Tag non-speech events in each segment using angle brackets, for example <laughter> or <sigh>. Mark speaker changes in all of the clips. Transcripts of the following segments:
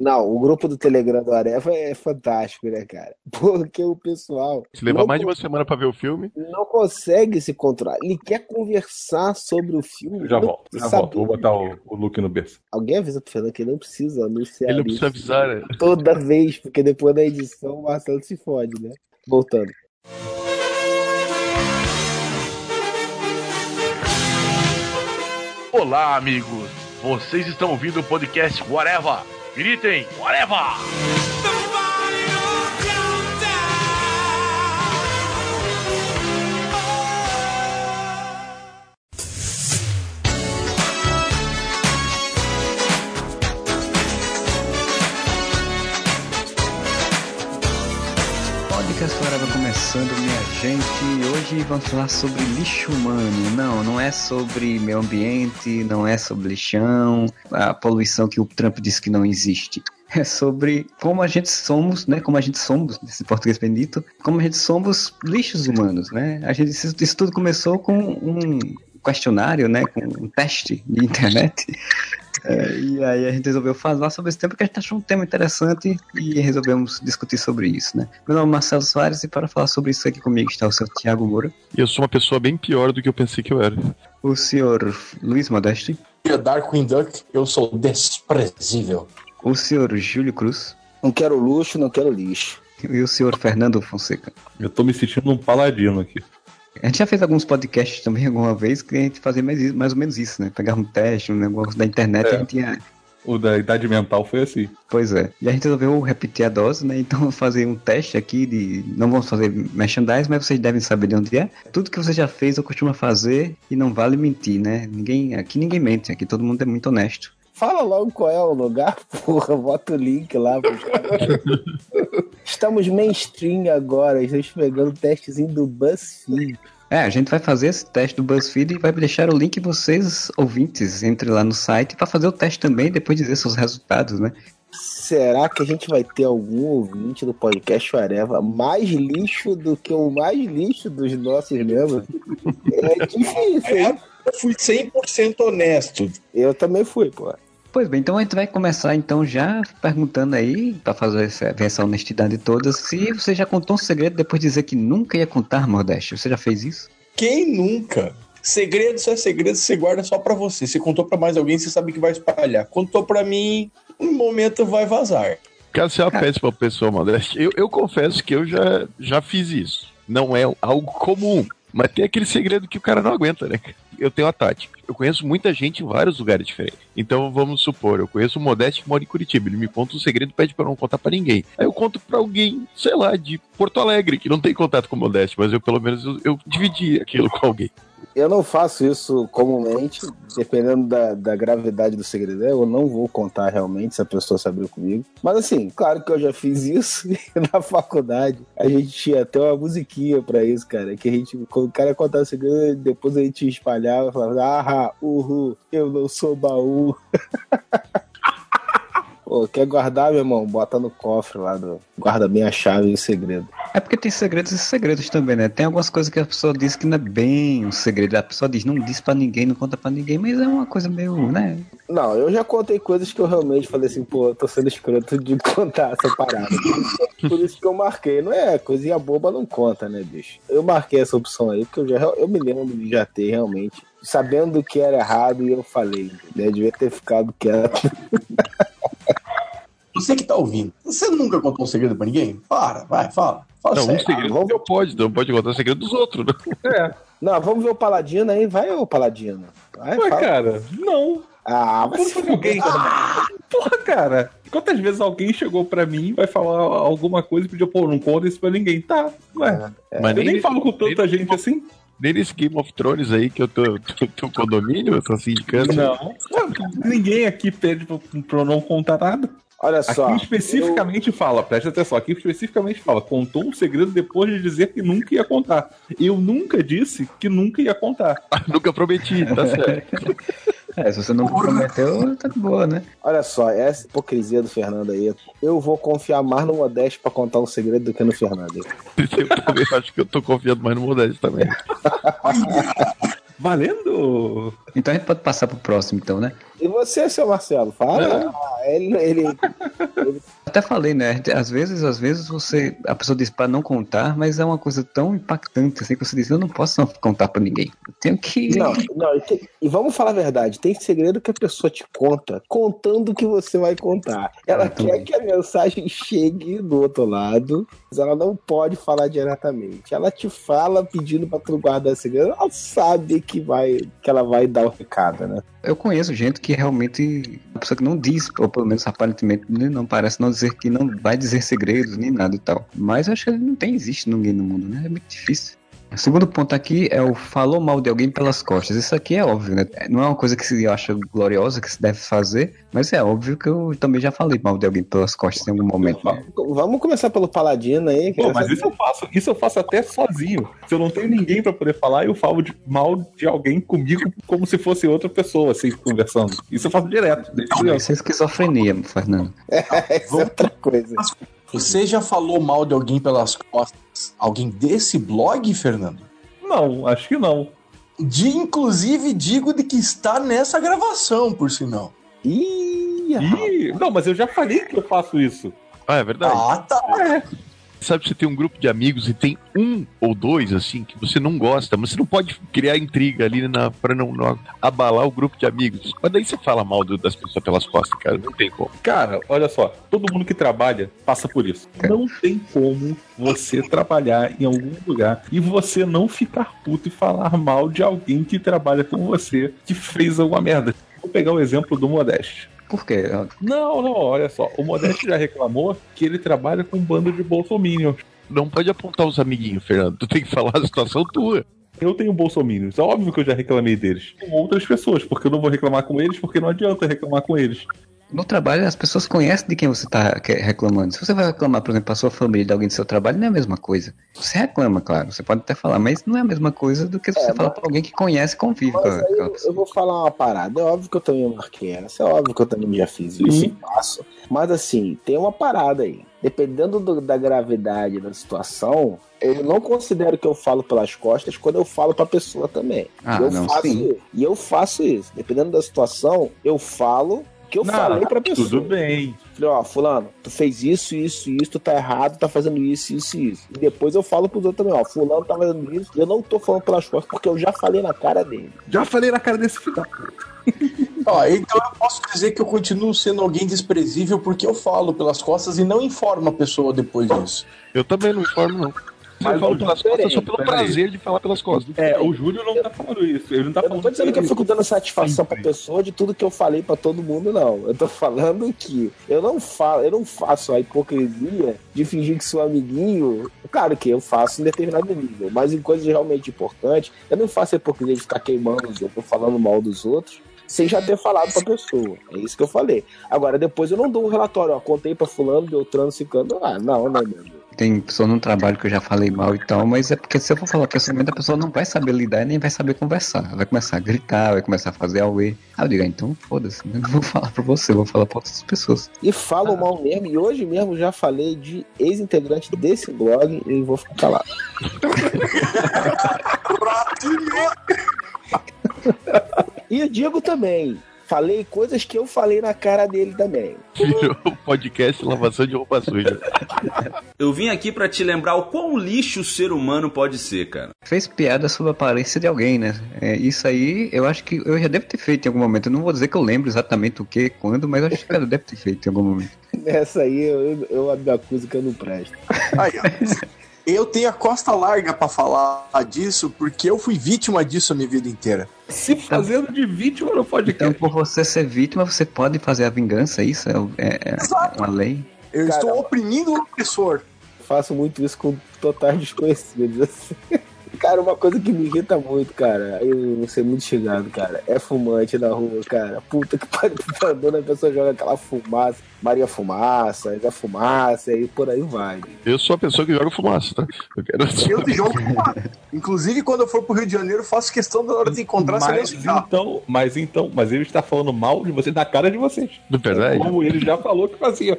Speaker 1: Não, o grupo do Telegram do Areva é fantástico, né, cara? <laughs> Porque o pessoal.
Speaker 2: Se levar mais de uma semana pra ver o filme.
Speaker 1: Não consegue se controlar. Ele quer conversar sobre o filme.
Speaker 3: Eu já volto, já volto. Vou botar o, o Luke no berço.
Speaker 1: Alguém avisa pro Fernando que ele não precisa anunciar.
Speaker 2: Ele não precisa avisar, né?
Speaker 1: Toda vez, porque depois da edição o Marcelo se fode, né? Voltando.
Speaker 4: Olá, amigos! Vocês estão ouvindo o podcast Whatever! Gritem, Whatever!
Speaker 5: Podcast Forever começando, minha gente. Hoje vamos falar sobre lixo humano. Não, não é sobre meio ambiente, não é sobre lixão, a poluição que o Trump disse que não existe. É sobre como a gente somos, né? Como a gente somos, nesse português bendito, como a gente somos lixos humanos, né? A gente, isso, isso tudo começou com um questionário, né? Com um teste de internet. É, e aí a gente resolveu falar sobre esse tema porque a gente achou um tema interessante e resolvemos discutir sobre isso, né? Meu nome é Marcelo Soares e para falar sobre isso aqui comigo está o senhor Tiago Moura.
Speaker 2: E eu sou uma pessoa bem pior do que eu pensei que eu era.
Speaker 5: O senhor Luiz Modeste.
Speaker 6: Darkwing Duck, eu sou desprezível.
Speaker 5: O senhor Júlio Cruz.
Speaker 1: Não quero luxo, não quero lixo.
Speaker 5: E o senhor Fernando Fonseca.
Speaker 3: Eu tô me sentindo um paladino aqui.
Speaker 5: A gente já fez alguns podcasts também alguma vez que a gente fazia mais, mais ou menos isso, né? Pegar um teste, um negócio da internet
Speaker 3: É.
Speaker 5: e a gente ia.
Speaker 3: O da idade mental foi assim.
Speaker 5: Pois é. E a gente resolveu repetir a dose, né? Então <laughs> fazer um teste aqui de. Não vamos fazer merchandise, mas vocês devem saber de onde é. Tudo que você já fez ou costuma fazer e não vale mentir, né? Ninguém. Aqui ninguém mente, aqui todo mundo é muito honesto.
Speaker 1: Fala logo qual é o lugar, <laughs> porra. Bota o link lá. pros caras. <laughs> Estamos mainstream agora. Estamos pegando o testezinho do BuzzFeed.
Speaker 5: É, a gente vai fazer esse teste do BuzzFeed e vai deixar o link vocês, ouvintes, entre lá no site para fazer o teste também e depois dizer seus resultados, né?
Speaker 1: Será que a gente vai ter algum ouvinte do podcast Areva mais lixo do que o mais lixo dos nossos membros? <laughs> É difícil, hein?
Speaker 6: Eu fui 100% honesto.
Speaker 1: Eu também fui, pô.
Speaker 5: Pois bem, então a gente vai começar então já perguntando aí, para fazer essa, ver essa honestidade toda, se você já contou um segredo depois de dizer que nunca ia contar, Modeste. Você já fez isso?
Speaker 6: Quem nunca? Segredo só é segredo, você guarda só pra você. Se contou pra mais alguém, você sabe que vai espalhar. Contou pra mim, no momento vai vazar.
Speaker 2: Cara, você é uma péssima pessoa, Modeste. Eu, eu confesso que eu já, já fiz isso. Não é algo comum. Mas tem aquele segredo que o cara não aguenta, né? Eu tenho a tática. Eu conheço muita gente em vários lugares diferentes. Então vamos supor, eu conheço o Modeste que mora em Curitiba. Ele me conta um segredo e pede pra eu não contar pra ninguém. Aí eu conto pra alguém, sei lá, de Porto Alegre, que não tem contato com o Modeste, mas eu pelo menos eu, eu dividi aquilo com alguém.
Speaker 1: Eu não faço isso comumente, dependendo da, da gravidade do segredo. Eu não vou contar realmente se a pessoa se abriu comigo. Mas assim, claro que eu já fiz isso <laughs> na faculdade. A gente tinha até uma musiquinha pra isso, cara. Que a gente, quando o cara contava o segredo, depois a gente espalhava e falava, ah, uhul, eu não sou baú. <laughs> Pô, quer guardar, meu irmão? Bota no cofre lá do. Guarda bem a chave e o segredo.
Speaker 5: É porque tem segredos e segredos também, né? Tem algumas coisas que a pessoa diz que não é bem um segredo. A pessoa diz, não diz pra ninguém, não conta pra ninguém, mas é uma coisa meio, né?
Speaker 1: Não, eu já contei coisas que eu realmente falei assim, pô, tô sendo escroto de <laughs> contar essa parada. Por isso que eu marquei. Não é, coisinha boba não conta, né, bicho? Eu marquei essa opção aí, porque eu, já, eu me lembro de já ter realmente, sabendo que era errado e eu falei, né? Devia ter ficado quieto. <laughs>
Speaker 6: Você que tá ouvindo, você nunca contou um segredo pra ninguém? Para, vai, fala. Fala
Speaker 2: Não, um
Speaker 6: sério.
Speaker 2: segredo
Speaker 1: vamos-
Speaker 2: não pode, não pode contar o segredo dos outros, né?
Speaker 1: Não, vamos ver o Paladino aí, vai ô Paladino. Vai,
Speaker 3: Ué,
Speaker 1: fala.
Speaker 3: cara, não.
Speaker 1: Ah, se
Speaker 3: Quando alguém. Porra, cara. Quantas vezes alguém chegou pra mim, vai falar alguma coisa e pediu, pô, não conta isso pra ninguém? Tá, ué.
Speaker 2: Mas
Speaker 3: eu nem
Speaker 2: nesse-
Speaker 3: falo com tanta
Speaker 2: nem-
Speaker 3: gente assim.
Speaker 2: Nem nesse Game of Thrones aí que eu tô, <laughs> tô, tô condomínio, eu tô sindicando.
Speaker 3: Não. Ué, Ninguém aqui pede pra, pra eu não contar nada.
Speaker 1: Olha só.
Speaker 3: Aqui especificamente fala, presta atenção, aqui especificamente fala, contou um segredo depois de dizer que nunca ia contar. Eu nunca disse que nunca ia contar. <laughs>
Speaker 2: Nunca prometi, tá certo.
Speaker 5: É, se você não comprometeu, tá de boa, né?
Speaker 1: Olha só, essa hipocrisia do Fernando aí. Eu vou confiar mais no Modeste pra contar um segredo do que no Fernando. <laughs>
Speaker 2: Eu também acho que eu tô confiando mais no Modeste também. <laughs>
Speaker 3: Valendo!
Speaker 5: Então a gente pode passar pro próximo, então, né?
Speaker 1: E você, seu Marcelo? Fala. Ah, ele, ele, segredo.
Speaker 5: Até falei, né? Às vezes, às vezes você. A pessoa diz pra não contar, mas é uma coisa tão impactante assim que você diz, eu não posso não contar pra ninguém. Eu tenho que.
Speaker 1: Não, não, e, tem- e vamos falar a verdade, tem segredo que a pessoa te conta, contando o que você vai contar. Ela
Speaker 5: Ah,
Speaker 1: quer que a mensagem chegue do outro lado, mas ela não pode falar diretamente. Ela te fala pedindo pra tu guardar segredo, ela sabe que vai que ela vai dar o recado, né?
Speaker 5: Eu conheço gente que realmente. A pessoa que não diz, ou pelo menos aparentemente né, não parece não dizer que não vai dizer segredos nem nada e tal. Mas eu acho que não tem, existe ninguém no mundo, né? É muito difícil. O segundo ponto aqui é o falou mal de alguém pelas costas. Isso aqui é óbvio, né? Não é uma coisa que se acha gloriosa, que se deve fazer, mas é óbvio que eu também já falei mal de alguém pelas costas em algum momento. né?
Speaker 1: Vamos começar pelo Paladino aí.
Speaker 3: Pô, mas isso eu faço, isso eu faço até sozinho. Se eu não tenho ninguém pra poder falar, eu falo de mal de alguém comigo como se fosse outra pessoa, assim, conversando. Isso eu faço direto.
Speaker 5: Isso é esquizofrenia, Fernando. <laughs>
Speaker 1: Essa é outra coisa.
Speaker 6: Você já falou mal de alguém pelas costas? Alguém desse blog, Fernando?
Speaker 3: Não, acho que não.
Speaker 6: De, inclusive, digo de que está nessa gravação, por sinal.
Speaker 1: Ih,
Speaker 3: Ih, não, mas eu já falei que eu faço isso.
Speaker 2: Ah, é verdade.
Speaker 6: Ah, tá.
Speaker 2: Sabe, você tem um grupo de amigos e tem um ou dois, assim, que você não gosta, mas você não pode criar intriga ali na, pra não, não abalar o grupo de amigos. Mas daí você fala mal do- das pessoas pelas costas, cara. Não tem como.
Speaker 3: Cara, olha só, todo mundo que trabalha passa por isso. Não tem como você trabalhar em algum lugar e você não ficar puto e falar mal de alguém que trabalha com você que fez alguma merda. Vou pegar o exemplo do Modeste.
Speaker 5: Por quê?
Speaker 3: Não, não, olha só. O Modeste já reclamou que ele trabalha com um bando de bolsominions.
Speaker 2: Não pode apontar os amiguinhos, Fernando. Tu tem que falar a situação tua.
Speaker 3: Eu tenho bolsominions. É óbvio que eu já reclamei deles. Com outras pessoas, porque eu não vou reclamar com eles, porque não adianta reclamar com eles.
Speaker 5: No trabalho, as pessoas conhecem de quem você está reclamando. Se você vai reclamar, por exemplo, para sua família, de alguém do seu trabalho, não é a mesma coisa. Você reclama, claro, você pode até falar, mas não é a mesma coisa do que você
Speaker 1: É,
Speaker 5: falar
Speaker 1: mas-
Speaker 5: para alguém que conhece e convive com
Speaker 1: Mas aí
Speaker 5: aquela
Speaker 1: eu,
Speaker 5: pessoa.
Speaker 1: eu vou falar uma parada. É óbvio que eu também marquei essa, é óbvio que eu também já fiz isso e faço. Mas assim, tem uma parada aí. Dependendo do- da gravidade da situação, eu não considero que eu falo pelas costas quando eu falo pra pessoa também.
Speaker 5: Ah,
Speaker 1: eu
Speaker 5: não,
Speaker 1: faço
Speaker 5: sim.
Speaker 1: E eu faço isso. Dependendo da situação, eu falo que eu
Speaker 3: Não,
Speaker 1: falei pra pessoa.
Speaker 3: Tudo bem.
Speaker 1: Falei, ó, fulano, tu fez isso, isso, isso, tu tá errado, tá fazendo isso, isso e isso. E depois eu falo pros outros também, ó, fulano tá fazendo isso, e eu não tô falando pelas costas, porque eu já falei na cara dele.
Speaker 3: Já falei na cara desse filho da puta. <laughs>
Speaker 6: Ó, então eu posso dizer que eu continuo sendo alguém desprezível porque eu falo pelas costas e não informo a pessoa depois disso.
Speaker 2: Eu também não informo, não.
Speaker 3: Mas
Speaker 2: eu falo
Speaker 3: não,
Speaker 2: pelas costas só pelo
Speaker 3: peraí.
Speaker 2: prazer de falar pelas costas.
Speaker 3: É, o Júlio não tá falando isso. Ele não tá
Speaker 1: Eu não
Speaker 3: falando
Speaker 1: tô dizendo que eu fico dando satisfação pra
Speaker 3: Sempre.
Speaker 1: pessoa de tudo que eu falei pra todo mundo, não. Eu tô falando que eu não falo, eu não faço a hipocrisia de fingir que sou amiguinho. Claro que eu faço em determinado nível, mas em coisas realmente importantes, eu não faço a hipocrisia de ficar queimando os outros, falando mal dos outros. Sem já ter falado pra pessoa. É isso que eu falei. Agora, depois eu não dou um relatório, ó. Contei pra fulano, Beltrano, Cicano. Ah, não, né, meu amigo?
Speaker 5: Tem pessoa no trabalho que eu já falei mal e tal, mas é porque se eu for falar pessoalmente, a pessoa não vai saber lidar e nem vai saber conversar. Ela vai começar a gritar, vai começar a fazer auê. Aí eu digo, ah, então foda-se, eu não vou falar pra você, vou falar pra outras pessoas.
Speaker 1: E falo mal mesmo, e hoje mesmo já falei de ex-integrante desse blog e vou ficar calado. <laughs> E eu digo também, falei coisas que eu falei na cara dele também.
Speaker 2: Virou o podcast lavação de roupa suja. <laughs>
Speaker 7: Eu vim aqui pra te lembrar o quão lixo o ser humano pode ser, cara.
Speaker 5: Fez piada sobre a aparência de alguém, né? É, isso aí eu acho que eu já devo ter feito em algum momento. Eu não vou dizer que eu lembro exatamente o que, quando, mas acho que eu devo ter feito em algum momento.
Speaker 1: Nessa aí eu, eu, eu me acuso que eu não presto.
Speaker 6: Aí, ó. Eu tenho a costa larga pra falar disso porque eu fui vítima disso a minha vida inteira.
Speaker 3: Se fazendo de vítima no
Speaker 5: Então,
Speaker 3: podcast.
Speaker 5: por você ser vítima, você pode fazer a vingança, isso é, é- é uma lei.
Speaker 6: Eu
Speaker 1: Cara,
Speaker 6: estou oprimindo o opressor.
Speaker 1: Faço muito isso com totais desconhecidos. assim. Cara, uma coisa que me irrita muito, cara, eu vou ser muito chegado, cara, é fumante na rua, cara. Puta que <laughs> pariu, tá andando, a pessoa joga aquela fumaça, Maria Fumaça, Zé Fumaça, e por aí vai.
Speaker 2: Eu sou a pessoa que joga fumaça, tá? Eu quero
Speaker 6: Eu te jogo fumado. Inclusive, quando eu for pro Rio de Janeiro, eu faço questão da hora de encontrar essa
Speaker 3: Mas então, mas então, mas ele está falando mal de você na cara de vocês.
Speaker 2: Não é verdade?
Speaker 3: Como ele já falou que fazia.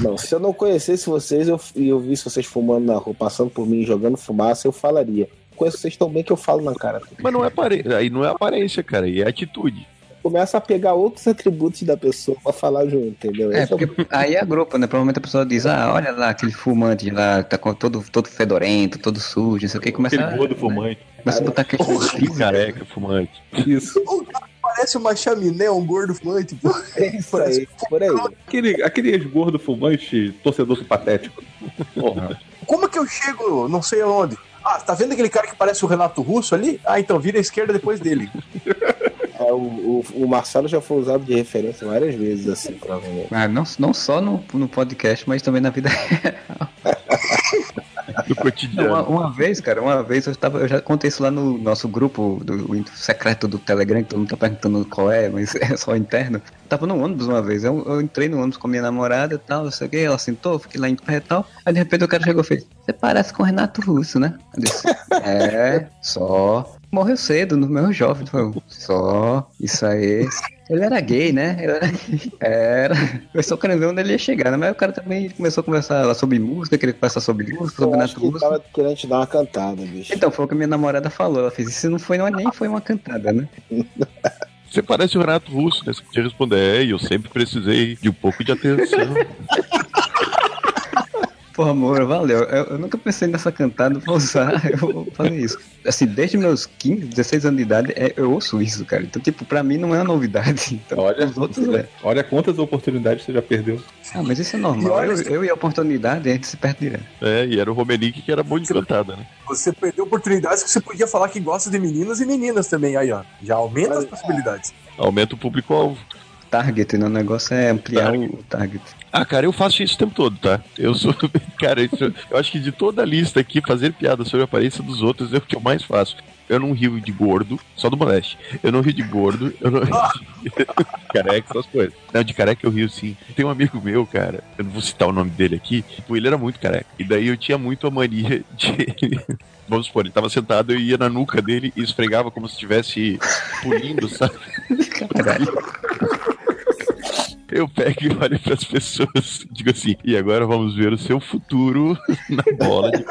Speaker 1: Não, se eu não conhecesse vocês eu- e eu visse vocês fumando na rua, passando por mim, jogando fumaça, eu falaria. Conheço vocês tão bem que eu falo na cara.
Speaker 2: Mas não é aparência. Aí não é aparência, cara. E é atitude.
Speaker 1: começa a pegar outros atributos da pessoa pra falar junto, entendeu?
Speaker 5: É,
Speaker 1: Esse o-
Speaker 5: porque aí é grupo, né? Provavelmente a pessoa diz, ah, olha lá, aquele fumante lá, tá com todo, todo fedorento, todo sujo, não sei o que, começa,
Speaker 3: Aquele
Speaker 5: a-
Speaker 3: gordo fumante.
Speaker 5: começa a botar de física.
Speaker 2: Careca, fumante.
Speaker 3: Isso. <laughs>
Speaker 6: Parece uma chaminé, um gordo fumante, pô. <laughs>
Speaker 1: É isso aí, por aí.
Speaker 3: Aquele, aquele gordo fumante, torcedor patético. Porra.
Speaker 6: Como que eu chego, não sei aonde? Ah, tá vendo aquele cara que parece o Renato Russo ali? Ah, então vira à esquerda depois dele.
Speaker 1: É, o, o, o Marcelo já foi usado de referência várias vezes, assim, provavelmente.
Speaker 5: Ah, não, não só no, no podcast, mas também na vida
Speaker 2: Do cotidiano.
Speaker 5: Uma, uma vez, cara, uma vez eu tava, eu já contei isso lá no nosso grupo do, secreto do Telegram, que todo mundo tá perguntando qual é, mas <laughs> é só interno. Eu tava no ônibus uma vez, eu, eu entrei no ônibus com a minha namorada e tal, não sei o que, ela sentou, fiquei lá em pé e tal. Aí de repente o cara chegou e fez, você parece com o Renato Russo, né? Eu disse, é, só. Morreu cedo, no meu jovem. Só, isso aí. Ele era gay, né? Ele era. Era. Eu só querendo ver onde ele ia chegar, né? Mas o cara também começou a conversar lá sobre música, queria conversar sobre música, sobre
Speaker 1: Eu acho
Speaker 5: Renato
Speaker 1: que ele tava querendo te dar uma cantada, bicho.
Speaker 5: Então, foi o que a minha namorada falou. Ela fez isso não foi não, nem foi uma cantada, né? <laughs>
Speaker 2: Você parece o Renato Russo, né? Você podia responder, é, e eu sempre precisei de um pouco de atenção. <laughs>
Speaker 5: Porra, amor, valeu. Eu, eu nunca pensei nessa cantada, vou usar, <laughs> eu vou fazer isso. Assim, desde meus 15, 16 anos de idade, é, eu ouço isso, cara. Então, tipo, pra mim não é uma novidade. <laughs> Então,
Speaker 3: Olha,
Speaker 5: os outros é.
Speaker 3: olha quantas oportunidades você já perdeu.
Speaker 5: Ah, mas isso é normal. Eu, eu e a oportunidade, a gente se perde direto.
Speaker 2: É, e era o Romenick que era de cantada, né?
Speaker 6: Você perdeu oportunidades que você podia falar que gosta de meninos e meninas também. Aí, ó. Já aumenta as possibilidades.
Speaker 2: Aumenta o público-alvo.
Speaker 5: Target, né? O negócio é ampliar o target.
Speaker 2: Ah, cara, eu faço isso o tempo todo, tá? Eu sou. <laughs> Cara, isso- eu acho que de toda a lista aqui, fazer piada sobre a aparência dos outros é o que eu mais faço. Eu não rio de gordo, só do moleste. Eu não rio de gordo, eu não rio de <laughs> careca, essas coisas. Não, de careca eu rio sim. Tem um amigo meu, cara, eu não vou citar o nome dele aqui, tipo, ele era muito careca. E daí eu tinha muito a mania de. Vamos supor, ele tava sentado, eu ia na nuca dele e esfregava como se estivesse pulindo, <laughs> sabe?
Speaker 5: Caralho.
Speaker 2: Eu pego e olho pras pessoas e digo assim, e agora vamos ver o seu futuro <laughs> na bola de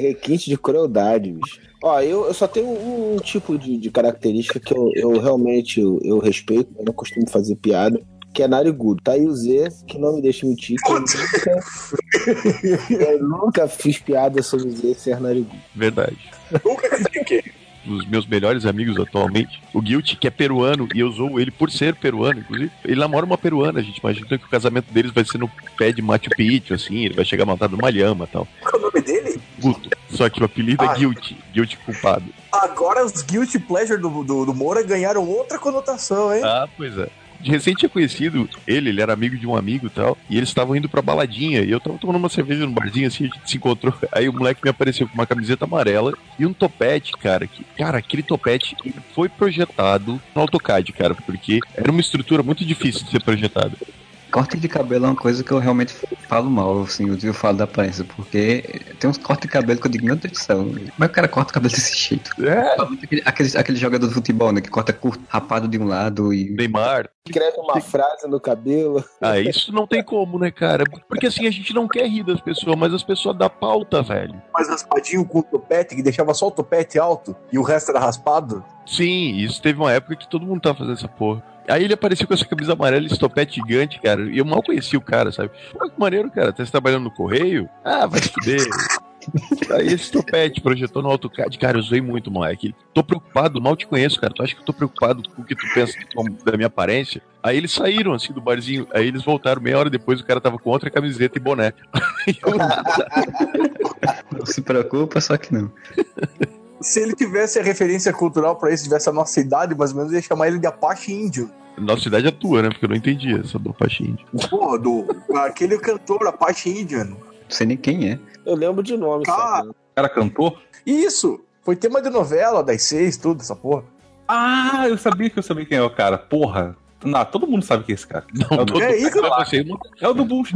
Speaker 1: Requinte de crueldade, bicho. Ó, eu, eu só tenho um, tipo de, de característica que eu, eu realmente eu, eu respeito, eu não costumo fazer piada, que é narigudo. Tá aí o Z, que não me deixa mentir, que eu nunca, <laughs> eu nunca fiz piada sobre o Z ser narigudo.
Speaker 2: Verdade.
Speaker 6: Nunca critiquei.
Speaker 2: Dos meus melhores amigos atualmente, o Guilty, que é peruano, e eu usou ele por ser peruano, inclusive. Ele namora uma peruana, a gente imagina que o casamento deles vai ser no pé de Machu Picchu, assim, ele vai chegar montado numa lhama e tal.
Speaker 6: Qual é o nome dele?
Speaker 2: Guto. Só que o apelido
Speaker 6: Ah.
Speaker 2: é Guilty, Guilty culpado.
Speaker 6: Agora os Guilty Pleasure do, do, do Moura ganharam outra conotação, hein?
Speaker 2: Ah, pois é. Recente tinha conhecido ele, ele era amigo de um amigo e tal, e eles estavam indo pra baladinha, e eu tava tomando uma cerveja no barzinho assim, a gente se encontrou, <laughs> aí o moleque me apareceu com uma camiseta amarela e um topete, cara, que, cara, aquele topete foi projetado no AutoCAD, cara, porque era uma estrutura muito difícil de ser projetada.
Speaker 5: Corte de cabelo é uma coisa que eu realmente falo mal, assim, eu eu falo da aparência, porque tem uns cortes de cabelo que eu digo, meu Deus do céu, como é que o cara corta o cabelo desse jeito?
Speaker 2: É,
Speaker 5: Aquele, aquele, aquele jogador de futebol, né, que corta curto, rapado de um lado e...
Speaker 2: Neymar.
Speaker 1: Escreve uma frase no cabelo.
Speaker 2: Ah, isso não tem como, né, cara? Porque assim, a gente não quer rir das pessoas, mas as pessoas dão pauta, velho.
Speaker 6: Mais raspadinho com o topete, que deixava só o topete alto e o resto era raspado.
Speaker 2: Sim, isso teve uma época que todo mundo tava fazendo essa porra. Aí ele apareceu com essa camisa amarela e esse topete gigante, cara. E eu mal conhecia o cara, sabe? Pô, que maneiro, cara. Tá se trabalhando no correio? Ah, vai fuder. Aí esse topete projetou no AutoCAD. Cara, eu zoei muito, moleque. Tô preocupado, mal te conheço, cara. Tu acha que eu tô preocupado com o que tu pensa da minha aparência? Aí eles saíram, assim, do barzinho. Aí eles voltaram meia hora depois, o cara tava com outra camiseta e boné. <laughs> Eu-
Speaker 5: Não se preocupa, só que não.
Speaker 6: Se ele tivesse a referência cultural pra isso, tivesse a nossa idade, mais ou menos, eu ia chamar ele de Apache Índio.
Speaker 2: Nossa cidade é tua, né? Porque eu não entendi essa do Pachinho.
Speaker 6: Porra, do, aquele cantor Apache Indian.
Speaker 5: Não sei nem quem é.
Speaker 1: Eu lembro de nome,
Speaker 6: Cara.
Speaker 3: O cara cantou?
Speaker 6: Isso! Foi tema de novela, das seis, tudo, essa porra.
Speaker 3: Ah, eu sabia que eu sabia quem é o cara. Porra. Não, todo mundo sabe quem é esse cara.
Speaker 2: Não,
Speaker 3: É o do,
Speaker 6: É
Speaker 2: não
Speaker 3: é o do Bullshit.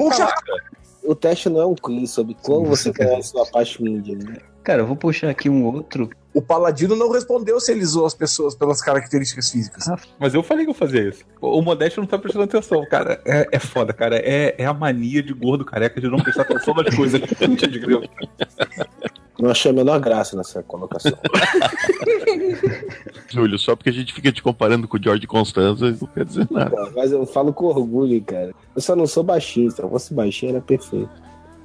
Speaker 1: O teste não é um quiz sobre como você conhece o Apache Índia, né?
Speaker 5: Cara, eu vou puxar aqui um outro.
Speaker 6: O Paladino não respondeu se ele zoou as pessoas pelas características físicas.
Speaker 3: Mas eu falei que eu fazia isso. O Modesto não tá prestando atenção, cara. É, é foda, cara. É, é a mania de gordo careca de não prestar atenção nas coisas. Puta de grilo.
Speaker 1: Não achei a menor graça nessa colocação. <laughs>
Speaker 2: Júlio, só porque a gente fica te comparando com o George Constanza, não quer dizer nada.
Speaker 1: Pô, Mas eu falo com orgulho, cara. Eu só não sou baixinho. Se eu fosse baixinho, era perfeito.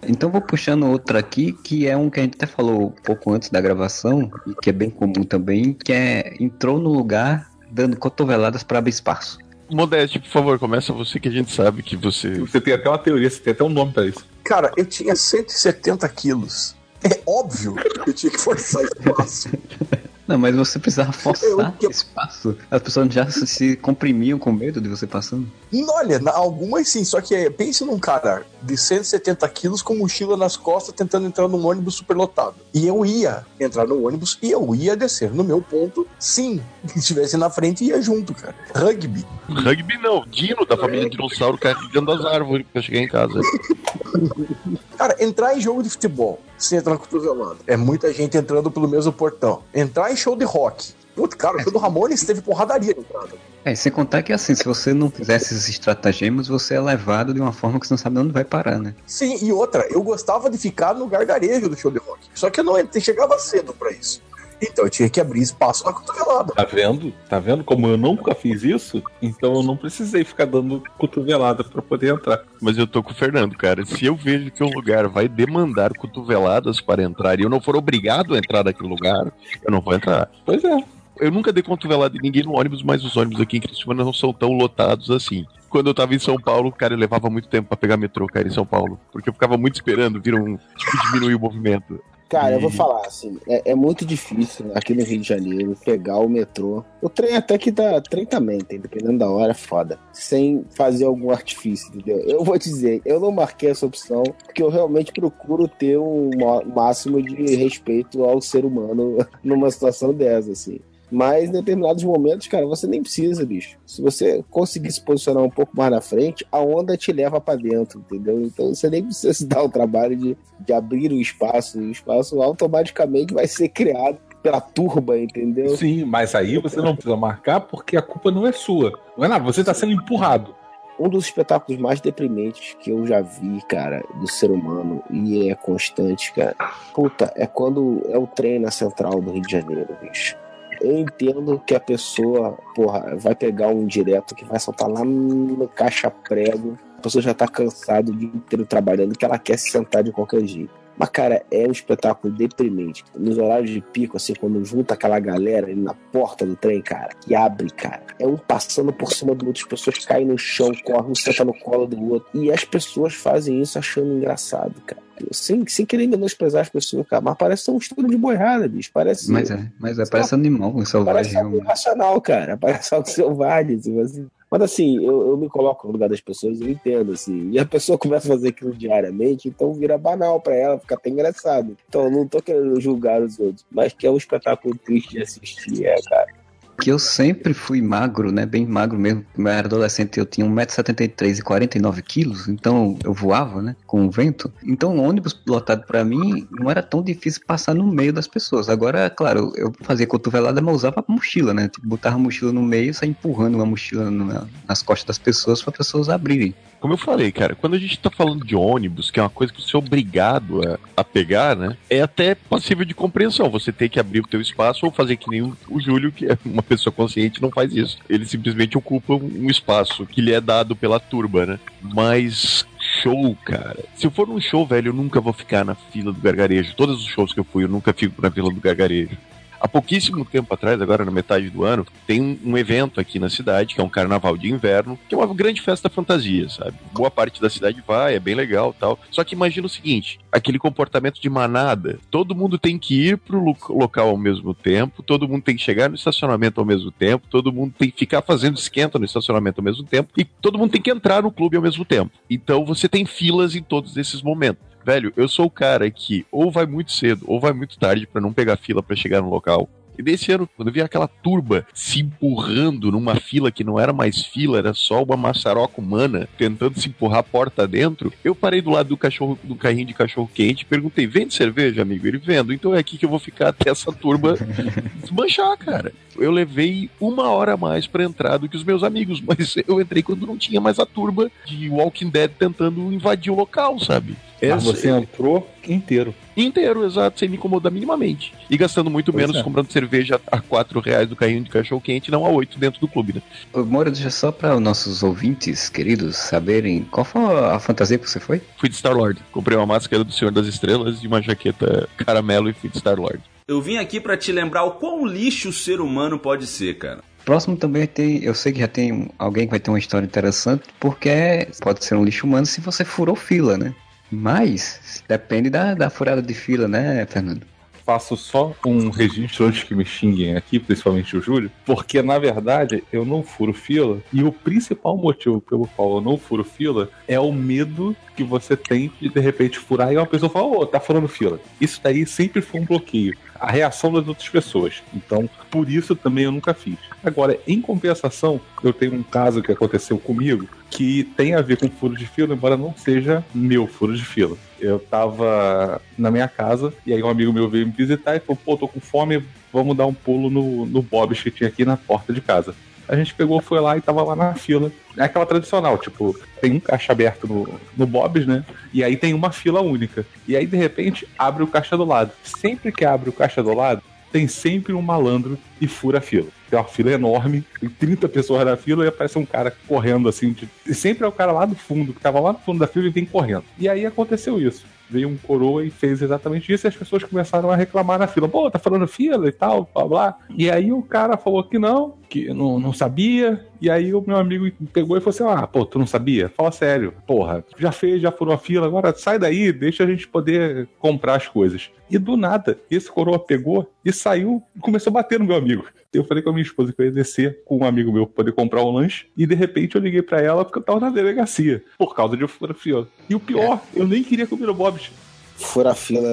Speaker 5: Então vou puxando outra aqui, que é um que a gente até falou um pouco antes da gravação, e que é bem comum também, que é entrou no lugar dando cotoveladas para abrir espaço.
Speaker 2: Modeste, por favor, começa você que a gente sabe que você.
Speaker 3: Você tem até uma teoria, você tem até um nome pra isso.
Speaker 6: Cara, eu tinha 170 quilos. É óbvio que eu tinha que forçar espaço. <laughs>
Speaker 5: Não, mas você precisava forçar <laughs>
Speaker 6: Eu-
Speaker 5: espaço. As pessoas já se, comprimiam com medo de você passando.
Speaker 6: E olha, na- algumas sim, só que é, pense num cara de 170 quilos com mochila nas costas tentando entrar num ônibus superlotado. E eu ia entrar no ônibus e eu ia descer no meu ponto, sim. <laughs> Se estivesse na frente, ia junto, cara. Rugby.
Speaker 2: Rugby não, Dino da família Dinossauro carregando as árvores pra chegar em casa. <laughs>
Speaker 6: Cara, entrar em jogo de futebol sem entrar na cotovelada. É muita gente entrando pelo mesmo portão. Entrar em show de rock. Putz, cara, o show do Ramones teve porradaria na entrada.
Speaker 5: É, sem contar que assim, se você não fizesse esses estratagemas, você é levado de uma forma que você não sabe onde vai parar, né?
Speaker 6: Sim, e outra, eu gostava de ficar no gargarejo do show de rock. Só que eu não eu chegava cedo pra isso. Então eu tinha que abrir espaço na cotovelada.
Speaker 3: Tá vendo? Tá vendo como eu nunca fiz isso? Então eu não precisei ficar dando cotovelada pra poder entrar.
Speaker 2: Mas eu tô com o Fernando, cara. Se eu vejo que um lugar vai demandar cotoveladas para entrar e eu não for obrigado a entrar naquele lugar, eu não vou entrar.
Speaker 3: Pois é.
Speaker 2: Eu nunca dei cotovelada em ninguém no ônibus, mas os ônibus aqui em Criciúma não são tão lotados assim. Quando eu tava em São Paulo, cara, eu levava muito tempo pra pegar metrô, cara, em São Paulo. Porque eu ficava muito esperando vir um. Tipo, diminuir o movimento.
Speaker 1: Cara, eu
Speaker 2: E-
Speaker 1: vou falar assim, é, é muito difícil aqui no Rio de Janeiro pegar o metrô. O trem até que dá, trem também, tem, dependendo da hora, é foda. Sem fazer algum artifício, entendeu? Eu vou dizer, eu não marquei essa opção porque eu realmente procuro ter um máximo de respeito ao ser humano <laughs> numa situação dessa, assim. Mas em determinados momentos, cara, você nem precisa, bicho. Se você conseguir se posicionar um pouco mais na frente, a onda te leva pra dentro, entendeu? Então você nem precisa se dar o trabalho de, de abrir o espaço. O espaço automaticamente vai ser criado pela turba, entendeu?
Speaker 3: Sim, mas aí você não precisa marcar porque a culpa não é sua. Não é nada, você tá sendo empurrado.
Speaker 1: Um dos espetáculos mais deprimentes que eu já vi, cara, do ser humano, e é constante, cara. Puta, é quando é o trem na central do Rio de Janeiro, bicho. Eu entendo que a pessoa, porra, vai pegar um direto que vai soltar lá no caixa prego. A pessoa já tá cansada o dia inteiro trabalhando, que ela quer se sentar de qualquer jeito. Mas, cara, é um espetáculo deprimente. Nos horários de pico, assim, quando junta aquela galera ali na porta do trem, cara, que abre, cara. É um passando por cima do outro, as pessoas caem no chão, correm, um senta no colo do outro. E as pessoas fazem isso achando engraçado, cara. Sem, sem querer menosprezar as pessoas, cara. Mas parece um estudo de boiada, bicho. Parece.
Speaker 5: Mas é, mas é, parece animal, um selvagem.
Speaker 1: Parece algo irracional, cara. Parece algo <laughs> selvagem. Assim, assim. Mas assim, eu, eu me coloco no lugar das pessoas eu entendo, assim. E a pessoa <laughs> começa a fazer aquilo diariamente, então vira banal pra ela, fica até engraçado. Então eu não tô querendo julgar os outros, mas que é um espetáculo triste de assistir, é, cara.
Speaker 5: Que eu sempre fui magro, né? Bem magro mesmo. Quando eu era adolescente eu tinha 1,73m e 49kg, então eu voava, né? Com o vento. Então o ônibus lotado pra mim não era tão difícil passar no meio das pessoas. Agora, claro, eu fazia cotovelada, mas usava a mochila, né? Tipo, botava a mochila no meio e saia empurrando uma mochila na- nas costas das pessoas para pessoas abrirem.
Speaker 2: Como eu falei, cara, quando a gente tá falando de ônibus, que é uma coisa que você é obrigado a, a pegar, né? É até passível de compreensão. Você tem que abrir o teu espaço ou fazer que nem o, Júlio, que é uma pessoa consciente, não faz isso. Ele simplesmente ocupa um espaço que lhe é dado pela turba, né? Mas show, cara. Se eu for num show, velho, eu nunca vou ficar na fila do gargarejo. Todos os shows que eu fui, eu nunca fico na fila do gargarejo. Há pouquíssimo tempo atrás, agora na metade do ano, tem um, evento aqui na cidade, que é um carnaval de inverno, que é uma grande festa fantasia, sabe? Boa parte da cidade vai, é bem legal tal. Só que imagina o seguinte: aquele comportamento de manada. Todo mundo tem que ir pro lo- local ao mesmo tempo, todo mundo tem que chegar no estacionamento ao mesmo tempo, todo mundo tem que ficar fazendo esquenta no estacionamento ao mesmo tempo, e todo mundo tem que entrar no clube ao mesmo tempo. Então você tem filas em todos esses momentos. Velho, eu sou o cara que ou vai muito cedo ou vai muito tarde pra não pegar fila pra chegar no local. E desse ano, quando eu vi aquela turba se empurrando numa fila que não era mais fila, era só uma maçaroca humana tentando se empurrar a porta dentro, eu parei do lado do cachorro, do carrinho de cachorro quente e perguntei: vende cerveja, amigo? Ele vendo, então é aqui que eu vou ficar até essa turba <laughs> desmanchar, cara. Eu levei uma hora a mais pra entrar do que os meus amigos, <laughs> mas eu entrei quando não tinha mais a turba de Walking Dead tentando invadir o local, sabe?
Speaker 3: Mas
Speaker 2: Essa-
Speaker 3: você entrou inteiro.
Speaker 2: Inteiro, exato, sem me incomodar minimamente. E gastando muito
Speaker 3: Pois
Speaker 2: menos
Speaker 3: é.
Speaker 2: comprando cerveja a 4 reais do carrinho de cachorro quente, não a 8 dentro do clube, né?
Speaker 5: Ô, Moura, deixa só para os nossos ouvintes queridos saberem qual foi a fantasia que você foi?
Speaker 2: Fui de Star-Lord. Comprei uma máscara do Senhor das Estrelas e uma jaqueta caramelo e fui de Star-Lord.
Speaker 7: Eu vim aqui pra te lembrar o quão lixo o ser humano pode ser, cara.
Speaker 5: Próximo também tem, eu sei que já tem alguém que vai ter uma história interessante, porque é- pode ser um lixo humano se você furou fila, né? Mas depende da, da furada de fila, né, Fernando?
Speaker 3: Faço só um registro antes que me xinguem aqui, principalmente o Júlio, porque na verdade eu não furo fila e o principal motivo pelo qual eu não furo fila é o medo que você tem de de repente furar e uma pessoa fala, ô, tá furando fila. Isso daí sempre foi um bloqueio. A reação das outras pessoas. Então, por isso também eu nunca fiz. Agora, em compensação, eu tenho um caso que aconteceu comigo que tem a ver com furo de fila, embora não seja meu furo de fila. Eu tava na minha casa e aí um amigo meu veio me visitar e falou: pô, tô com fome, vamos dar um pulo no, no Bob's que tinha aqui na porta de casa. A gente pegou, foi lá e tava lá na fila. É aquela tradicional, tipo, tem um caixa aberto no, no Bob's, né? E aí tem uma fila única. E aí, de repente, abre o caixa do lado. Sempre que abre o caixa do lado, tem sempre um malandro e fura a fila. Tem uma fila enorme, tem 30 pessoas na fila e aparece um cara correndo assim. de- E sempre é o cara lá do fundo, que tava lá no fundo da fila e vem correndo. E aí aconteceu isso. Veio um coroa e fez exatamente isso e as pessoas começaram a reclamar na fila. Pô, tá falando fila e tal, blá blá. E aí o cara falou que não, que não, não sabia. E aí o meu amigo pegou e falou assim: Ah, pô, tu não sabia? Fala sério. Porra, já fez, já furou a fila, agora sai daí, deixa a gente poder comprar as coisas. E do nada, esse coroa pegou e saiu e começou a bater no meu amigo. Eu falei com a minha esposa que eu ia descer com um amigo meu pra poder comprar um lanche. E de repente eu liguei pra ela porque eu tava na delegacia. Por causa de fura fila. E o pior, eu nem queria comer o Bob's.
Speaker 1: Fura fila,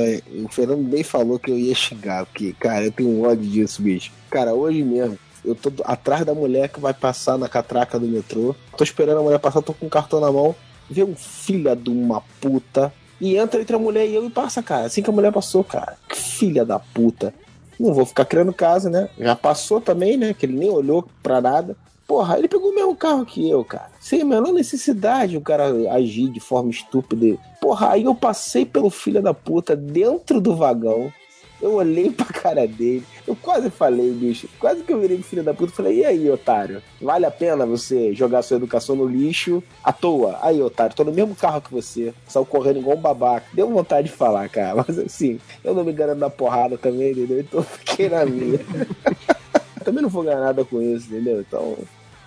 Speaker 1: o Fernando bem falou que eu ia xingar, porque, cara, eu tenho um ódio disso, bicho. Cara, hoje mesmo, eu tô atrás da mulher que vai passar na catraca do metrô. Tô esperando a mulher passar, tô com o cartão na mão. Vê um filho de uma puta. E entra entre a mulher e eu e passa, cara. Assim que a mulher passou, cara. Que filha da puta. Não vou ficar criando casa, né? Já passou também, né? Que ele nem olhou pra nada. Porra, ele pegou o mesmo carro que eu, cara. Sem a menor necessidade o cara agir de forma estúpida. Porra, aí eu passei pelo filho da puta dentro do vagão. Eu olhei pra cara dele. Eu quase falei, bicho. Quase que eu virei filho da puta. Falei, e aí, otário? Vale a pena você jogar sua educação no lixo à toa? Aí, otário, tô no mesmo carro que você. Saiu correndo igual um babaca. Deu vontade de falar, cara. Mas assim, eu não me garanto da porrada também, entendeu? Então fiquei na minha. <laughs> também não vou ganhar nada com isso, entendeu? Então.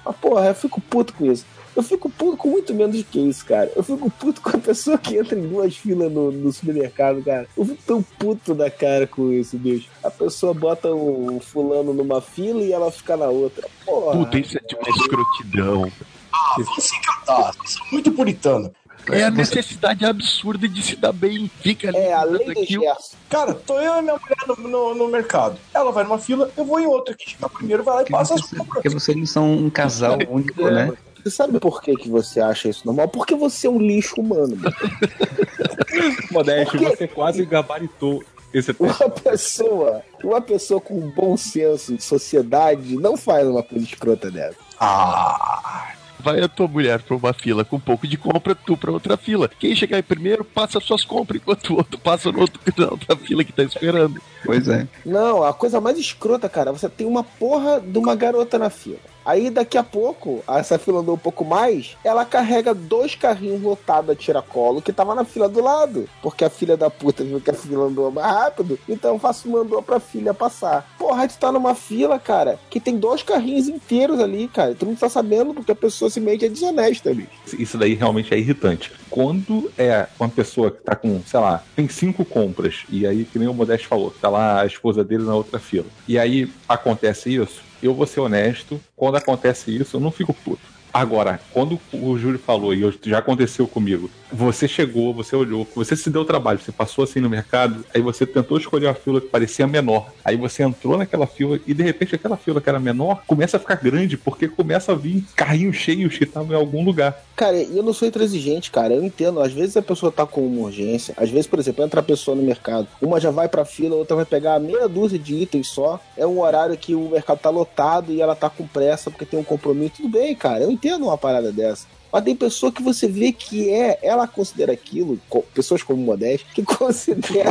Speaker 1: Mas, porra, eu fico puto com isso. Eu fico puto com muito menos que isso, cara. Eu fico puto com a pessoa que entra em duas filas no, no supermercado, cara. Eu fico tão puto da cara com isso, bicho. A pessoa bota um fulano numa fila e ela fica na outra. Porra.
Speaker 2: Puta, isso é de uma escrotidão.
Speaker 6: Ah, vão se encantar. Vocês são muito puritano.
Speaker 2: É a necessidade absurda de se dar bem. Fica ali
Speaker 1: É, a lei
Speaker 2: fazendo
Speaker 1: do
Speaker 2: aquilo.
Speaker 1: gesto.
Speaker 6: Cara, tô eu e minha mulher no, no- no mercado. Ela vai numa fila, eu vou em outra. Quem chegar primeiro vai lá e passa as compras.
Speaker 5: porque vocês não são um casal único, né?
Speaker 1: Você sabe por que, que você acha isso normal? Porque você é um lixo humano. <laughs>
Speaker 3: Modeste,
Speaker 1: Por quê?
Speaker 3: você quase gabaritou esse
Speaker 1: Uma
Speaker 3: teste.
Speaker 1: pessoa, uma pessoa com bom senso de sociedade não faz uma coisa escrota dessa.
Speaker 6: Ah,
Speaker 2: Vai a tua mulher pra uma fila com um pouco de compra, tu pra outra fila. Quem chegar aí primeiro, passa suas compras, enquanto o outro passa no outro, na outra <laughs> fila que tá esperando.
Speaker 5: Pois é.
Speaker 1: Não, a coisa mais escrota, cara, você tem uma porra de uma garota na fila. Aí daqui a pouco, essa fila andou um pouco mais, ela carrega dois carrinhos lotados a tiracolo que tava na fila do lado. Porque a filha da puta viu que a fila andou mais rápido, então faço mandou pra filha passar. Porra, tu tá numa fila, cara, que tem dois carrinhos inteiros ali, cara. Tu não tá sabendo porque a pessoa simplesmente é desonesta, bicho.
Speaker 3: Isso daí realmente é irritante. Quando é uma pessoa que tá com, sei lá, tem cinco compras, e aí, que nem o Modeste falou, tá lá a esposa dele na outra fila. E aí acontece isso, eu vou ser honesto, quando acontece isso, eu não fico puto. Agora, quando o Júlio falou, e já aconteceu comigo, você chegou, você olhou, você se deu trabalho, você passou assim no mercado, aí você tentou escolher uma fila que parecia menor. Aí você entrou naquela fila e de repente aquela fila que era menor começa a ficar grande, porque começa a vir carrinhos cheios que estavam em algum lugar.
Speaker 1: Cara, eu não sou intransigente, cara. Eu entendo. Às vezes a pessoa tá com uma urgência. Às vezes, por exemplo, entra a pessoa no mercado. Uma já vai pra fila, outra vai pegar meia dúzia de itens só. É um horário que o mercado tá lotado e ela tá com pressa porque tem um compromisso. Tudo bem, cara. Eu entendo uma parada dessa. Mas tem pessoa que você vê que é, ela considera aquilo, co- pessoas como Modeste, que <laughs> considera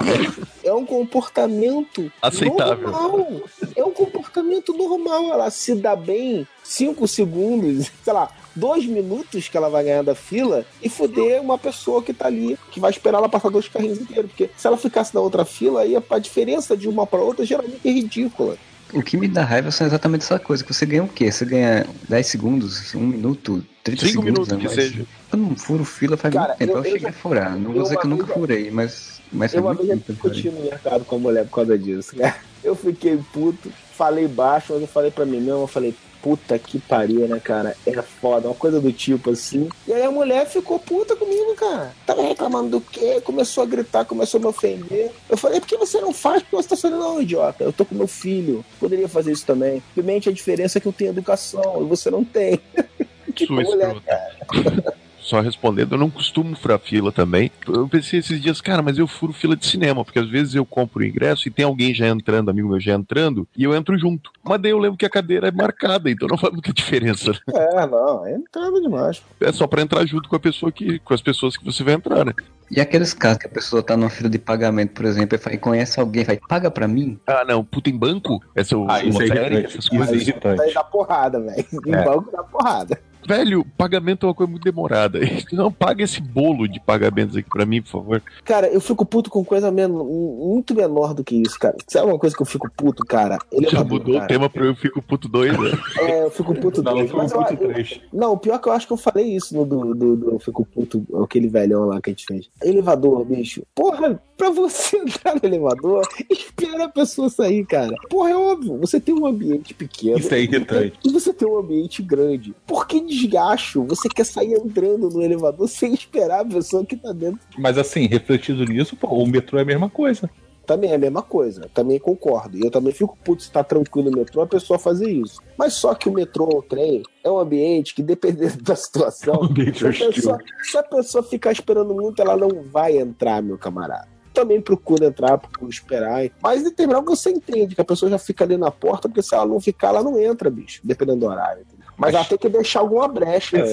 Speaker 1: é um comportamento
Speaker 2: Aceitável.
Speaker 1: normal. É um comportamento normal. Ela se dá bem cinco segundos, <laughs> sei lá, dois minutos que ela vai ganhar da fila e foder uma pessoa que tá ali, que vai esperar ela passar dois carrinhos inteiros. Porque se ela ficasse na outra fila, aí a diferença de uma pra outra geralmente é ridícula.
Speaker 5: O que me dá raiva são exatamente essa coisa, que você ganha o quê? Você ganha 10 segundos, 1 minuto, 30
Speaker 2: Cinco
Speaker 5: segundos,
Speaker 2: minutos
Speaker 5: né?
Speaker 2: que
Speaker 5: Mas
Speaker 2: seja.
Speaker 5: Eu não furo fila faz
Speaker 1: Cara,
Speaker 5: muito tempo,
Speaker 1: eu-
Speaker 5: eu,
Speaker 1: eu
Speaker 5: cheguei
Speaker 1: já-
Speaker 5: a furar. Não vou dizer que eu nunca furei, mas, mas
Speaker 1: Eu uma vez já discuti no mercado com a mulher por causa disso, cara. Eu fiquei puto, falei baixo, mas eu falei pra mim mesmo, eu falei, puta que pariu, né, cara? É foda, uma coisa do tipo assim. E aí a mulher ficou puta comigo, cara. Tava reclamando do quê? Começou a gritar, começou a me ofender. Eu falei, por que você não faz? Porque você tá sendo não, idiota. Eu tô com meu filho. Poderia fazer isso também. Simplesmente a diferença é que eu tenho educação e você não tem. <laughs> Mulher,
Speaker 2: escrota. Só respondendo, eu não costumo furar fila também. Eu pensei esses dias, cara, mas eu furo fila de cinema, porque às vezes eu compro o ingresso e tem alguém já entrando, amigo meu já entrando, e eu entro junto. Mas daí eu lembro que a cadeira é marcada, então não faz muita diferença. né?
Speaker 1: É, não, é entrada demais.
Speaker 2: É só pra entrar junto com a pessoa que, com as pessoas que você vai entrar, né?
Speaker 5: E aqueles casos que a pessoa tá numa fila de pagamento, por exemplo, e fala- e conhece alguém, vai, paga pra mim?
Speaker 2: Ah, não, puta em banco? Essa o
Speaker 3: Ah, isso é
Speaker 2: série,
Speaker 3: irritante.
Speaker 2: essas
Speaker 3: Isso é
Speaker 2: coisas.
Speaker 1: Isso aí dá porrada, velho. Em
Speaker 3: É.
Speaker 1: banco dá porrada.
Speaker 2: Velho, pagamento é uma coisa muito demorada. <laughs> Não, paga esse bolo de pagamentos aqui pra mim, por favor.
Speaker 1: Cara, eu fico puto com coisa men muito menor do que isso, cara. Sabe uma coisa que eu fico puto, cara?
Speaker 2: Já
Speaker 1: Elevador,
Speaker 2: mudou
Speaker 1: cara.
Speaker 2: o tema pra eu fico puto dois, né?
Speaker 1: É, eu fico puto <laughs>
Speaker 3: Não,
Speaker 1: dois. Mas eu-
Speaker 3: ponto
Speaker 1: eu-
Speaker 3: três.
Speaker 1: Não, o pior é que eu acho que eu falei isso no do, do, do Eu Fico Puto, aquele velhão lá que a gente fez. Elevador, bicho. Porra, pra você <laughs> entrar no elevador, espera a pessoa sair, cara. Porra, é óbvio. Você tem um ambiente pequeno.
Speaker 3: Isso é irritante.
Speaker 1: E você tem um ambiente grande. Por que desgacho? Você quer sair entrando no elevador sem esperar a pessoa que tá dentro
Speaker 3: Mas assim, refletido nisso, pô, o metrô é a mesma coisa.
Speaker 1: também é a mesma coisa. Também concordo. E eu também fico puto se tá tranquilo no metrô a pessoa fazer isso. Mas só que o metrô ou o trem é um ambiente que, dependendo da situação, <laughs> se a, pessoa, se a pessoa ficar esperando muito, ela não vai entrar, meu camarada. Também procura entrar, procura esperar. Mas em determinado você entende que a pessoa já fica ali na porta, porque se ela não ficar, ela não entra, bicho, dependendo do horário. entendeu? Mas, ela tem que deixar alguma brecha é,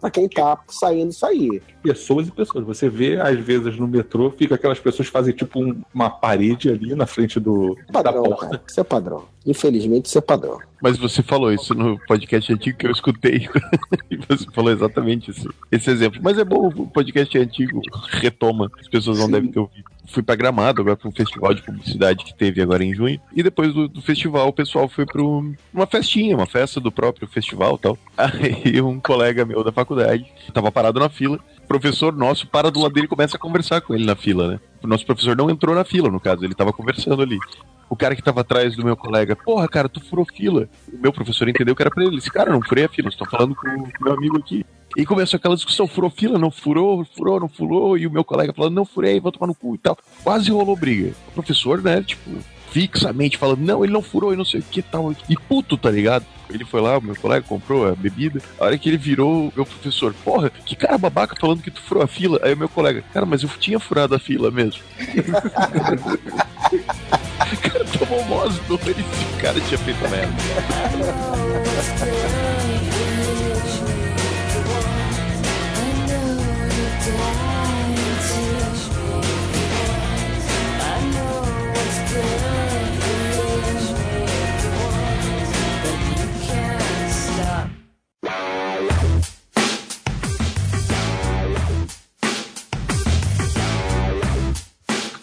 Speaker 1: pra quem tá saindo sair.
Speaker 3: Pessoas e pessoas. Você vê, às vezes, no metrô, fica aquelas pessoas que fazem tipo um- uma parede ali na frente do, da
Speaker 1: Padrão,
Speaker 3: porta.
Speaker 1: cara. Isso é padrão. Infelizmente, isso é padrão.
Speaker 2: Mas você falou isso no podcast antigo que eu escutei. <laughs> e você falou exatamente esse, esse exemplo. Mas é bom, o podcast antigo retoma. As pessoas não
Speaker 1: Sim.
Speaker 2: devem ter ouvido. Fui pra Gramado agora pra um festival de publicidade que teve agora em junho. E depois do, do festival, o pessoal foi pra um- uma festinha, uma festa do próprio festival e tal. <laughs> Aí um colega meu da faculdade tava parado na fila. Professor nosso para do lado dele e começa a conversar com ele na fila, né? O nosso professor não entrou na fila, no caso, ele tava conversando ali. O cara que tava atrás do meu colega, porra, cara, tu furou fila. O meu professor entendeu que era pra ele. Disse, cara, não furei a fila, estou falando com o meu amigo aqui. E começou aquela discussão, furou fila, não furou, furou, não furou, e o meu colega falando, não furei, vou tomar no cu e tal. Quase rolou briga. O professor, né, tipo, fixamente falando, não, ele não furou e não sei o que tal. E puto, tá ligado? Ele foi lá, o meu colega comprou a bebida. A hora que ele virou, meu professor, porra, que cara babaca falando que tu furou a fila. Aí o meu colega, cara, mas eu tinha furado a fila mesmo. <laughs> cara tomou mós dores e o cara tinha feito merda.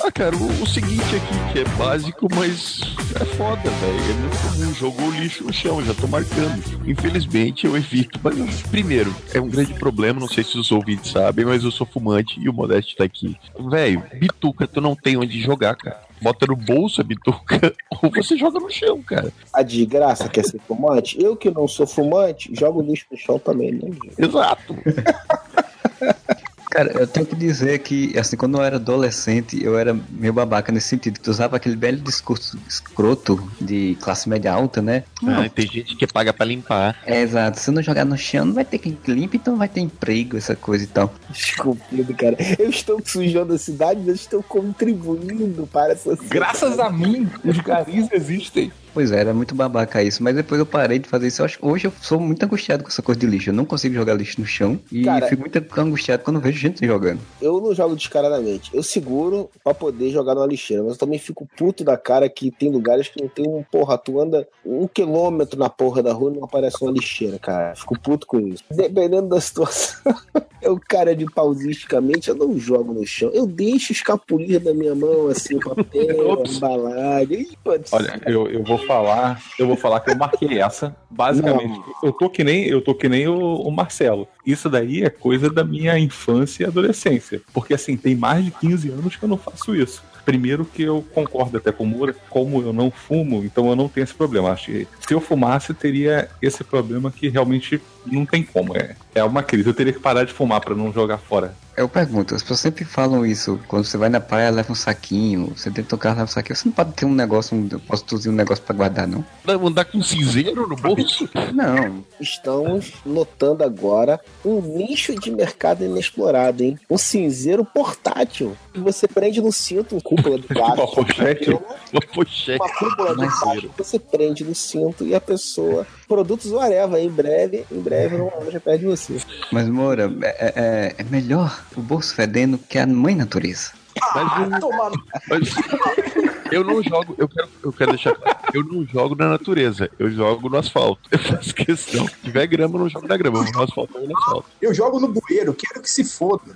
Speaker 2: Ah, cara, o, o seguinte aqui, que é básico, mas é foda, velho. É muito comum. Jogou o lixo no chão, já tô marcando. Infelizmente eu evito. Mas, primeiro, é um grande problema, não sei se os ouvintes sabem, mas eu sou fumante e o Modeste tá aqui. Velho, bituca tu não tem onde jogar, cara. Bota no bolso a bituca <laughs> ou você joga no chão, cara.
Speaker 1: A desgraça quer ser fumante? Eu que não sou fumante, jogo lixo no chão também, né?
Speaker 2: Exato. <laughs>
Speaker 5: Cara, eu tenho que dizer que, assim, quando eu era adolescente, eu era meio babaca nesse sentido, que tu usava aquele belo discurso escroto de classe média alta, né?
Speaker 2: Ah, tem gente que paga pra limpar.
Speaker 5: É, exato. Se não jogar no chão, não vai ter quem limpe, então vai ter emprego, essa coisa e tal.
Speaker 1: Desculpido, cara. Eu estou sujando a cidade, eu estou contribuindo para essa sociedade.
Speaker 3: Graças a mim, os garis existem.
Speaker 5: Pois é, era muito babaca isso, mas depois eu parei de fazer isso. Eu acho, hoje eu sou muito angustiado com essa coisa de lixo. Eu não consigo jogar lixo no chão e
Speaker 1: Cara-
Speaker 5: fico muito angustiado quando vejo gente jogando.
Speaker 1: Eu não jogo descaradamente. Eu seguro pra poder jogar numa lixeira, mas eu também fico puto da cara que tem lugares que não tem um. Porra, tu anda um quilômetro na porra da rua e não aparece uma lixeira, cara. Fico puto com isso. Dependendo da situação. <laughs> Eu, cara, de pausisticamente, eu não jogo no chão. Eu deixo escapulir da minha mão, assim, o <laughs> papel,
Speaker 3: Ops.
Speaker 1: embalagem. Ih, pode ser.
Speaker 3: Olha, eu, eu vou falar, eu vou falar que eu marquei essa. Basicamente, eu tô que nem, eu tô que nem o, o Marcelo. Isso daí é coisa da minha infância e adolescência. Porque assim, tem mais de 15 anos que eu não faço isso. Primeiro que eu concordo até com o Moura, como eu não fumo, então eu não tenho esse problema. Acho que se eu fumasse, teria esse problema que realmente não tem como. É, é uma crise. Eu teria que parar de fumar pra não jogar fora.
Speaker 5: Eu pergunto, as pessoas sempre falam isso. Quando você vai na praia, leva um saquinho. Você dentro do carro, leva um saquinho. Você não pode ter um negócio, um postozinho, um negócio pra guardar, não?
Speaker 2: Não, Andar com cinzeiro no bolso?
Speaker 5: Não.
Speaker 1: Estamos notando agora um nicho de mercado inexplorado, hein? Um cinzeiro portátil. Que você prende no cinto, um cúpula do gato. <laughs>
Speaker 3: Uma pochete.
Speaker 2: Uma pochete.
Speaker 1: uma cúpula gato que você prende no cinto e a pessoa. Produtos Whatever, em breve, em breve numa loja perto de você.
Speaker 5: Mas, Moura, é, é- é melhor o bolso fedendo que a mãe natureza.
Speaker 2: Mas,
Speaker 6: Toma no
Speaker 2: mas eu não jogo, eu quero, eu quero deixar claro, eu não jogo na natureza, eu jogo no asfalto. Eu faço questão. Se tiver grama, eu não jogo na grama, eu vou no asfalto, eu vou no asfalto.
Speaker 6: Eu jogo no bueiro, quero que se foda.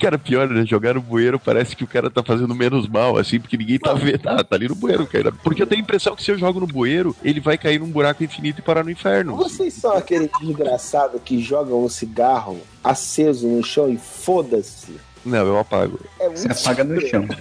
Speaker 2: Cara, pior, né? Jogar no bueiro parece que o cara tá fazendo menos mal, assim, porque ninguém tá vendo. Ah, tá ali no bueiro, cara. Porque eu tenho a impressão que se eu jogo no bueiro, ele vai cair num buraco infinito e parar no inferno.
Speaker 1: Vocês são aquele desgraçado que jogam um cigarro aceso no chão e foda-se.
Speaker 2: Não, eu apago.
Speaker 1: É muito
Speaker 5: Você apaga no chão. <laughs>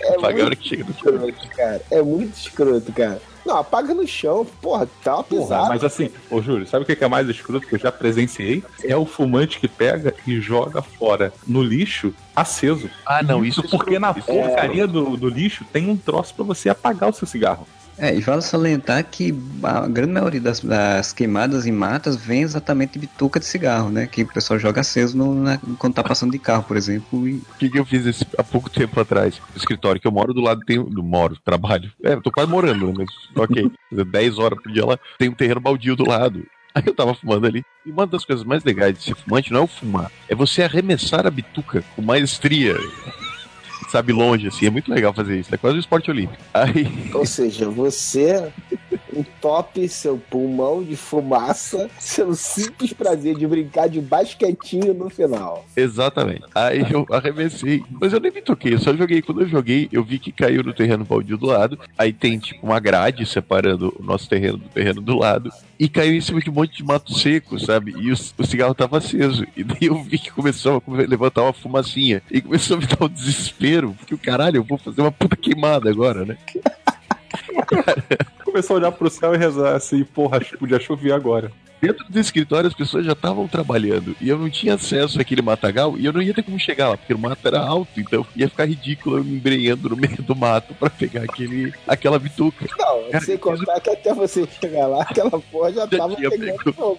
Speaker 1: É
Speaker 2: Apaga a hora
Speaker 1: muito
Speaker 2: que chega no chão.
Speaker 1: escroto, cara. É muito escroto, cara. Não, apaga no chão, porra, tá uma
Speaker 3: Porra,
Speaker 1: pisada.
Speaker 3: mas assim, ô Júlio, sabe o que é mais escroto que eu já presenciei? É o fumante que pega e joga fora no lixo aceso.
Speaker 2: Ah, não, isso
Speaker 3: porque na
Speaker 2: isso-
Speaker 3: porcaria do, do lixo tem um troço pra você apagar o seu cigarro.
Speaker 5: É, e vale salientar que a grande maioria das, das queimadas em matas vem exatamente de bituca de cigarro, né? Que o pessoal joga aceso no, na- quando tá passando de carro, por exemplo. E
Speaker 2: O que, que eu fiz esse- há pouco tempo atrás? No escritório que eu moro do lado tem. Do, moro, trabalho. É, tô quase morando, né? Mas <laughs> ok. 10 horas por dia lá, tem um terreno baldio do lado. Aí eu tava fumando ali. E uma das coisas mais legais de ser fumante não é o fumar, é você arremessar a bituca com maestria. Sabe, longe, assim. É muito legal fazer isso. É quase um esporte olímpico. Aí.
Speaker 1: Ou seja, você entope seu pulmão de fumaça, seu simples prazer de brincar de basquetinho no final.
Speaker 2: Exatamente. Aí eu arremessei. Mas eu nem me toquei, eu só joguei. Quando eu joguei, eu vi que caiu no terreno baldio do lado. Aí tem tipo uma grade separando o nosso terreno do terreno do lado. E caiu em cima de um monte de mato seco, sabe? E o, o cigarro tava aceso. E daí eu vi que começou a levantar uma fumacinha. E começou a me dar um desespero. Porque o caralho, eu vou fazer uma puta queimada agora, né?
Speaker 3: Começou a olhar pro céu e rezar assim, porra, podia chover agora.
Speaker 2: Dentro do escritório as pessoas já estavam trabalhando e eu não tinha acesso àquele matagal e eu não ia ter como chegar lá, porque o mato era alto, então ia ficar ridículo eu me embrenhando no meio do mato pra pegar aquele, aquela bituca.
Speaker 1: Não,
Speaker 2: Cara,
Speaker 1: sem
Speaker 2: eu-
Speaker 1: contar que até você chegar lá, aquela porra já,
Speaker 2: Já
Speaker 1: tava pegando fogo.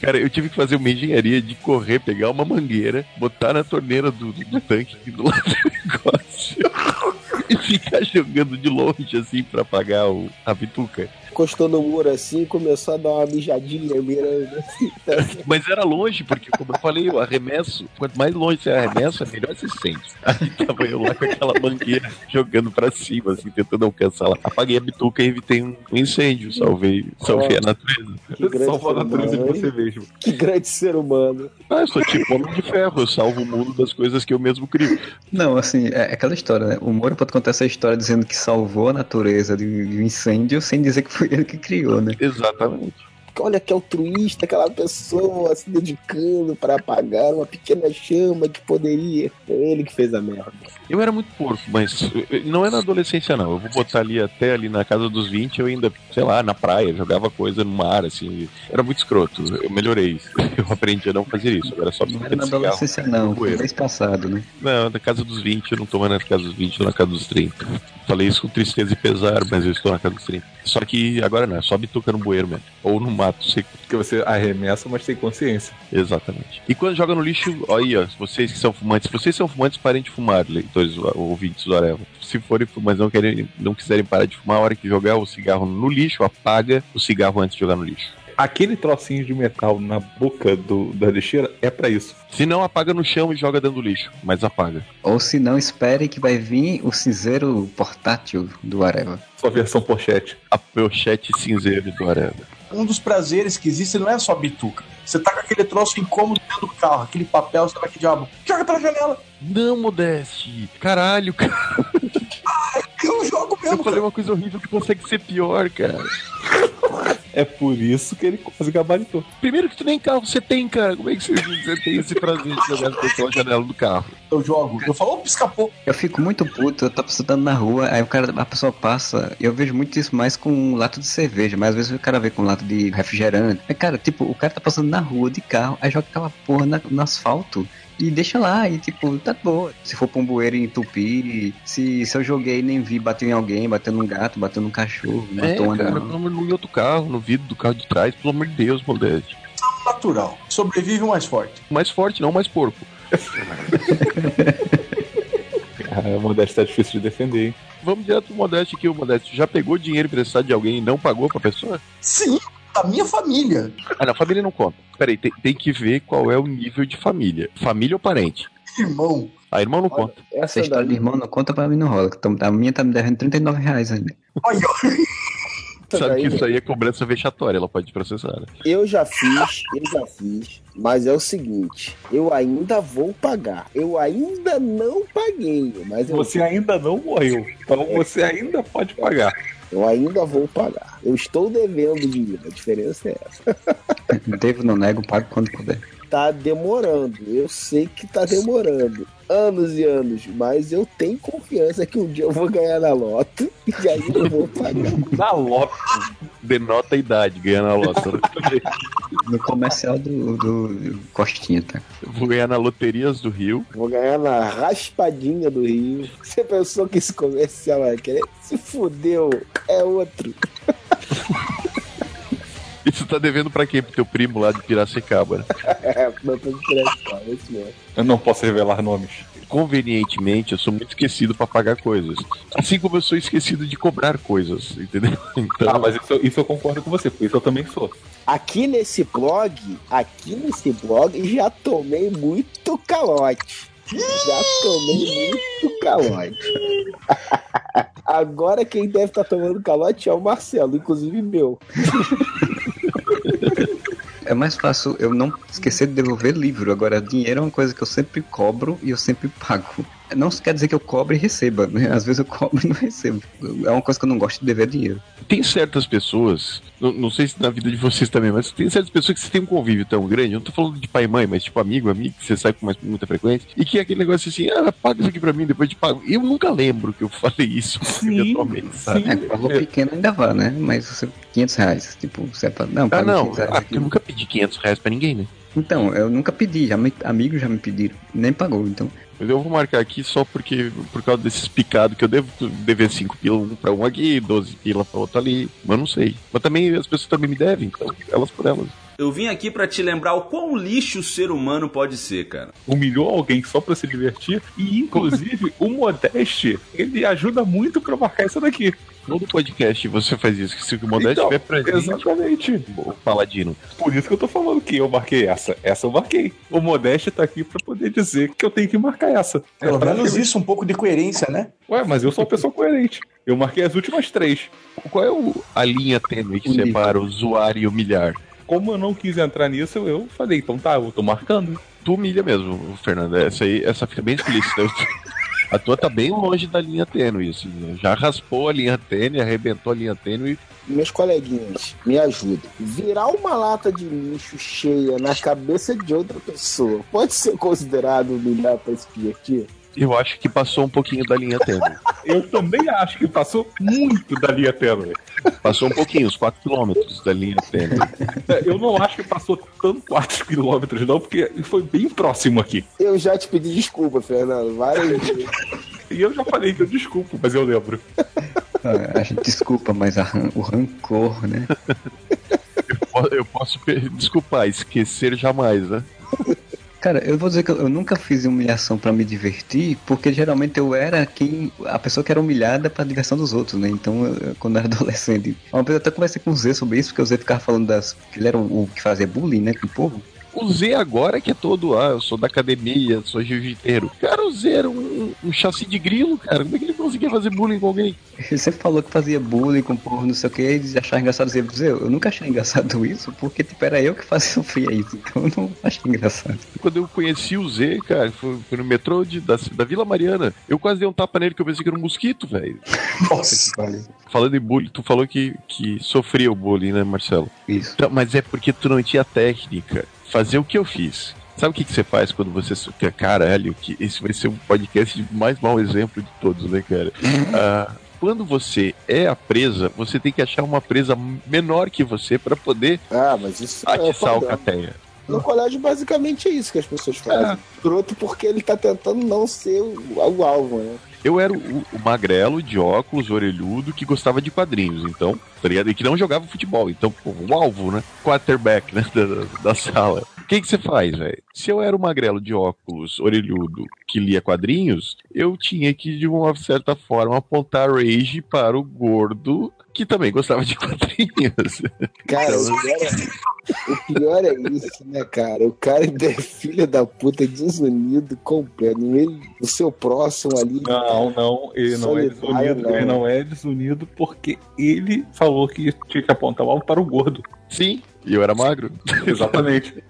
Speaker 2: Cara, eu tive que fazer uma engenharia de correr, pegar uma mangueira, botar na torneira do, do, do tanque aqui do lado do negócio <laughs> e ficar jogando de longe assim pra apagar o, a bituca.
Speaker 1: Encostou no muro assim e começou a dar uma mijadinha mirando <laughs> assim.
Speaker 2: Mas era longe, porque como eu falei, eu arremesso. Quanto mais longe você arremessa, melhor você sente. Aí tava eu lá com aquela mangueira jogando pra cima, assim, tentando alcançar lá. Apaguei a bituca e evitei um incêndio. Salvei, salvei a natureza.
Speaker 3: Salva a natureza de você mesmo.
Speaker 1: Que grande ser humano.
Speaker 2: Ah, eu sou tipo homem de ferro, eu salvo o mundo das coisas que eu mesmo crio.
Speaker 5: Não, assim, é aquela história, né? O Moura pode contar essa história dizendo que salvou a natureza de, de um incêndio sem dizer que foi ele que criou, né?
Speaker 2: Exatamente.
Speaker 1: Olha que altruísta aquela pessoa se dedicando para apagar uma pequena chama que poderia. Foi ele que fez a merda.
Speaker 2: Eu era muito porco, mas não é na adolescência, não. Eu vou botar ali até ali na casa dos 20, eu ainda, sei lá, na praia, jogava coisa no mar, assim. Era muito escroto. Eu melhorei. <laughs> Eu aprendi a não fazer isso. Agora é só
Speaker 5: Não era na
Speaker 2: de cigarro.
Speaker 5: adolescência, não. Foi mês passado, né?
Speaker 2: Não, na casa dos 20, eu não tô mais na casa dos 20, tô na casa dos 30. Falei isso com tristeza e pesar, mas eu estou na casa dos 30. Só que agora não, é só bituca no bueiro mesmo. Ou no
Speaker 3: Porque você arremessa, mas tem consciência.
Speaker 2: Exatamente. E quando joga no lixo, aí, ó, vocês que são fumantes, se vocês são fumantes, parem de fumar, leitores, ouvintes do Areva. Se forem fumantes não, querem, não quiserem parar de fumar, a hora que jogar o cigarro no lixo, apaga o cigarro antes de jogar no lixo.
Speaker 3: Aquele trocinho de metal na boca do, da lixeira é pra isso.
Speaker 2: Se não, apaga no chão e joga dentro do lixo, mas apaga.
Speaker 5: Ou se não, espere que vai vir o cinzeiro portátil do Areva.
Speaker 3: Sua versão pochete.
Speaker 2: A pochete cinzeiro do Areva.
Speaker 6: Um dos prazeres que existe não é só bituca. Você tá com aquele troço incômodo dentro do carro, aquele papel, sei lá que diabo. Joga pela janela.
Speaker 2: Não, Modeste! Caralho, cara.
Speaker 6: Eu jogo
Speaker 2: Eu
Speaker 6: mesmo,
Speaker 2: falei
Speaker 6: cara.
Speaker 2: uma coisa horrível que consegue ser pior, cara.
Speaker 3: É por isso que ele quase gabaritou.
Speaker 2: Primeiro que tu nem carro você tem, cara. Como é que você, você tem esse prazer de jogar pela janela do carro?
Speaker 6: Eu jogo. Eu falo, opa, escapou.
Speaker 5: Eu fico muito puto, eu tô andando na rua, aí o cara, a pessoa passa, e eu vejo muito isso mais com lato de cerveja, mas às vezes o cara vê com lato de refrigerante. Aí, cara, tipo, o cara tá passando na rua de carro, aí joga aquela porra na- no asfalto. E deixa lá, e tipo, tá boa. Se for pra um bueiro entupir, se, se eu joguei e nem vi, bateu em alguém, bateu num gato, bateu num cachorro,
Speaker 2: É,
Speaker 5: matou um
Speaker 2: cara, pelo amor no outro carro, no vidro do carro de trás, pelo amor de Deus, Modeste.
Speaker 6: Natural. Sobrevive o mais forte.
Speaker 2: Mais forte, não mais porco. <laughs>
Speaker 3: Ah, a modéstia tá difícil de defender, hein?
Speaker 2: Vamos direto pro Modeste aqui, o Modeste. Já pegou dinheiro emprestado de alguém e não pagou pra pessoa?
Speaker 6: Sim, da minha família.
Speaker 2: Ah, não, família não conta. Peraí, tem, tem que ver qual é o nível de família. Família ou parente?
Speaker 6: Irmão.
Speaker 2: A irmão não conta.
Speaker 5: Essa
Speaker 1: Essa
Speaker 5: história de
Speaker 1: daí,
Speaker 5: irmão não conta pra mim, não rola. que tô- A minha tá me devendo 39 reais ainda.
Speaker 6: Olha,
Speaker 2: Sabe que
Speaker 1: daí
Speaker 2: isso aí é cobrança vexatória, ela pode processar. né?
Speaker 1: eu já fiz, eu já fiz. Mas é o seguinte, eu ainda vou pagar. Eu ainda não paguei, mas eu,
Speaker 3: Você ainda não morreu. Então você ainda pode pagar.
Speaker 1: Eu ainda vou pagar. Eu estou devendo dinheiro, a diferença é essa. <laughs>
Speaker 5: Devo, não nego, pago quando puder.
Speaker 1: Tá demorando, eu sei que tá demorando. Anos e anos, mas eu tenho confiança que um dia eu vou ganhar na loto e aí eu vou pagar. <laughs>
Speaker 3: Na loto.
Speaker 2: Denota a idade, ganhar na lota. né? <laughs>
Speaker 5: No comercial do, do, Costinha, tá?
Speaker 2: Eu Vou ganhar na Loterias do Rio.
Speaker 1: Vou ganhar na raspadinha do Rio. Você pensou que esse comercial vai querer? Se fudeu, é outro. <laughs>
Speaker 2: E você tá devendo pra quem? Pro teu primo lá de Piracicaba, né? <laughs>
Speaker 1: É, tô interessado, é isso mesmo.
Speaker 3: Eu não posso revelar nomes.
Speaker 2: Convenientemente, eu sou muito esquecido pra pagar coisas. Assim como eu sou esquecido de cobrar coisas, entendeu? <laughs> Então,
Speaker 3: Ah, mas isso, isso eu concordo com você, por isso eu também sou.
Speaker 1: Aqui nesse blog, aqui nesse blog, já tomei muito calote. Já tomei muito calote. <laughs> Agora quem deve estar tomando calote é o Marcelo, inclusive meu. <laughs>
Speaker 5: É mais fácil eu não esquecer de devolver livro. Agora, dinheiro é uma coisa que eu sempre cobro e eu sempre pago. Não quer dizer que eu cobre e receba. né? Às vezes eu cobro e não recebo. É uma coisa que eu não gosto de dever dinheiro.
Speaker 2: tem certas pessoas, não, não sei se na vida de vocês também, mas tem certas pessoas que você tem um convívio tão grande, eu não tô falando de pai e mãe, mas tipo amigo, amigo, que você sai com mais, muita frequência, e que é aquele negócio assim, ah, paga isso aqui pra mim, depois eu te pago. Eu nunca lembro que eu falei isso
Speaker 3: Sim,
Speaker 2: eventualmente, sabe?
Speaker 3: sim.
Speaker 5: É, valor pequeno ainda vá, né? Mas você, 500 reais. Tipo, você fala, não,
Speaker 2: Ah,
Speaker 5: paga
Speaker 2: não,
Speaker 5: 500 reais
Speaker 2: ah,
Speaker 5: aqui.
Speaker 2: eu nunca pedi 500 reais pra ninguém, né?
Speaker 5: Então, eu nunca pedi. Já me, amigos já me pediram. Nem pagou, então.
Speaker 2: Mas eu vou marcar aqui só porque, por causa desses picados que eu devo dever 5 pila um pra um aqui, 12 pila pra outro ali, mas não sei. Mas também as pessoas também me devem, então elas por elas.
Speaker 7: Eu vim aqui pra te lembrar o quão lixo o ser humano pode ser, cara.
Speaker 3: Humilhou alguém só pra se divertir. E, inclusive, o Modeste, ele ajuda muito pra marcar isso daqui.
Speaker 2: Todo podcast você faz isso, que se o Modeste
Speaker 3: Então,
Speaker 2: tiver presente,
Speaker 3: Exatamente.
Speaker 2: o Paladino.
Speaker 3: Por isso que eu tô falando que eu marquei essa. Essa eu marquei. O Modeste tá aqui pra poder dizer que eu tenho que marcar essa.
Speaker 6: Pelo
Speaker 3: É
Speaker 6: menos isso, um pouco de coerência, né?
Speaker 3: Ué, mas eu sou uma pessoa coerente. Eu marquei as últimas três.
Speaker 2: Qual é o- a linha tênue que
Speaker 5: O
Speaker 2: separa o zoar e humilhar?
Speaker 3: Como eu não quis entrar nisso, eu falei, então tá, eu tô marcando.
Speaker 2: Tu humilha mesmo, Fernando. Essa aí, essa fica bem explícita. A tua tá bem longe da linha tênue, assim. né? Já raspou a linha tênue, arrebentou a linha tênue.
Speaker 1: Meus coleguinhas, me ajudem. Virar uma lata de lixo cheia na cabeça de outra pessoa pode ser considerado humilhar pra se divertir?
Speaker 2: Eu acho que passou um pouquinho da linha tênue.
Speaker 3: Eu também acho que passou muito da linha tênue.
Speaker 2: Passou um pouquinho, uns 4 quilômetros da linha tênue.
Speaker 3: É, Eu não acho que passou tanto 4 quilômetros, não, porque foi bem próximo aqui.
Speaker 1: Eu já te pedi desculpa, Fernando, várias vezes.
Speaker 3: E eu já falei que eu desculpo, mas eu lembro.
Speaker 5: Ah, A gente desculpa, mas ran- o rancor, né?
Speaker 2: Eu posso per- desculpar, esquecer jamais, né?
Speaker 5: Cara, eu vou dizer que eu, nunca fiz humilhação pra me divertir, porque geralmente eu era quem a pessoa que era humilhada pra diversão dos outros, né? Então, eu- quando eu era <laughs> adolescente, uma vez eu até conversei com o Zé sobre isso, porque o Zé ficava falando das que ele era o, o que fazia bullying, né, com o povo.
Speaker 2: O Z agora que é todo, ah, eu sou da academia, sou jiu-jiteiro. Cara, o Z era um, um chassi de grilo, cara. Como é que ele conseguia fazer bullying com alguém?
Speaker 5: Sempre falou que fazia bullying com o povo, não sei o que, e achava engraçado dizer, Zé, eu nunca achei engraçado isso, porque tipo, era eu que fazia sofrer isso, <laughs> então eu não achei engraçado.
Speaker 2: Quando eu conheci o Z, cara, foi, foi no metrô de, da, da Vila Mariana. Eu quase dei um tapa nele que eu pensei que era um mosquito, velho. <laughs>
Speaker 6: Nossa.
Speaker 2: Falando em bullying, tu falou que, que sofria o bullying, né, Marcelo?
Speaker 5: Isso.
Speaker 2: Então, mas é porque tu não tinha técnica. Fazer o que eu fiz. Sabe o que, que você faz quando você. Caralho, que esse vai ser um podcast de mais mau exemplo de todos, né, cara? Ah, quando você é a presa, você tem que achar uma presa menor que você pra poder
Speaker 1: Ah, mas isso é
Speaker 2: atiçar o
Speaker 1: padrão.
Speaker 2: cateia.
Speaker 1: No colégio, basicamente é isso que as pessoas fazem. Escroto porque ele tá tentando não ser o, o alvo, né?
Speaker 2: Eu era o, o magrelo de óculos, orelhudo, que gostava de quadrinhos, então, tá? E que não jogava futebol. Então, o alvo, né? Quarterback, né? <laughs> Da, da sala. O que que você faz, velho? Se eu era o magrelo de óculos, orelhudo, que lia quadrinhos, eu tinha que, de uma certa forma, apontar rage para o gordo, que também gostava de <laughs> quadrinhos.
Speaker 1: Cara, o pior, é, o pior é isso, né, cara? O cara ainda é filho da puta, desunido, completo. Meio do seu próximo ali.
Speaker 3: Não, não, ele não é desunido.
Speaker 1: não.
Speaker 3: Ele não é desunido porque ele falou que tinha que apontar o alvo para o gordo.
Speaker 2: Sim, e eu era magro.
Speaker 3: Exatamente.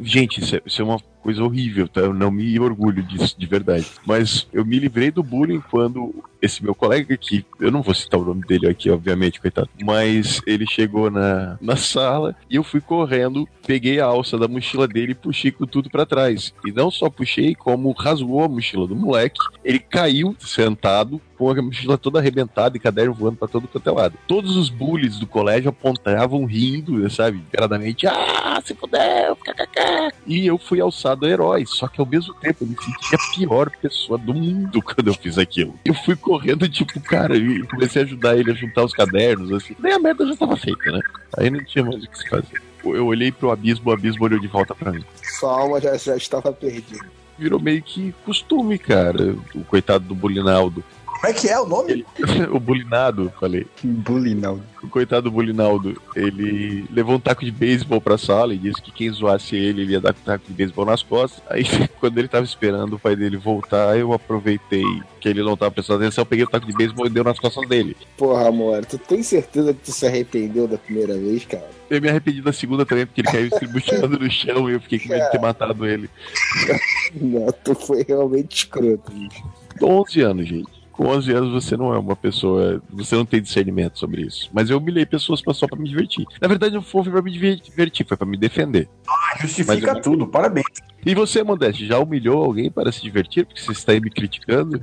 Speaker 2: Gente, isso é, isso é uma coisa horrível, tá? Eu não me orgulho disso, de verdade. Mas eu me livrei do bullying quando esse meu colega aqui, eu não vou citar o nome dele aqui, obviamente, coitado, mas ele chegou na, na sala e eu fui correndo, peguei a alça da mochila dele e puxei com tudo pra trás. E não só puxei, como rasgou a mochila do moleque. Ele caiu sentado, com a mochila toda arrebentada e caderno voando pra todo quanto é lado. Todos os bullies do colégio apontavam rindo, sabe, desesperadamente, ah, se fudeu, kkk. E eu fui alçado a herói, só que ao mesmo tempo eu me senti a pior pessoa do mundo <laughs> quando eu fiz aquilo. Eu fui correndo, tipo, cara, e comecei a ajudar ele a juntar os cadernos, assim. Nem a merda já tava feita, né? Aí não tinha mais o que se fazer. Eu olhei pro abismo, o abismo olhou de volta pra mim.
Speaker 1: Sua alma já, já estava perdida.
Speaker 2: Virou meio que costume, cara. O coitado do Bulinaldo.
Speaker 6: Como é que é o nome? <laughs>
Speaker 2: o Bulinado, falei.
Speaker 5: Bullying, não.
Speaker 2: O coitado do Bulinaldo, ele levou um taco de beisebol pra sala e disse que quem zoasse ele, ele ia dar um taco de beisebol nas costas. Aí, <laughs> quando ele tava esperando o pai dele voltar, eu aproveitei que ele não tava prestando atenção, peguei o taco de beisebol e deu nas costas dele.
Speaker 1: Porra, amor, tu tem certeza que tu se arrependeu da primeira vez, cara?
Speaker 2: Eu me arrependi da segunda também, porque ele caiu se <laughs> buchando no chão e eu fiquei com medo de ter matado ele.
Speaker 1: Não, tu foi realmente escroto, bicho.
Speaker 2: Com 11 anos, gente. Com 11 anos você não é uma pessoa. Você não tem discernimento sobre isso. Mas eu humilhei pessoas só pra me divertir. Na verdade, não foi pra me divertir, foi pra me defender.
Speaker 6: Justifica
Speaker 2: Mas eu-
Speaker 6: tudo, parabéns.
Speaker 2: E você, Modeste, já humilhou alguém para se divertir? Porque você está aí me criticando?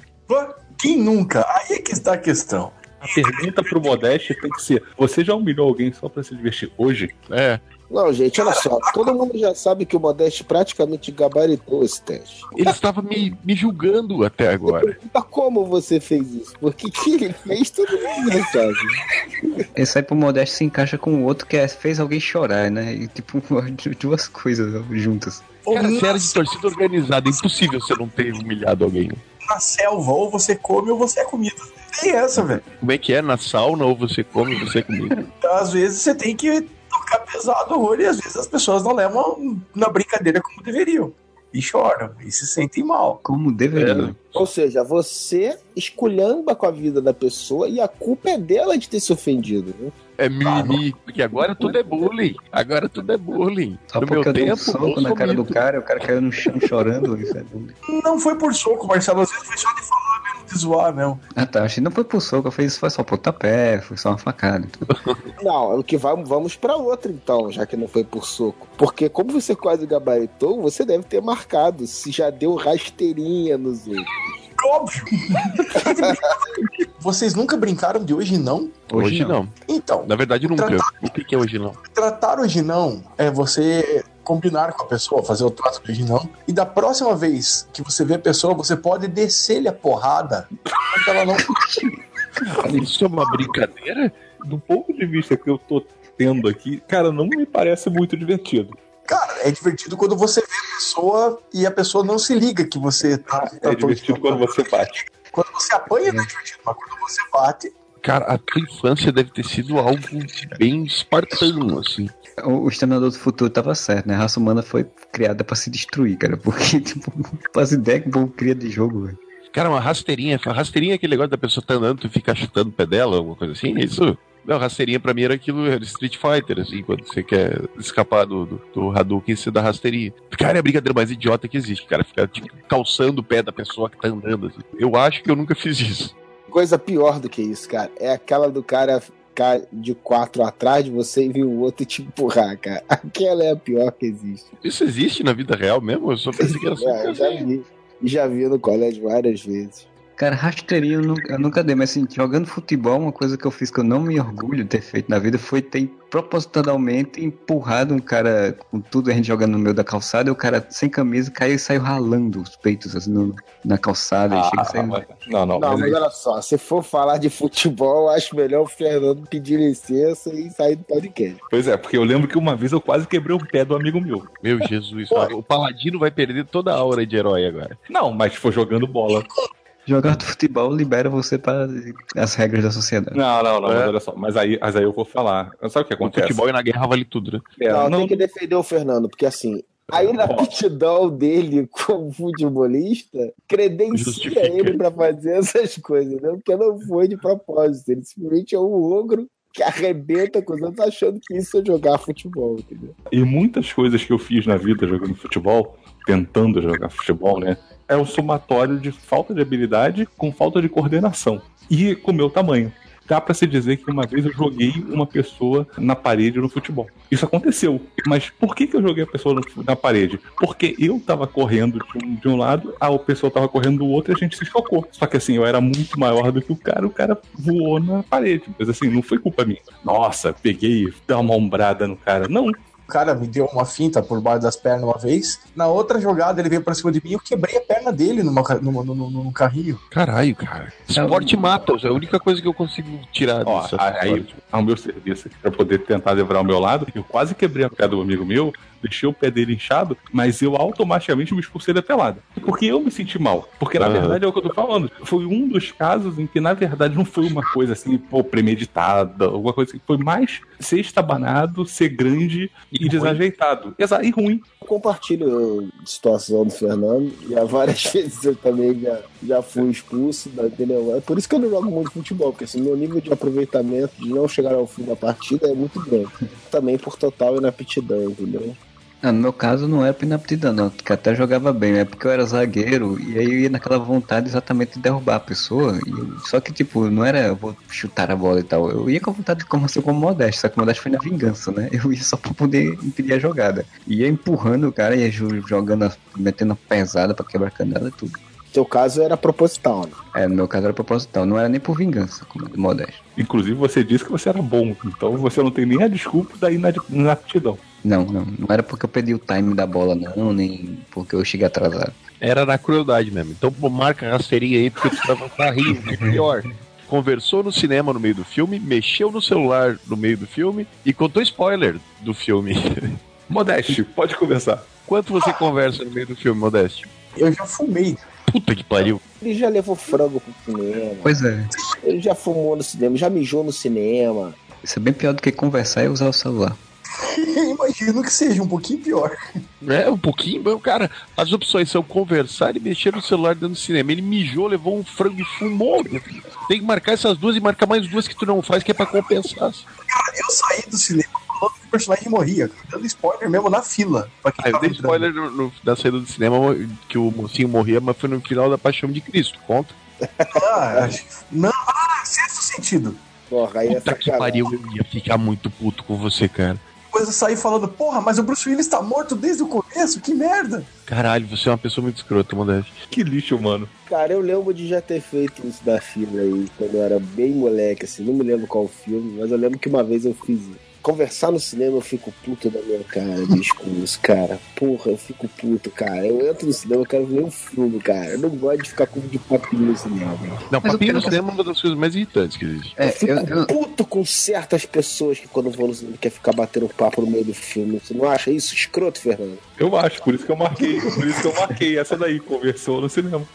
Speaker 6: Quem nunca? Aí é que está a questão.
Speaker 3: A pergunta pro Modeste tem que ser: você já humilhou alguém só pra se divertir hoje?
Speaker 2: É.
Speaker 1: Não, gente, olha só. Todo mundo já sabe que o Modeste praticamente gabaritou esse teste.
Speaker 2: Ele estava me, me julgando até agora. <laughs>
Speaker 1: Mas como você fez isso? Porque que ele fez, todo mundo já sabe.
Speaker 5: Esse aí pro Modesto se encaixa com o outro que é, fez alguém chorar, né? E tipo, <laughs> duas coisas juntas.
Speaker 6: Ou
Speaker 2: Cara, você era de torcida organizada. É impossível você não ter humilhado alguém.
Speaker 6: na selva, ou você come ou você é comida. Tem essa, velho.
Speaker 2: Como é que é? Na sauna ou você come ou você é comigo?
Speaker 6: Então, às vezes você tem que tocar pesado o olho e às vezes as pessoas não levam na brincadeira como deveriam. E choram, e se sentem mal.
Speaker 5: Como deveria.
Speaker 1: Ou seja, você esculhamba com a vida da pessoa e a culpa é dela de ter se ofendido. Né?
Speaker 2: É mimimi. Porque agora tudo é bullying. Agora tudo é bullying.
Speaker 5: Só
Speaker 2: no meu
Speaker 5: eu dei um
Speaker 2: tempo,
Speaker 5: soco na cara do cara, o cara caiu no chão chorando. Isso é bullying.
Speaker 6: Não foi por soco, Marcelo, às vezes foi só de falar mesmo, de zoar mesmo.
Speaker 5: Ah tá, achei que não foi por soco, eu fiz foi só pontapé, foi só uma facada. Então. <laughs>
Speaker 1: Não, o que vai, vamos pra outra então, já que não foi por soco. Porque como você quase gabaritou, você deve ter marcado se já deu rasteirinha nos outros.
Speaker 6: Óbvio. Vocês nunca brincaram de hoje não?
Speaker 2: Hoje não.
Speaker 6: Então,
Speaker 2: Na verdade, nunca. O que que é hoje não?
Speaker 6: tratar hoje não é você combinar com a pessoa, fazer o trato de não. E da próxima vez que você vê a pessoa, você pode descer-lhe a porrada pra ela não. <laughs>
Speaker 2: Isso é uma brincadeira?
Speaker 3: Do ponto de vista que eu tô tendo aqui, cara, não me parece muito divertido.
Speaker 6: Cara, é divertido quando você vê a pessoa e a pessoa não se liga que você tá.
Speaker 3: É divertido quando você bate.
Speaker 6: Quando você apanha, não é divertido, mas quando você bate.
Speaker 2: Cara, a tua infância deve ter sido algo bem espartano, assim.
Speaker 5: O, o Exterminador do Futuro tava certo, né? A raça humana foi criada pra se destruir, cara. Porque, <laughs> tipo, faz ideia que o povo cria de jogo, velho.
Speaker 2: Cara, uma rasteirinha. Rasteirinha é aquele negócio da pessoa tá andando, tu fica chutando o pé dela, alguma coisa assim, é isso? Não, rasteirinha pra mim era aquilo, era Street Fighter, assim, quando você quer escapar do, do, do Hadouken, você dá rasteirinha. Cara, é a brincadeira mais idiota que existe, cara. Ficar, tipo, calçando o pé da pessoa que tá andando, assim. Eu acho que eu nunca fiz isso.
Speaker 1: Coisa pior do que isso, cara. É aquela do cara ficar de quatro atrás de você e vir o outro te empurrar, cara. <laughs> Aquela é a pior que existe.
Speaker 2: Isso existe na vida real mesmo? Eu só pensei que era só <laughs>
Speaker 1: É, eu já vi. Já vi no colégio várias vezes.
Speaker 5: Cara, rasteirinha eu nunca, eu nunca dei, mas assim, jogando futebol, uma coisa que eu fiz que eu não me orgulho de ter feito na vida foi ter propositalmente empurrado um cara com tudo, a gente jogando no meio da calçada, e o cara sem camisa caiu e saiu ralando os peitos assim, no- na calçada. e chega
Speaker 3: mas- não, não,
Speaker 1: Não,
Speaker 3: mas
Speaker 1: olha só, se for falar de futebol, eu acho melhor o Fernando pedir licença e sair do podcast.
Speaker 3: Pois é, porque eu lembro que uma vez eu quase quebrei o pé do amigo meu.
Speaker 2: Meu Jesus, o Paladino vai perder toda a aura de herói agora.
Speaker 3: Não, mas foi jogando bola.
Speaker 5: Jogar futebol libera você para as regras da sociedade.
Speaker 3: Não, não, não,
Speaker 2: É.
Speaker 3: mas olha só. Mas aí, mas aí eu vou falar. Sabe o que
Speaker 2: O
Speaker 3: acontece?
Speaker 2: futebol e na guerra vale tudo, né?
Speaker 3: É,
Speaker 1: não,
Speaker 3: não,
Speaker 1: tem que defender o Fernando, porque assim, a inaptidão dele como futebolista credencia
Speaker 2: Justifica.
Speaker 1: ele pra fazer essas coisas, né? Porque não foi de propósito. Ele simplesmente é um ogro que arrebenta com os outros achando que isso é jogar futebol, entendeu?
Speaker 3: E muitas coisas que eu fiz na vida jogando futebol, tentando jogar futebol, né? É um somatório de falta de habilidade com falta de coordenação. E com o meu tamanho. Dá pra se dizer que uma vez eu joguei uma pessoa na parede no futebol. Isso aconteceu. Mas por que, que eu joguei a pessoa na parede? Porque eu tava correndo de um, de um lado, a pessoa tava correndo do outro e a gente se chocou. Só que assim, eu era muito maior do que o cara, o cara voou na parede. Mas assim, não foi culpa minha. Nossa, peguei, dá uma ombrada no cara. Não,
Speaker 6: O cara me deu uma finta por baixo das pernas uma vez. Na outra jogada, ele veio pra cima de mim e eu quebrei a perna dele numa, numa- no, no- no carrinho.
Speaker 2: Caralho, cara. Esporte mata, é a única coisa que eu consigo tirar
Speaker 3: Ó,
Speaker 2: disso.
Speaker 3: aí, ao meu serviço aqui, pra poder tentar levar ao meu lado, eu quase quebrei a pé do amigo meu, deixei o pé dele inchado, mas eu automaticamente me expulsei da pelada. Porque eu me senti mal. Porque, na
Speaker 2: Aham.
Speaker 3: verdade, é o que eu tô falando. Foi um dos casos em que, na verdade, não foi uma coisa assim, pô, premeditada, alguma coisa assim. Foi mais ser estabanado, ser grande e,
Speaker 2: ruim.
Speaker 3: desajeitado. Exato, e ruim.
Speaker 1: Eu compartilho a situação do Fernando e há várias <laughs> vezes eu também já, já fui expulso, entendeu? É por isso que eu não jogo muito futebol, porque assim, meu nível de aproveitamento de não chegar ao fim da partida é muito grande. Também por total inaptidão, entendeu?
Speaker 5: Ah, no meu caso não é por inaptidão, não, que até jogava bem, é porque eu era zagueiro e aí eu ia naquela vontade exatamente de derrubar a pessoa. E eu- só que, tipo, não era eu vou chutar a bola e tal. Eu ia com a vontade de como assim como modesto, só que o modesto foi na vingança, né? Eu ia só pra poder impedir a jogada. Ia empurrando o cara, ia jo- jogando, a- metendo a pesada pra quebrar a canela e tudo.
Speaker 1: No teu caso era proposital, né?
Speaker 5: É, no meu caso era proposital, não era nem por vingança, como modesto.
Speaker 3: Inclusive, você disse que você era bom. Então, você não tem nem a desculpa da inaptidão.
Speaker 5: Não, não, não era porque eu perdi o time da bola, não, nem porque eu cheguei atrasado.
Speaker 2: Era na crueldade mesmo. Então pô, marca a rasteirinha aí porque tu tava tá rindo. É pior. Conversou no cinema no meio do filme, mexeu no celular no meio do filme e contou spoiler do filme. <laughs>
Speaker 3: Modeste, pode conversar.
Speaker 2: Quanto você conversa no meio do filme, Modeste?
Speaker 6: Eu já fumei.
Speaker 2: Puta que pariu.
Speaker 1: Ele já levou frango pro cinema,
Speaker 5: Pois é,
Speaker 1: ele já fumou no cinema, já mijou no cinema.
Speaker 5: isso é bem pior do que conversar e usar o celular.
Speaker 6: Imagino que seja um pouquinho pior.
Speaker 2: É, um pouquinho, mas, cara, as opções são conversar e mexer no celular dentro do cinema. Ele mijou, levou um frango e fumou. Tem que marcar essas duas e marcar mais duas que tu não faz, que é pra compensar.
Speaker 6: Cara, eu saí do cinema falando que o personagem morria, cara, dando spoiler mesmo na fila. Pra
Speaker 2: Ah, eu dei spoiler no, no- da saída do cinema que o mocinho morria, mas foi no final da Paixão de Cristo. Conta.
Speaker 6: Ah, não, ah, sexto sentido.
Speaker 1: Porra, aí é
Speaker 2: Puta que
Speaker 1: sacanagem.
Speaker 2: pariu, eu ia ficar muito puto com você, cara.
Speaker 6: Depois eu saí falando, porra, mas o Bruce Willis tá morto desde o começo, que merda.
Speaker 2: Caralho, você é uma pessoa muito escrota, Modeste.
Speaker 3: Que lixo, mano.
Speaker 1: Cara, eu lembro de já ter feito isso da fila aí, quando eu era bem moleque, assim, não me lembro qual filme, mas eu lembro que uma vez eu fiz isso. Conversar no cinema eu fico puto da minha cara, bicho, com isso, cara. Porra, eu fico puto, cara. Eu entro no cinema, eu quero ver um filme, cara. Eu não gosto de ficar com de papinho no cinema.
Speaker 2: Não,
Speaker 5: Mas
Speaker 2: papinho no cinema é uma das coisas mais irritantes que existe.
Speaker 5: É,
Speaker 1: eu fico
Speaker 5: eu, eu,
Speaker 1: puto com certas pessoas que quando vão no cinema quer ficar batendo papo no meio do filme. Você não acha isso escroto, Fernando?
Speaker 3: Eu acho, por isso que eu marquei. Por isso que eu marquei essa daí, conversou no cinema.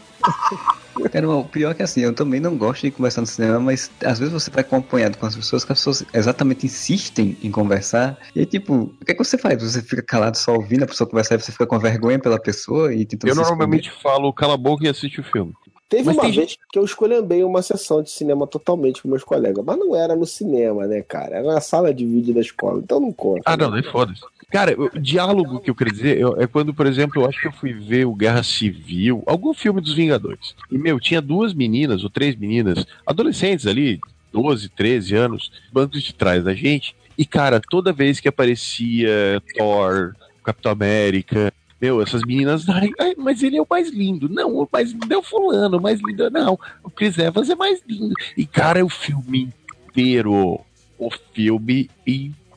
Speaker 5: Cara, o pior é que assim, eu também não gosto de conversar no cinema, mas às vezes você tá acompanhado com as pessoas que as pessoas exatamente insistem em conversar. E aí, tipo, o que, é que você faz? Você fica calado só ouvindo a pessoa conversar e você fica com vergonha pela pessoa e tentando
Speaker 2: Eu normalmente falo cala a boca e assiste o filme.
Speaker 1: Teve
Speaker 2: Mas
Speaker 1: uma
Speaker 2: tem
Speaker 1: vez que eu escolhei uma sessão de cinema totalmente com meus colegas, mas não era no cinema, né, cara? Era na sala de vídeo da escola, então não conta.
Speaker 2: Ah, não,
Speaker 1: né?
Speaker 2: daí foda-se. Cara, o diálogo que eu queria dizer eu- é quando, por exemplo, eu acho que eu fui ver o Guerra Civil, algum filme dos Vingadores. E, meu, tinha duas meninas, ou três meninas, adolescentes ali, 12, 13 anos, bancos de trás da gente. E, cara, toda vez que aparecia Thor, Capitão América, meu, essas meninas, ai, ai, mas ele é o mais lindo. Não, o mais lindo é o fulano, o mais lindo não. O Chris Evans é mais lindo. E, cara, é o filme inteiro. O filme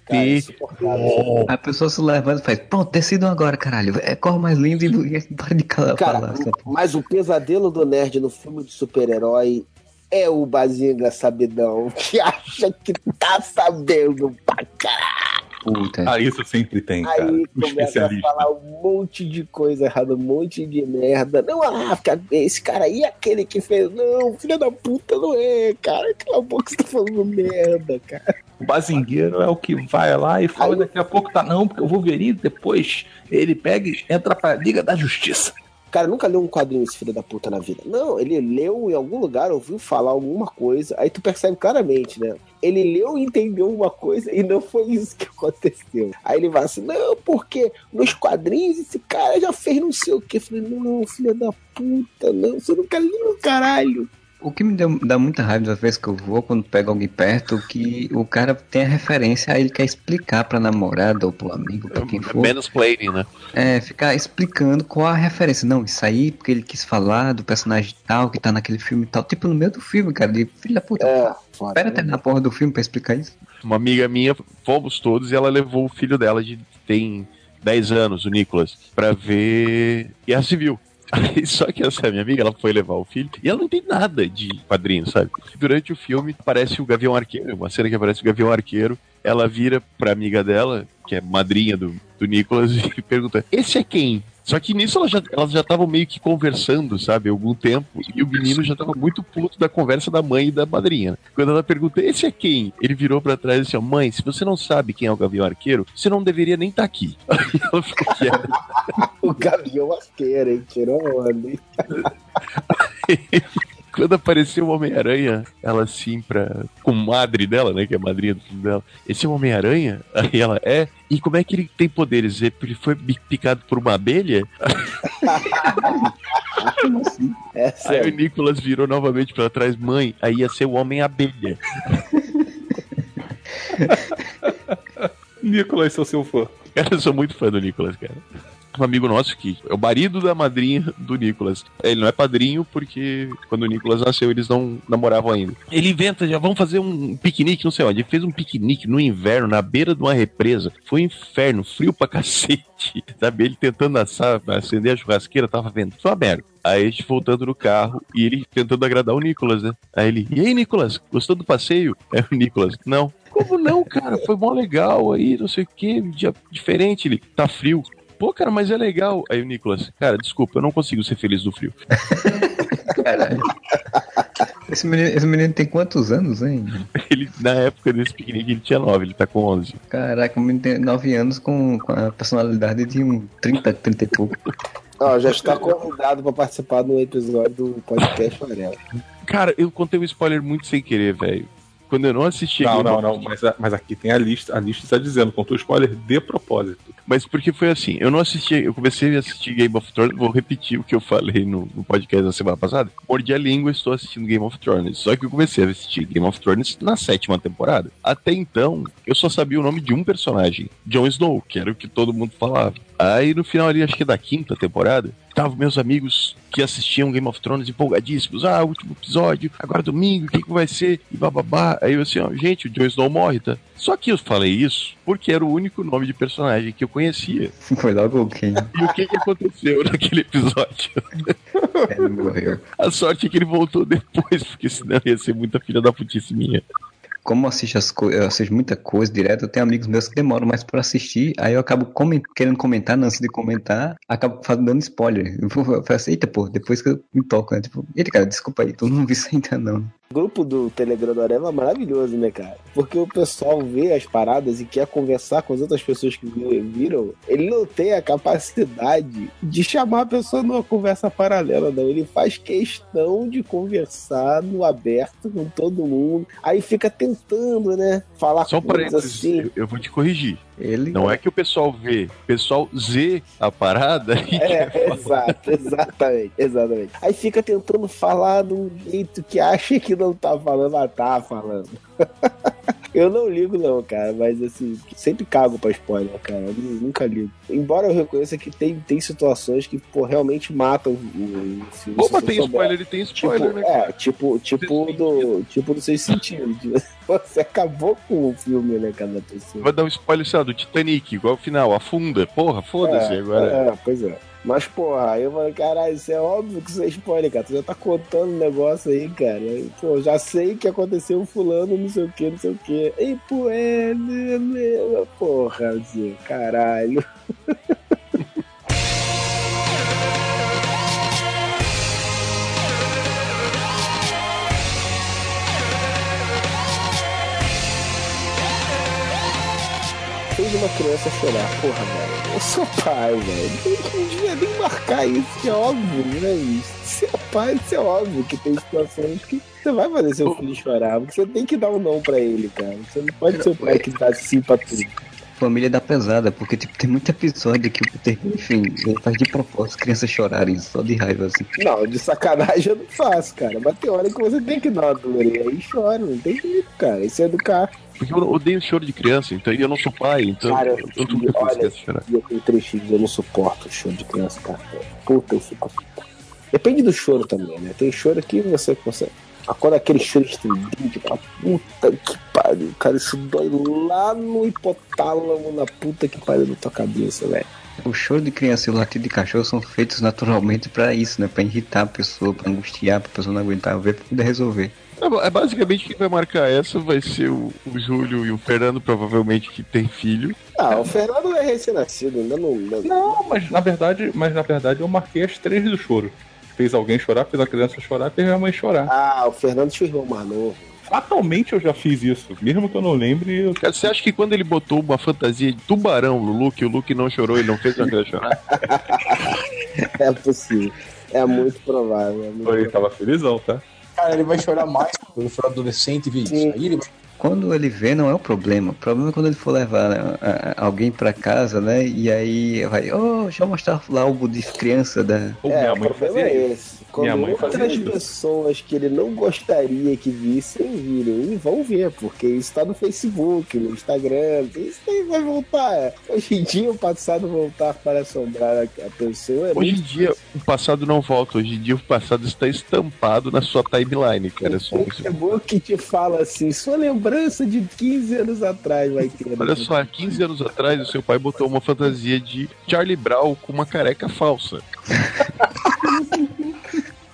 Speaker 1: Cara, insuportável.
Speaker 5: A pessoa se levanta e faz, pronto, decidam agora, caralho. É qual mais lindo e <laughs> para de calar.
Speaker 1: Cara,
Speaker 5: falar,
Speaker 1: mas o pesadelo do nerd no filme de super-herói é o Bazinga Sabidão, <laughs> que acha que tá sabendo pra caralho.
Speaker 5: Puta.
Speaker 3: Ah, isso sempre tem, cara.
Speaker 1: Aí
Speaker 3: O
Speaker 1: começa a falar um monte de coisa errada, um monte de merda. Não, ah, fica- esse cara aí é aquele que fez. Não, filha da puta, não é, cara. Cala a boca, você tá falando merda, cara.
Speaker 3: O bazingueiro é o que vai lá e fala daqui a pouco tá não, porque o Wolverine depois ele pega e entra pra Liga da Justiça.
Speaker 1: Cara, nunca leu um quadrinho esse filho da puta na vida. Não, ele leu em algum lugar, ouviu falar alguma coisa, aí tu percebe claramente, né? Ele leu e entendeu uma coisa e não foi isso que <laughs> aconteceu. Aí ele vai assim, não, porque nos quadrinhos esse cara já fez não sei o que. Eu falei, não, filha da puta, não, você nunca leu, caralho.
Speaker 5: O que me deu- dá muita raiva das vezes que eu vou, quando pego alguém perto, que o cara tem a referência, aí ele quer explicar pra namorada ou pro amigo, pra quem for.
Speaker 2: Mansplaining, né?
Speaker 5: É, ficar explicando qual a referência. Não, isso aí porque ele quis falar do personagem tal, que tá naquele filme e tal. Tipo, no meio do filme, cara. De filho da puta.
Speaker 1: É.
Speaker 5: Espera
Speaker 1: né?
Speaker 5: terminar a porra do filme pra explicar isso.
Speaker 2: Uma amiga minha, fomos todos, e ela levou o filho dela, de tem 10 anos, o Nicolas, pra ver Guerra Civil. Aí, só que essa minha amiga, ela foi levar o filho, e ela não tem nada de quadrinho, sabe? Durante o filme, aparece o Gavião Arqueiro, uma cena que aparece o Gavião Arqueiro, ela vira pra amiga dela, que é madrinha do, do Nicolas, <laughs> e pergunta, esse é quem? Só que nisso elas já elas já estavam meio que conversando, sabe, algum tempo, e o menino já tava muito puto da conversa da mãe e da madrinha. Quando ela pergunta, esse é quem? Ele virou pra trás e disse, mãe, se você não sabe quem é o Gavião Arqueiro, você não deveria nem estar aqui. <laughs> Aí ela ficou quieta. <laughs>
Speaker 1: O Gavião Arqueiro, hein? Tirou onda, hein?
Speaker 2: Quando apareceu o Homem-Aranha, ela assim pra. com madre dela, né? Que é a madrinha do filho dela. Esse é o Homem-Aranha? <laughs> Aí ela é. E como é que ele tem poderes? Ele foi picado por uma abelha? <laughs>
Speaker 1: É
Speaker 2: Aí o. Nicolas virou novamente pra trás, mãe. Aí ia ser o Homem-Abelha. <laughs>
Speaker 3: Nicolas, sou seu fã.
Speaker 2: Cara, eu sou muito fã do Nicolas, cara. Um amigo nosso que é o marido da madrinha do Nicolas. Ele não é padrinho porque quando o Nicolas nasceu eles não namoravam ainda. Ele inventa, já vamos fazer um piquenique, não sei onde. Ele fez um piquenique no inverno, na beira de uma represa. Foi um inferno, frio pra <laughs> cacete. Sabe? Ele tentando assar, acender a churrasqueira, tava vendo. Só merda. Aí a gente voltando no carro e ele tentando agradar o Nicolas, né? Aí ele, e aí, Nicolas, gostou do passeio? Aí o Nicolas, não. Como não, cara? Foi mó legal aí, não sei o que, dia diferente. Ele, tá frio. Pô, cara, mas é legal. Aí o Nicolas, cara, desculpa, eu não consigo ser feliz no frio. <laughs>
Speaker 5: Caralho. Esse menino, esse menino tem quantos anos, hein? <laughs>
Speaker 2: Ele, na época desse piquenique, ele tinha 9, ele tá com 11.
Speaker 5: Caraca, o menino tem 9 anos com, com a personalidade de um 30, 30 e pouco.
Speaker 1: Ó, já está convidado pra participar um episódio do podcast Amarelo.
Speaker 2: Cara, eu contei um spoiler muito sem querer, velho. Quando eu não assisti.
Speaker 3: Não, não, não, mas, a- mas aqui tem a lista. A lista está dizendo, contou spoiler de propósito.
Speaker 2: Mas porque foi assim, eu não assisti, eu comecei a assistir Game of Thrones, vou repetir o que eu falei no, no podcast da semana passada. Mordi a língua estou assistindo Game of Thrones. Só que eu comecei a assistir Game of Thrones na sétima temporada. Até então, eu só sabia o nome de um personagem, Jon Snow, que era o que todo mundo falava. Aí no final ali, acho que da quinta temporada, estavam meus amigos que assistiam Game of Thrones empolgadíssimos. Ah, último episódio, agora domingo, o que, que vai ser? E bababá. Aí eu assim, ó, gente, o Jon Snow morre, tá? Só que eu falei isso porque era o único nome de personagem que eu conhecia. <laughs>
Speaker 5: Foi logo o quem?
Speaker 2: E o que, que aconteceu naquele episódio?
Speaker 5: Ele morreu.
Speaker 2: A sorte é que ele voltou depois, porque senão ia ser muita filha da putice minha.
Speaker 5: Como assisto, as eu assisto muita coisa direto, eu tenho amigos meus que demoram mais pra assistir, aí eu acabo comen- querendo comentar, não, antes de comentar, acabo dando spoiler. Eu falo assim, eita, pô, depois que eu me toco, né? Tipo, eita, cara, desculpa aí, tu não <laughs> viu isso ainda não.
Speaker 1: Grupo do Telegram do Areva é maravilhoso, né, cara? Porque o pessoal vê as paradas e quer conversar com as outras pessoas que vi- viram. Ele não tem a capacidade de chamar a pessoa numa conversa paralela, não. Ele faz questão de conversar no aberto com todo mundo. Aí fica tentando, né? Falar
Speaker 2: Só
Speaker 1: coisas assim.
Speaker 2: eu, eu vou te corrigir.
Speaker 5: Ele.
Speaker 2: Não é que o pessoal vê, o pessoal Z a parada
Speaker 1: É, exato, exatamente, exatamente. Aí fica tentando falar de um jeito que acha que não tá falando, mas tá falando. <laughs> Eu não ligo, não, cara, mas assim, sempre cago pra spoiler, cara. Eu nu- nunca ligo. Embora eu reconheça que tem, tem situações que, pô, realmente matam o o filme.
Speaker 2: Opa, tem spoiler, ele tem
Speaker 1: Tipo,
Speaker 2: spoiler, né?
Speaker 1: é, tipo, tipo do. Tipo do seus sentidos. Você acabou com o filme, né, cada pessoa.
Speaker 2: Vai dar um spoiler, sei lá, do Titanic, igual o final, afunda. Porra, foda-se
Speaker 1: É,
Speaker 2: agora.
Speaker 1: É, pois é. Mas, porra, aí eu falei, caralho, isso é óbvio que isso é spoiler, cara. Tu já tá contando um negócio aí, cara. Pô, já sei que aconteceu fulano, não sei o que, não sei o que. E, pô, é. né, né, Porra, assim, caralho. <laughs> Fez uma criança chorar, porra, velho. Eu sou pai, velho. Não devia nem marcar isso, que é óbvio, né? É pai, isso é óbvio que tem situações que você vai fazer seu filho chorar, você tem que dar um não pra ele, cara. Você não pode ser o pai que dá sim pra tudo.
Speaker 5: Família da pesada, porque tipo, tem muito episódio que o Peter, enfim, ele faz de propósito crianças chorarem só de raiva assim.
Speaker 1: Não, de sacanagem eu não faço, cara. Mas tem hora que você tem que dar uma dor e aí chora, não tem jeito, cara. Isso é educar.
Speaker 2: Porque eu odeio choro de criança, então e eu não sou pai, então
Speaker 1: Cara,
Speaker 2: eu muito
Speaker 1: olha, eu tenho três filhos, eu não suporto o choro de criança, cara. Puta, eu fico. Depende do choro também, né? Tem choro que você consegue. Agora aquele choro estridente, pra puta que pariu, cara, isso dói lá no hipotálamo, na puta que pariu na tua cabeça, velho.
Speaker 5: O choro de criança e o latido de cachorro são feitos naturalmente pra isso, né? Pra irritar a pessoa, pra angustiar, pra pessoa não aguentar ver, pra poder resolver.
Speaker 2: É, é basicamente quem vai marcar essa vai ser o, o Júlio e o Fernando, provavelmente que tem filho.
Speaker 1: Ah, o Fernando é recém-nascido, ainda não. ainda-
Speaker 3: Não, mas na verdade, mas na verdade eu marquei as três do choro. Fez alguém chorar, fez a criança chorar, fez a mãe chorar.
Speaker 1: Ah, o Fernando tinha um irmão mais novo.
Speaker 3: Fatalmente eu já fiz isso. Mesmo que eu não lembre, eu...
Speaker 2: Cara, você acha que quando ele botou uma fantasia de tubarão no Luke, o Luke não chorou e não fez uma criança chorar? <laughs>
Speaker 1: É possível. É muito provável. É muito
Speaker 3: ele tava felizão, tá?
Speaker 6: Cara, ele vai chorar mais quando for adolescente e ver isso. Aí ele vai
Speaker 5: Quando ele vê, não é o problema. O problema é quando ele for levar né, alguém pra casa, né? E aí vai, oh, deixa eu mostrar lá o álbum de criança da.
Speaker 3: Ou
Speaker 1: É,
Speaker 3: minha
Speaker 1: o
Speaker 3: mãe
Speaker 1: problema é esse. Quando outras pessoas que ele não gostaria que vissem virem, e vão ver, porque isso tá no Facebook, no Instagram, isso aí vai voltar. Hoje em dia, o passado voltar para assombrar a pessoa é
Speaker 2: Hoje em dia, o passado não volta. Hoje em dia, o passado está estampado na sua timeline, cara. Isso.
Speaker 1: É bom que te fala assim, sua lembrança de 15 anos atrás vai ter. né?
Speaker 2: Olha só, há 15 anos atrás, o seu pai botou uma fantasia de Charlie Brown com uma careca falsa. <laughs>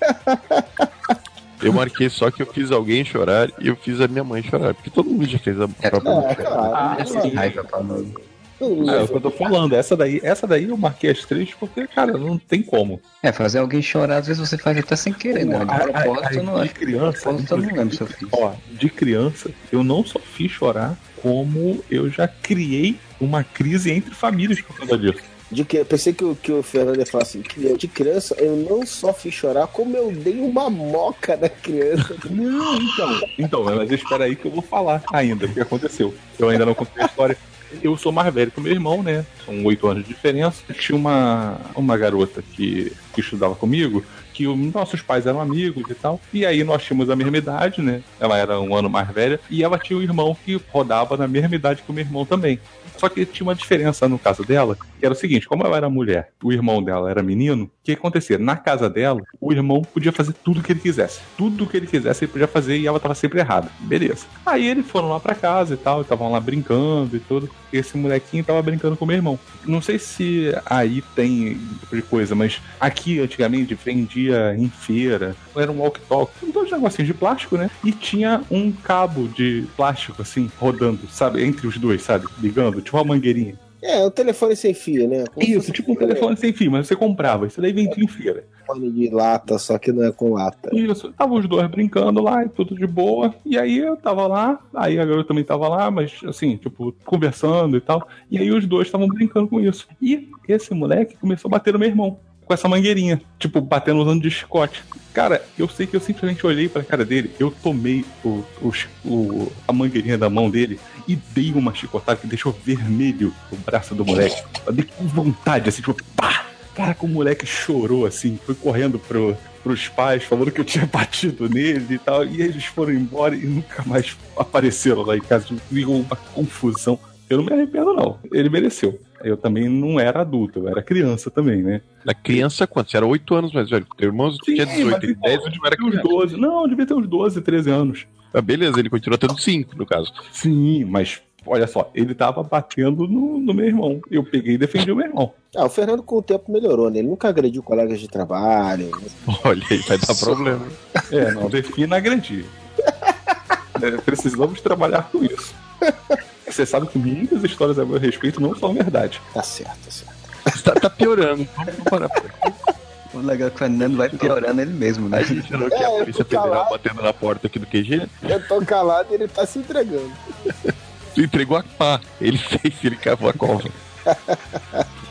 Speaker 2: <laughs> Eu marquei só que eu fiz alguém chorar e eu fiz a minha mãe chorar. Porque todo mundo já fez a própria mãe
Speaker 1: É,
Speaker 2: chorar.
Speaker 1: claro.
Speaker 3: Ah, sim.
Speaker 5: Raiva pra
Speaker 1: mundo
Speaker 3: É, o que eu tô falando, essa daí, essa daí eu marquei as três porque, cara, não tem como.
Speaker 5: É, fazer alguém chorar, às vezes você faz até sem querer, né? De propósito, não
Speaker 3: de
Speaker 5: é.
Speaker 3: criança,
Speaker 5: propósito, eu não lembro se eu fiz.
Speaker 3: Ó, de criança, eu não só fiz chorar, como eu já criei uma crise entre famílias por causa disso.
Speaker 1: De que, eu pensei que, que o Fernando ia falar assim, que de criança eu não só fiz chorar, como eu dei uma moca na criança. <laughs>
Speaker 3: Não, então. Então, mas espera aí que eu vou falar ainda o que aconteceu. Eu ainda não contei a história. Eu sou mais velho que o meu irmão, né? São oito anos de diferença. Tinha uma, uma garota que que estudava comigo, que os nossos pais eram amigos e tal. E aí nós tínhamos a mesma idade, né? Ela era um ano mais velha. E ela tinha um irmão que rodava na mesma idade que o meu irmão também. Só que tinha uma diferença no caso dela, que era o seguinte: como ela era mulher, o irmão dela era menino, o que acontecia? Na casa dela, o irmão podia fazer tudo o que ele quisesse. Tudo o que ele quisesse ele podia fazer e ela tava sempre errada. Beleza. Aí eles foram lá pra casa e tal, estavam lá brincando e tudo. E esse molequinho tava brincando com o meu irmão. Não sei se aí tem tipo de coisa, mas aqui antigamente vendia em feira, era um walk-talk, dois negocinhos de plástico, né? E tinha um cabo de plástico assim, rodando, sabe? Entre os dois, sabe? Ligando, tipo uma mangueirinha.
Speaker 1: É, o telefone sem fio, né? Como
Speaker 3: Isso, tipo um telefone sem fio, mas você comprava. Isso daí vendia em feira.
Speaker 1: telefone de lata, só que não é com lata.
Speaker 3: Isso, tava os dois brincando lá e tudo de boa. E aí eu tava lá, aí a garota também tava lá, mas assim, tipo, conversando e tal. E aí os dois estavam brincando com isso. E esse moleque começou a bater no meu irmão com essa mangueirinha, tipo, batendo usando de chicote. Cara, eu sei que eu simplesmente olhei pra cara dele, eu tomei o, o, o- a mangueirinha da mão dele e dei uma chicotada que deixou vermelho o braço do moleque. Eu dei com vontade, assim, tipo, pá! Cara, que o moleque chorou, assim, foi correndo pro, pros pais, falando que eu tinha batido nele e tal. E eles foram embora e nunca mais apareceram lá em casa. Virou uma confusão. Eu não me arrependo, não. Ele mereceu. Eu também não era adulto, eu era criança também, né?
Speaker 2: Da criança, quanto? Você era 8 anos mais velho. Teu irmão tinha 18,
Speaker 3: mas
Speaker 2: ele
Speaker 3: então,
Speaker 2: 10, onde eu era
Speaker 3: Uns
Speaker 2: criança.
Speaker 3: 12. Não, devia ter uns 12, 13 anos.
Speaker 2: Ah, beleza, ele continua tendo 5, no caso.
Speaker 3: Sim, mas olha só, ele tava batendo no, no meu irmão. Eu peguei e defendi o meu irmão.
Speaker 1: Ah, o Fernando com o tempo melhorou, né? Ele nunca agrediu colegas de trabalho. <laughs>
Speaker 2: Olha aí, vai dar problema.
Speaker 3: É, não, defina agredir. <laughs> É, precisamos trabalhar com isso. Você sabe que muitas histórias a meu respeito não são verdade.
Speaker 1: Tá certo, tá certo.
Speaker 2: Tá, tá piorando. Vamos parar por aqui.
Speaker 5: O legal é que o Fernando vai piorando ele mesmo, né?
Speaker 2: A gente não quer
Speaker 1: É,
Speaker 2: a
Speaker 1: eu
Speaker 2: Polícia Federal batendo na porta aqui do QG.
Speaker 1: Eu tô calado e ele tá se entregando.
Speaker 2: Tu entregou a pá. Ele <laughs> fez, ele cavou a cova.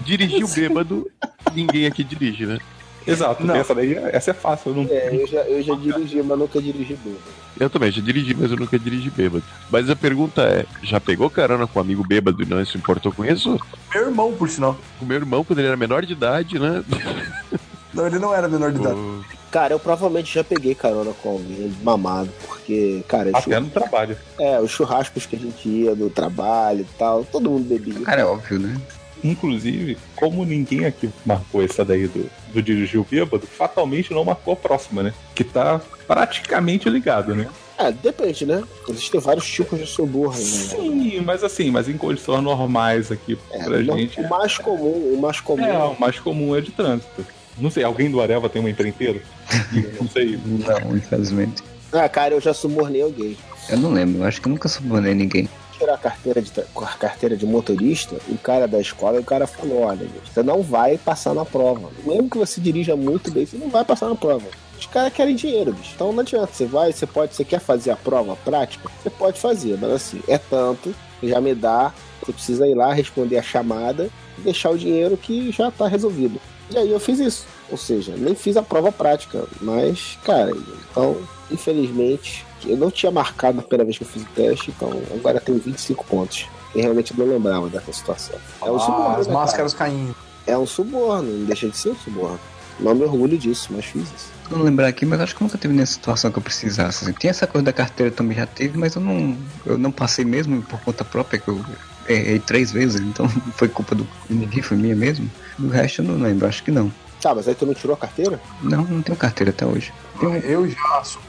Speaker 2: Dirigiu bêbado, ninguém aqui dirige, né?
Speaker 3: Exato,
Speaker 6: Não.
Speaker 3: essa daí, essa é fácil. Eu não...
Speaker 1: É, eu já, eu já dirigi, mas nunca dirigi bêbado.
Speaker 2: Eu também, já dirigi, mas eu nunca dirigi bêbado. Mas a pergunta é: já pegou carona com um amigo bêbado e não se importou com isso?
Speaker 6: Meu irmão, por sinal.
Speaker 2: O meu irmão, quando ele era menor de idade, né?
Speaker 6: Não, ele não era menor de <laughs> idade.
Speaker 1: Cara, eu provavelmente já peguei carona com alguém mamado, porque, cara,
Speaker 3: Até
Speaker 1: chu-
Speaker 3: no trabalho.
Speaker 1: é, os churrascos que a gente ia do trabalho e tal, todo mundo bebia.
Speaker 5: Cara, é óbvio, né?
Speaker 3: Inclusive, como ninguém aqui marcou essa daí do, do dirigir o bêbado, fatalmente não marcou a próxima, né? Que tá praticamente ligado, né?
Speaker 1: É, depende, né? Existem vários tipos de suborno, né?
Speaker 3: Sim, mas assim, mas em condições normais aqui
Speaker 1: É,
Speaker 3: pra
Speaker 1: não-
Speaker 3: gente.
Speaker 1: o mais comum, o mais comum.
Speaker 3: É, o mais comum é de trânsito. Não sei, alguém do Areva tem uma empreiteira? <laughs> Não sei.
Speaker 5: Não, infelizmente.
Speaker 1: Ah, cara, eu já subornei alguém.
Speaker 5: Eu não lembro, eu acho que eu nunca subornei ninguém.
Speaker 1: Tirar a carteira de, a carteira de motorista, o cara da escola, o cara falou: olha, você não vai passar na prova. Mesmo que você dirija muito bem, você não vai passar na prova. Os caras querem dinheiro, bicho. Então não adianta. Você vai, você pode, você quer fazer a prova prática? Você pode fazer, mas assim, é tanto, já me dá. Você precisa ir lá responder a chamada e deixar o dinheiro que já tá resolvido. E aí eu fiz isso. Ou seja, nem fiz a prova prática. Mas, cara, então, infelizmente, eu não tinha marcado a primeira vez que eu fiz o teste, então agora eu tenho 25 pontos. E realmente eu não lembrava dessa situação. É um
Speaker 6: Ah,
Speaker 1: suborno.
Speaker 6: as
Speaker 1: né,
Speaker 6: máscaras caindo.
Speaker 1: cara? É um suborno, não deixa de ser um suborno. Não me orgulho disso, mas fiz isso.
Speaker 5: Não lembrar aqui, mas acho que nunca teve nessa situação que eu precisasse. assim. Tem essa coisa da carteira também já teve, mas eu não, eu não passei mesmo por conta própria, que eu errei três vezes, então <laughs> foi culpa do ninguém, foi minha mesmo. Do resto eu não lembro, acho que não.
Speaker 1: Tá, mas aí tu não tirou a carteira?
Speaker 5: Não, não tenho carteira até hoje.
Speaker 6: Eu já sou.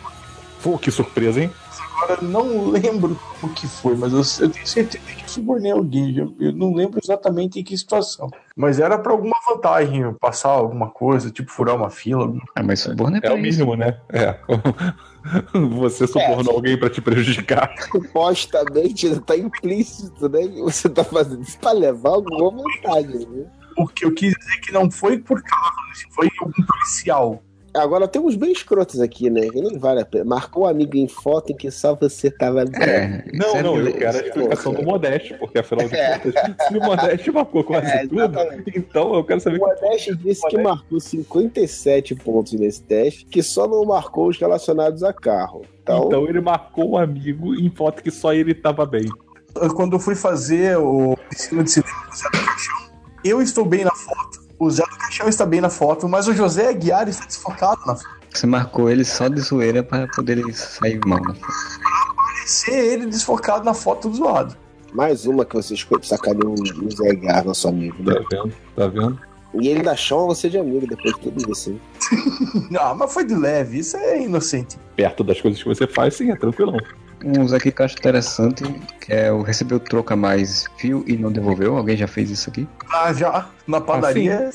Speaker 3: Pô, que surpresa, hein?
Speaker 6: Agora eu não lembro o que foi, mas eu, eu tenho certeza que eu subornei alguém. Eu, eu não lembro exatamente em que situação. Mas era pra alguma vantagem, passar alguma coisa, tipo furar uma fila. alguma-
Speaker 5: Ah, mas suborno é
Speaker 3: É o mínimo, né? É. <laughs> Você subornou alguém pra te prejudicar. <laughs>
Speaker 1: Supostamente tá implícito, né? Você tá fazendo isso pra levar alguma vantagem, né?
Speaker 6: O que eu quis dizer que não foi por assim, foi algum policial.
Speaker 1: Agora tem uns bem escrotos aqui, né? Que nem vale a pena. Marcou um amigo em foto em que só você tava vendo.
Speaker 5: É,
Speaker 3: Não,
Speaker 5: é
Speaker 3: não, eu quero a explicação do Modeste, porque afinal de
Speaker 1: É.
Speaker 3: contas, se o Modeste marcou quase
Speaker 1: É,
Speaker 3: tudo, então eu quero saber.
Speaker 1: O Modeste disse que marcou 57 pontos nesse teste, que só não marcou os relacionados a carro. Então,
Speaker 3: Então ele marcou um amigo em foto que só ele tava bem.
Speaker 6: Quando eu fui fazer o ensino de cinema eu estou bem na foto. O Zé do Caixão está bem na foto, mas o José Aguiar está desfocado na foto.
Speaker 5: Você marcou ele só de zoeira pra poder ele sair mal. Né?
Speaker 6: Ser ele desfocado na foto do zoado.
Speaker 1: Mais uma que você escolhe sacaneou o Zé Aguiar, nosso amigo. Né?
Speaker 3: Tá vendo? Tá vendo?
Speaker 1: E ele ainda chama você de amigo depois de tudo isso.
Speaker 6: Ah, <laughs> mas foi de leve, isso é inocente.
Speaker 3: Perto das coisas que você faz, sim, é tranquilão.
Speaker 5: Uns aqui que eu acho interessante, que é o recebeu troca mais fio e não devolveu. Alguém já fez isso aqui?
Speaker 6: Ah, já, na padaria.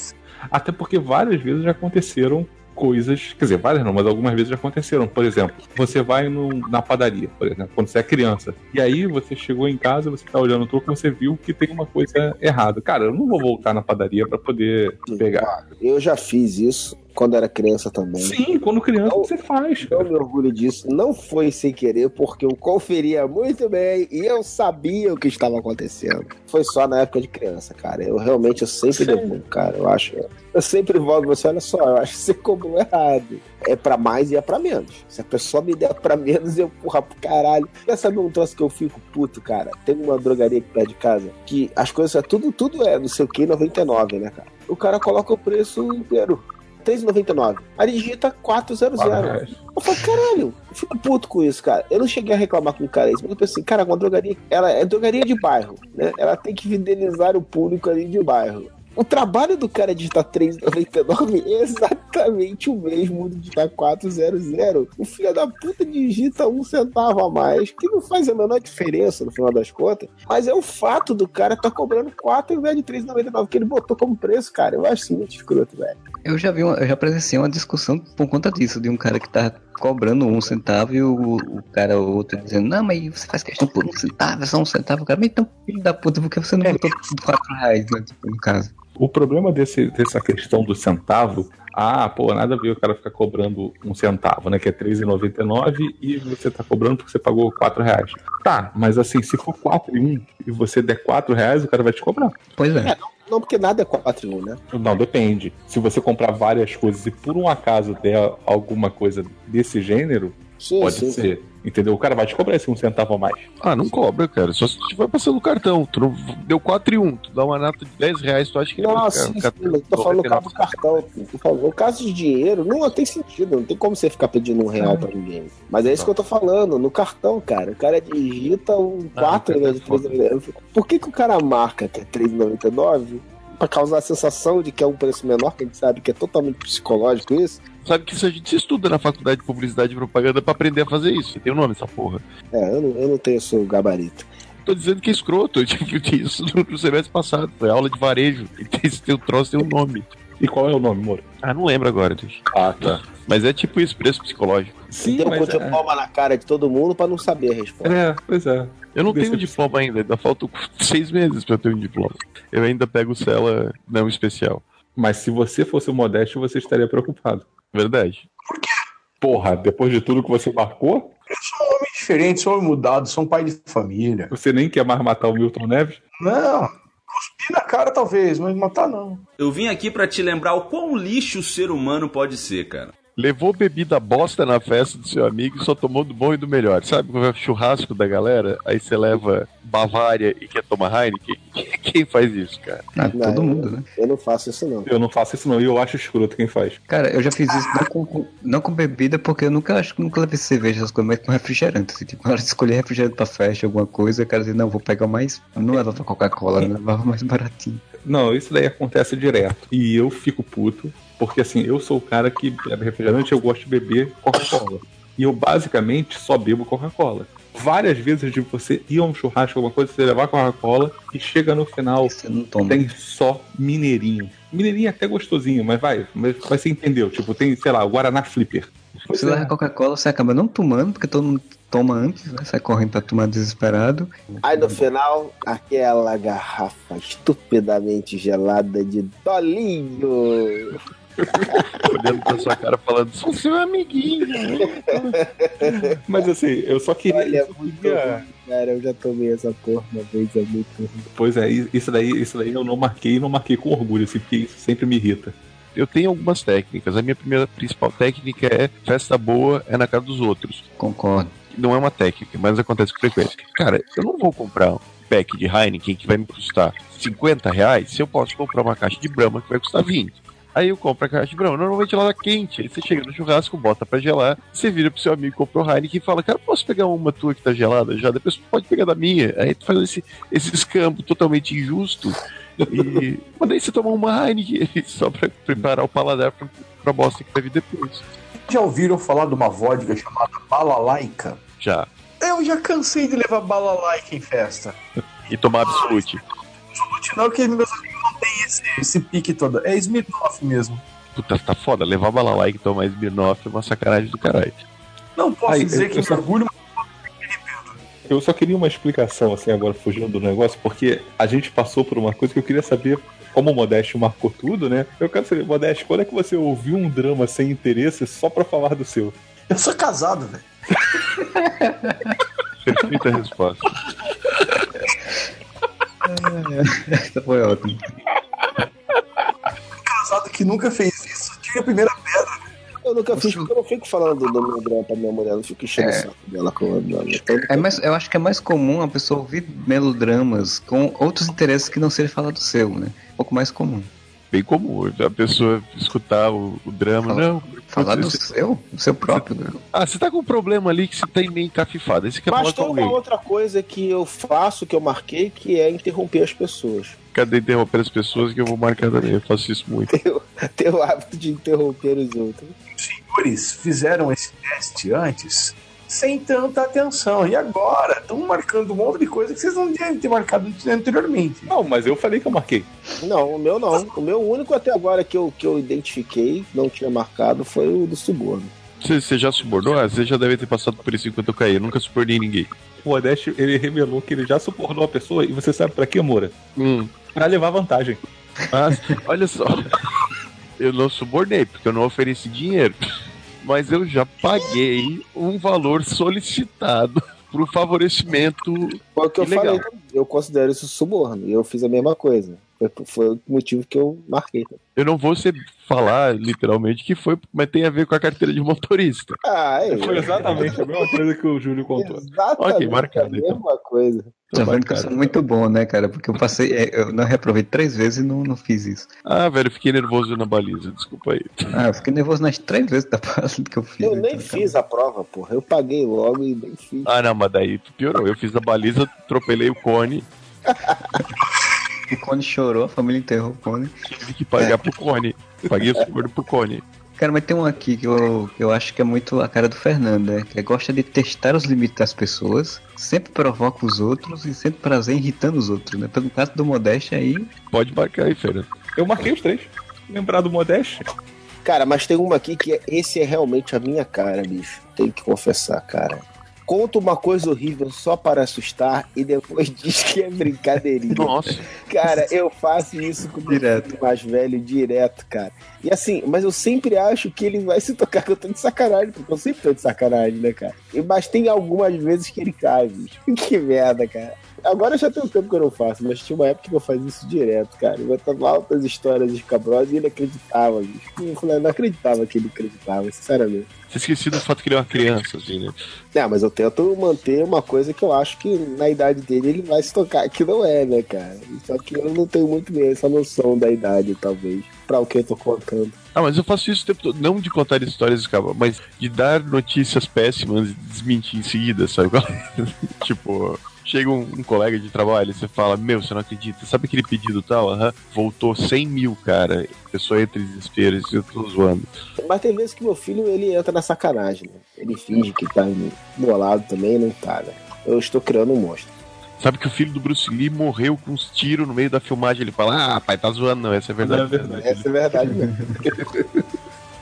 Speaker 3: Até porque várias vezes já aconteceram coisas, quer dizer, várias não, mas algumas vezes já aconteceram. Por exemplo, você vai no- na padaria, por exemplo, quando você é criança, e aí você chegou em casa, você tá olhando o troco, você viu que tem uma coisa errada. Cara, eu não vou voltar na padaria pra poder pegar.
Speaker 1: Eu já fiz isso quando era criança também.
Speaker 3: Sim, quando criança
Speaker 1: Não.
Speaker 3: você faz.
Speaker 1: Eu me orgulho disso. Não foi sem querer, porque eu conferia muito bem e eu sabia o que estava acontecendo. Foi só na época de criança, cara. Eu realmente eu sempre devolvo, cara. Eu acho. Eu sempre volto você, olha só, eu acho que você cobrou errado. É pra mais e é pra menos. Se a pessoa me der pra menos, eu porra pro caralho. Quer saber um troço que eu fico puto, cara? Tem uma drogaria aqui perto de casa que as coisas é tudo, tudo é não sei o que, 99, né, cara? O cara coloca o preço inteiro. 3,99. Aí digita 400.
Speaker 3: Quatro reais.
Speaker 1: Eu falo, caralho, eu fico puto com isso, cara. Eu não cheguei a reclamar com o cara isso, mas eu pensei assim, cara, uma drogaria, ela é drogaria de bairro, né? Ela tem que fidelizar o público ali de bairro. O trabalho do cara digitar 3,99 é exatamente o mesmo de digitar 400. O filho da puta digita um centavo a mais, que não faz a menor diferença no final das contas. Mas é o fato do cara tá cobrando 4 ao invés de 3,99 que ele botou como preço, cara. Eu acho muito escroto, velho.
Speaker 5: Eu já vi, uma, eu já presenciei uma discussão por conta disso, de um cara que tá cobrando um centavo e o, o cara, o outro dizendo, não, mas você faz questão por um centavo, é só um centavo, cara, mas então, filho da puta, por que você não botou por quatro reais, né, tipo, no caso?
Speaker 3: O problema desse, dessa questão do centavo, ah, pô, nada a ver o cara ficar cobrando um centavo, né? Que é R$3,99 e você tá cobrando porque você pagou 4 reais. Tá, mas assim, se for 4 e 1 e você der 4 reais, o cara vai te cobrar.
Speaker 5: Pois é.
Speaker 1: Não, porque nada é 4 em 1, né?
Speaker 3: Não, depende. Se você comprar várias coisas e por um acaso der alguma coisa desse gênero,
Speaker 1: Sim,
Speaker 3: pode
Speaker 1: sim.
Speaker 3: ser. Entendeu? O cara vai te cobrar esse um centavo a mais.
Speaker 2: Ah, não cobra, cara. Só se tu vai passando o cartão. Tu não, deu 4 e 1. Tu dá uma nota de 10 reais, tu acha que vai
Speaker 1: Nossa,
Speaker 2: ficar-
Speaker 1: sim,
Speaker 2: ficar
Speaker 1: sim, mas eu tô falando no
Speaker 2: 99
Speaker 1: caso do cartão. Por favor, no caso de dinheiro, não tem sentido. Não tem como você ficar pedindo um real pra ninguém. Mas é isso que eu tô falando. No cartão, cara. O cara digita um
Speaker 2: Ah,
Speaker 1: 4 ao invés de
Speaker 2: foda.
Speaker 1: 3,99. Por que, que o cara marca que é 3,99? Pra causar a sensação de que é um preço menor, que a gente sabe que é totalmente psicológico isso.
Speaker 2: Sabe que isso a gente estuda na faculdade de publicidade e propaganda pra aprender a fazer isso. Tem o nome essa porra.
Speaker 1: É, eu não, eu não tenho esse gabarito.
Speaker 2: Tô dizendo que é escroto. <laughs> Eu tive isso no, no semestre passado. Foi aula de varejo. E tem, esse teu troço tem um nome.
Speaker 3: E qual é o nome, Moro?
Speaker 2: Ah, não lembro agora, deixa.
Speaker 3: Ah, tá.
Speaker 2: Mas é tipo isso, preço psicológico.
Speaker 3: Sim,
Speaker 1: tem um
Speaker 3: mas
Speaker 1: monte de
Speaker 3: é,
Speaker 1: palma na cara de todo mundo pra não saber a resposta.
Speaker 3: é, pois é.
Speaker 2: Eu não
Speaker 3: Desse
Speaker 2: tenho diploma ainda, ainda faltam <laughs> seis meses pra eu ter um diploma. Eu ainda pego cela não especial.
Speaker 3: Mas se você fosse o Modesto, você estaria preocupado.
Speaker 2: Verdade.
Speaker 3: Porra, depois de tudo que você marcou,
Speaker 6: Homem diferente, sou homem mudado, sou um pai de família.
Speaker 3: você nem quer mais matar o Milton Neves?
Speaker 6: Não, cuspir na cara talvez, mas matar não.
Speaker 7: Eu vim aqui pra te lembrar o quão lixo o ser humano pode ser, cara.
Speaker 2: Levou bebida bosta na festa do seu amigo e só tomou do bom e do melhor. Sabe quando é o churrasco da galera? Aí você leva Bavária e quer tomar Heineken? <laughs> Quem faz isso, cara?
Speaker 5: Ah,
Speaker 1: Não,
Speaker 5: todo
Speaker 1: eu-
Speaker 5: mundo, né?
Speaker 1: Eu não faço isso, não.
Speaker 3: Eu não faço isso não, e eu acho escroto quem faz.
Speaker 5: Cara, eu já fiz isso não com, com- não com bebida, porque eu nunca acho que nunca levei cerveja, essas coisas, mas com refrigerante. Assim, tipo, na hora de escolher refrigerante pra festa, alguma coisa, o cara diz, não, vou pegar mais. Não levava Coca-Cola, levava o mais baratinho.
Speaker 3: Não, isso daí acontece direto. E eu fico puto, porque assim, eu sou o cara que bebe refrigerante, eu gosto de beber Coca-Cola. E eu basicamente só bebo Coca-Cola. Várias vezes de você ir a um churrasco, alguma coisa, você levar Coca-Cola e chega no final,
Speaker 5: Você não toma.
Speaker 3: tem só mineirinho. Mineirinho é até gostosinho, mas vai, mas, mas você entendeu. Tipo, tem, sei lá, o Guaraná Flipper.
Speaker 5: Você leva Coca-Cola, você acaba não tomando, porque todo mundo toma antes, né? Sai correndo pra tomar desesperado.
Speaker 1: Aí no final, aquela garrafa estupidamente gelada de Dolinho. <laughs>
Speaker 2: Olhando pra sua cara falando, sou seu amiguinho. <laughs>
Speaker 3: Mas assim, eu só queria.
Speaker 1: Olha,
Speaker 3: eu só
Speaker 1: muito
Speaker 3: queria-
Speaker 1: cara. Eu já tomei essa porra uma vez, é muito ruim.
Speaker 3: Pois é, isso daí, isso daí eu não marquei e não marquei com orgulho, assim, porque isso sempre me irrita.
Speaker 2: Eu tenho algumas técnicas. A minha primeira principal técnica é festa boa é na casa dos outros.
Speaker 5: Concordo.
Speaker 2: Não é uma técnica, mas acontece com frequência. Cara, eu não vou comprar pack de Heineken que vai me custar 50 reais, se eu posso comprar uma caixa de Brahma que vai custar 20. Aí eu compro a caixa de Brahma. Normalmente ela tá quente. Aí você chega no churrasco, bota pra gelar, você vira pro seu amigo que comprou Heineken e fala, cara, posso pegar uma tua que tá gelada já? Depois pode pegar da minha. Aí tu faz esse, esse escambo totalmente injusto. E... <laughs> Mas daí você toma uma Heineken <laughs> só pra preparar o paladar pra, pra bosta que vai vir depois.
Speaker 6: Já ouviram falar de uma vodka chamada balalaica?
Speaker 2: Já.
Speaker 6: Eu já cansei de levar balalaica em festa.
Speaker 2: E tomar absolute.
Speaker 6: Não, que meus amigos não têm esse, esse pique todo. É Smirnoff mesmo.
Speaker 2: Puta, tá foda. Levar balalaica e tomar Smirnoff é uma sacanagem do caralho.
Speaker 6: Não posso
Speaker 3: Aí,
Speaker 6: dizer
Speaker 3: eu-
Speaker 6: que
Speaker 3: eu
Speaker 6: me
Speaker 3: só-
Speaker 6: orgulho,
Speaker 3: Eu só queria uma explicação, assim, agora fugindo do negócio, porque a gente passou por uma coisa que eu queria saber. Como o Modeste marcou tudo, né? Eu quero saber, Modeste, quando é que você ouviu um drama sem interesse só pra falar do seu?
Speaker 6: eu sou casado, velho.
Speaker 2: Perfeita resposta. <laughs>
Speaker 5: Essa <laughs> foi ótimo.
Speaker 6: Casado que nunca fez isso, tira a primeira pedra.
Speaker 1: Eu nunca fiz porque eu não fico falando do meu drama pra minha mulher, eu não fico enchendo
Speaker 5: É.
Speaker 1: o saco dela com o drama. Então,
Speaker 5: É mais, eu acho que é mais comum a pessoa ouvir melodramas com outros interesses que não seja falar do seu, né? Um pouco mais comum.
Speaker 2: Bem comum a pessoa escutar o, o drama.
Speaker 5: Fala-
Speaker 2: Não,
Speaker 5: Falar do
Speaker 2: você-
Speaker 5: seu, do seu próprio. Né?
Speaker 2: Ah, você tá com um problema ali que você tá meio encafifado. Você
Speaker 1: Mas
Speaker 2: falar
Speaker 1: tem
Speaker 2: com
Speaker 1: uma outra coisa que eu faço, que eu marquei, que é interromper as pessoas.
Speaker 2: Cadê interromper as pessoas que eu vou marcar também? Eu faço isso muito.
Speaker 1: Eu tenho o hábito de interromper os outros.
Speaker 6: Senhores fizeram esse teste antes sem tanta atenção. E agora estão marcando um monte de coisa que vocês não devem ter marcado anteriormente.
Speaker 3: Não, mas eu falei que eu marquei.
Speaker 1: Não, o meu não. O meu único até agora que eu, que eu identifiquei, não tinha marcado, foi o do suborno.
Speaker 2: Você, já subornou? Ah, você já deve ter passado por isso enquanto eu caí. Eu nunca subornei ninguém.
Speaker 3: O Modeste, ele revelou que ele já subornou a pessoa e você sabe pra quê, Moura?
Speaker 2: Hum.
Speaker 3: Pra levar vantagem.
Speaker 2: Ah, olha só. <laughs> Eu não subornei, porque eu não ofereci dinheiro. Mas eu já paguei um valor solicitado <laughs> pro favorecimento.
Speaker 1: Foi o que eu
Speaker 2: legal.
Speaker 1: falei. Eu considero isso suborno. E eu fiz a mesma coisa. Foi, foi o motivo que eu marquei.
Speaker 2: Eu não vou ser falar literalmente que foi, mas tem a ver com a carteira de motorista.
Speaker 1: Ah, é.
Speaker 3: Foi exatamente a mesma coisa que o Júlio contou.
Speaker 1: Exatamente
Speaker 2: Ok, marcado,
Speaker 1: a
Speaker 2: então.
Speaker 1: mesma coisa.
Speaker 5: Tá vendo que eu sou muito bom, né, cara? Porque eu passei. é, Eu não reprovei três vezes e não, não fiz isso.
Speaker 2: Ah, velho, eu fiquei nervoso na baliza, desculpa aí.
Speaker 5: Ah, eu fiquei nervoso nas três vezes da parte que eu fiz.
Speaker 1: Eu nem
Speaker 5: então,
Speaker 1: fiz a prova, porra. Eu paguei logo e nem fiz.
Speaker 2: Ah, não, mas daí tu piorou. Eu fiz a baliza, atropelei o cone, <laughs>
Speaker 5: O Cone chorou, a família enterrou o Cone.
Speaker 2: tive que pagar pro cone. Paguei o suborno pro cone.
Speaker 5: Cara, mas tem um aqui que eu, que eu acho que é muito a cara do Fernando, né? Que é gosta de testar os limites das pessoas, sempre provoca os outros e sempre prazer irritando os outros, né? Pelo caso do Modeste aí,
Speaker 2: Pode marcar aí, Fernando.
Speaker 3: Eu marquei os três. Lembrar do Modeste?
Speaker 1: Cara, mas tem uma aqui que é, esse é realmente a minha cara, bicho. Tenho que confessar, cara. Conta uma coisa horrível só para assustar e depois <laughs> diz que é brincadeirinha.
Speaker 2: Nossa,
Speaker 1: Cara, eu faço isso com o
Speaker 5: Direto.
Speaker 1: mais velho direto, cara. E assim, mas eu sempre acho que ele vai se tocar que eu tô de sacanagem, porque eu sempre tô de sacanagem, né, cara? E- Mas tem algumas vezes que ele cai, bicho. <laughs> Que merda, cara. Agora já tem um tempo que eu não faço, mas tinha uma época que eu fazia isso direto, cara. Eu botava altas histórias escabrosas e ele acreditava, bicho. Eu falei, não acreditava que ele acreditava, sinceramente.
Speaker 2: você esqueci do fato que ele é uma criança, assim, né?
Speaker 1: Não, mas eu tento manter uma coisa que eu acho que na idade dele ele vai se tocar, que não é, né, cara? Só que eu não tenho muito bem essa noção da idade, talvez, pra o que eu tô contando.
Speaker 2: Ah, mas eu faço isso o tempo todo. Não de contar histórias escabas, mas de dar notícias péssimas e desmentir em seguida, sabe? <laughs> tipo, chega um, um colega de trabalho e você fala, meu, você não acredita, sabe aquele pedido tal? Aham, voltou 100 mil, cara. A pessoa entra em desespero, eu tô zoando.
Speaker 1: Mas tem vezes que meu filho, ele entra na sacanagem, né? Ele finge que tá do meu lado também e não tá, né? Eu estou criando um monstro.
Speaker 2: Sabe que o filho do Bruce Lee morreu com uns tiros no meio da filmagem. Ele fala, ah, pai, tá zoando, não, essa é verdade.
Speaker 3: Não é verdade.
Speaker 1: Essa é verdade mesmo. <laughs>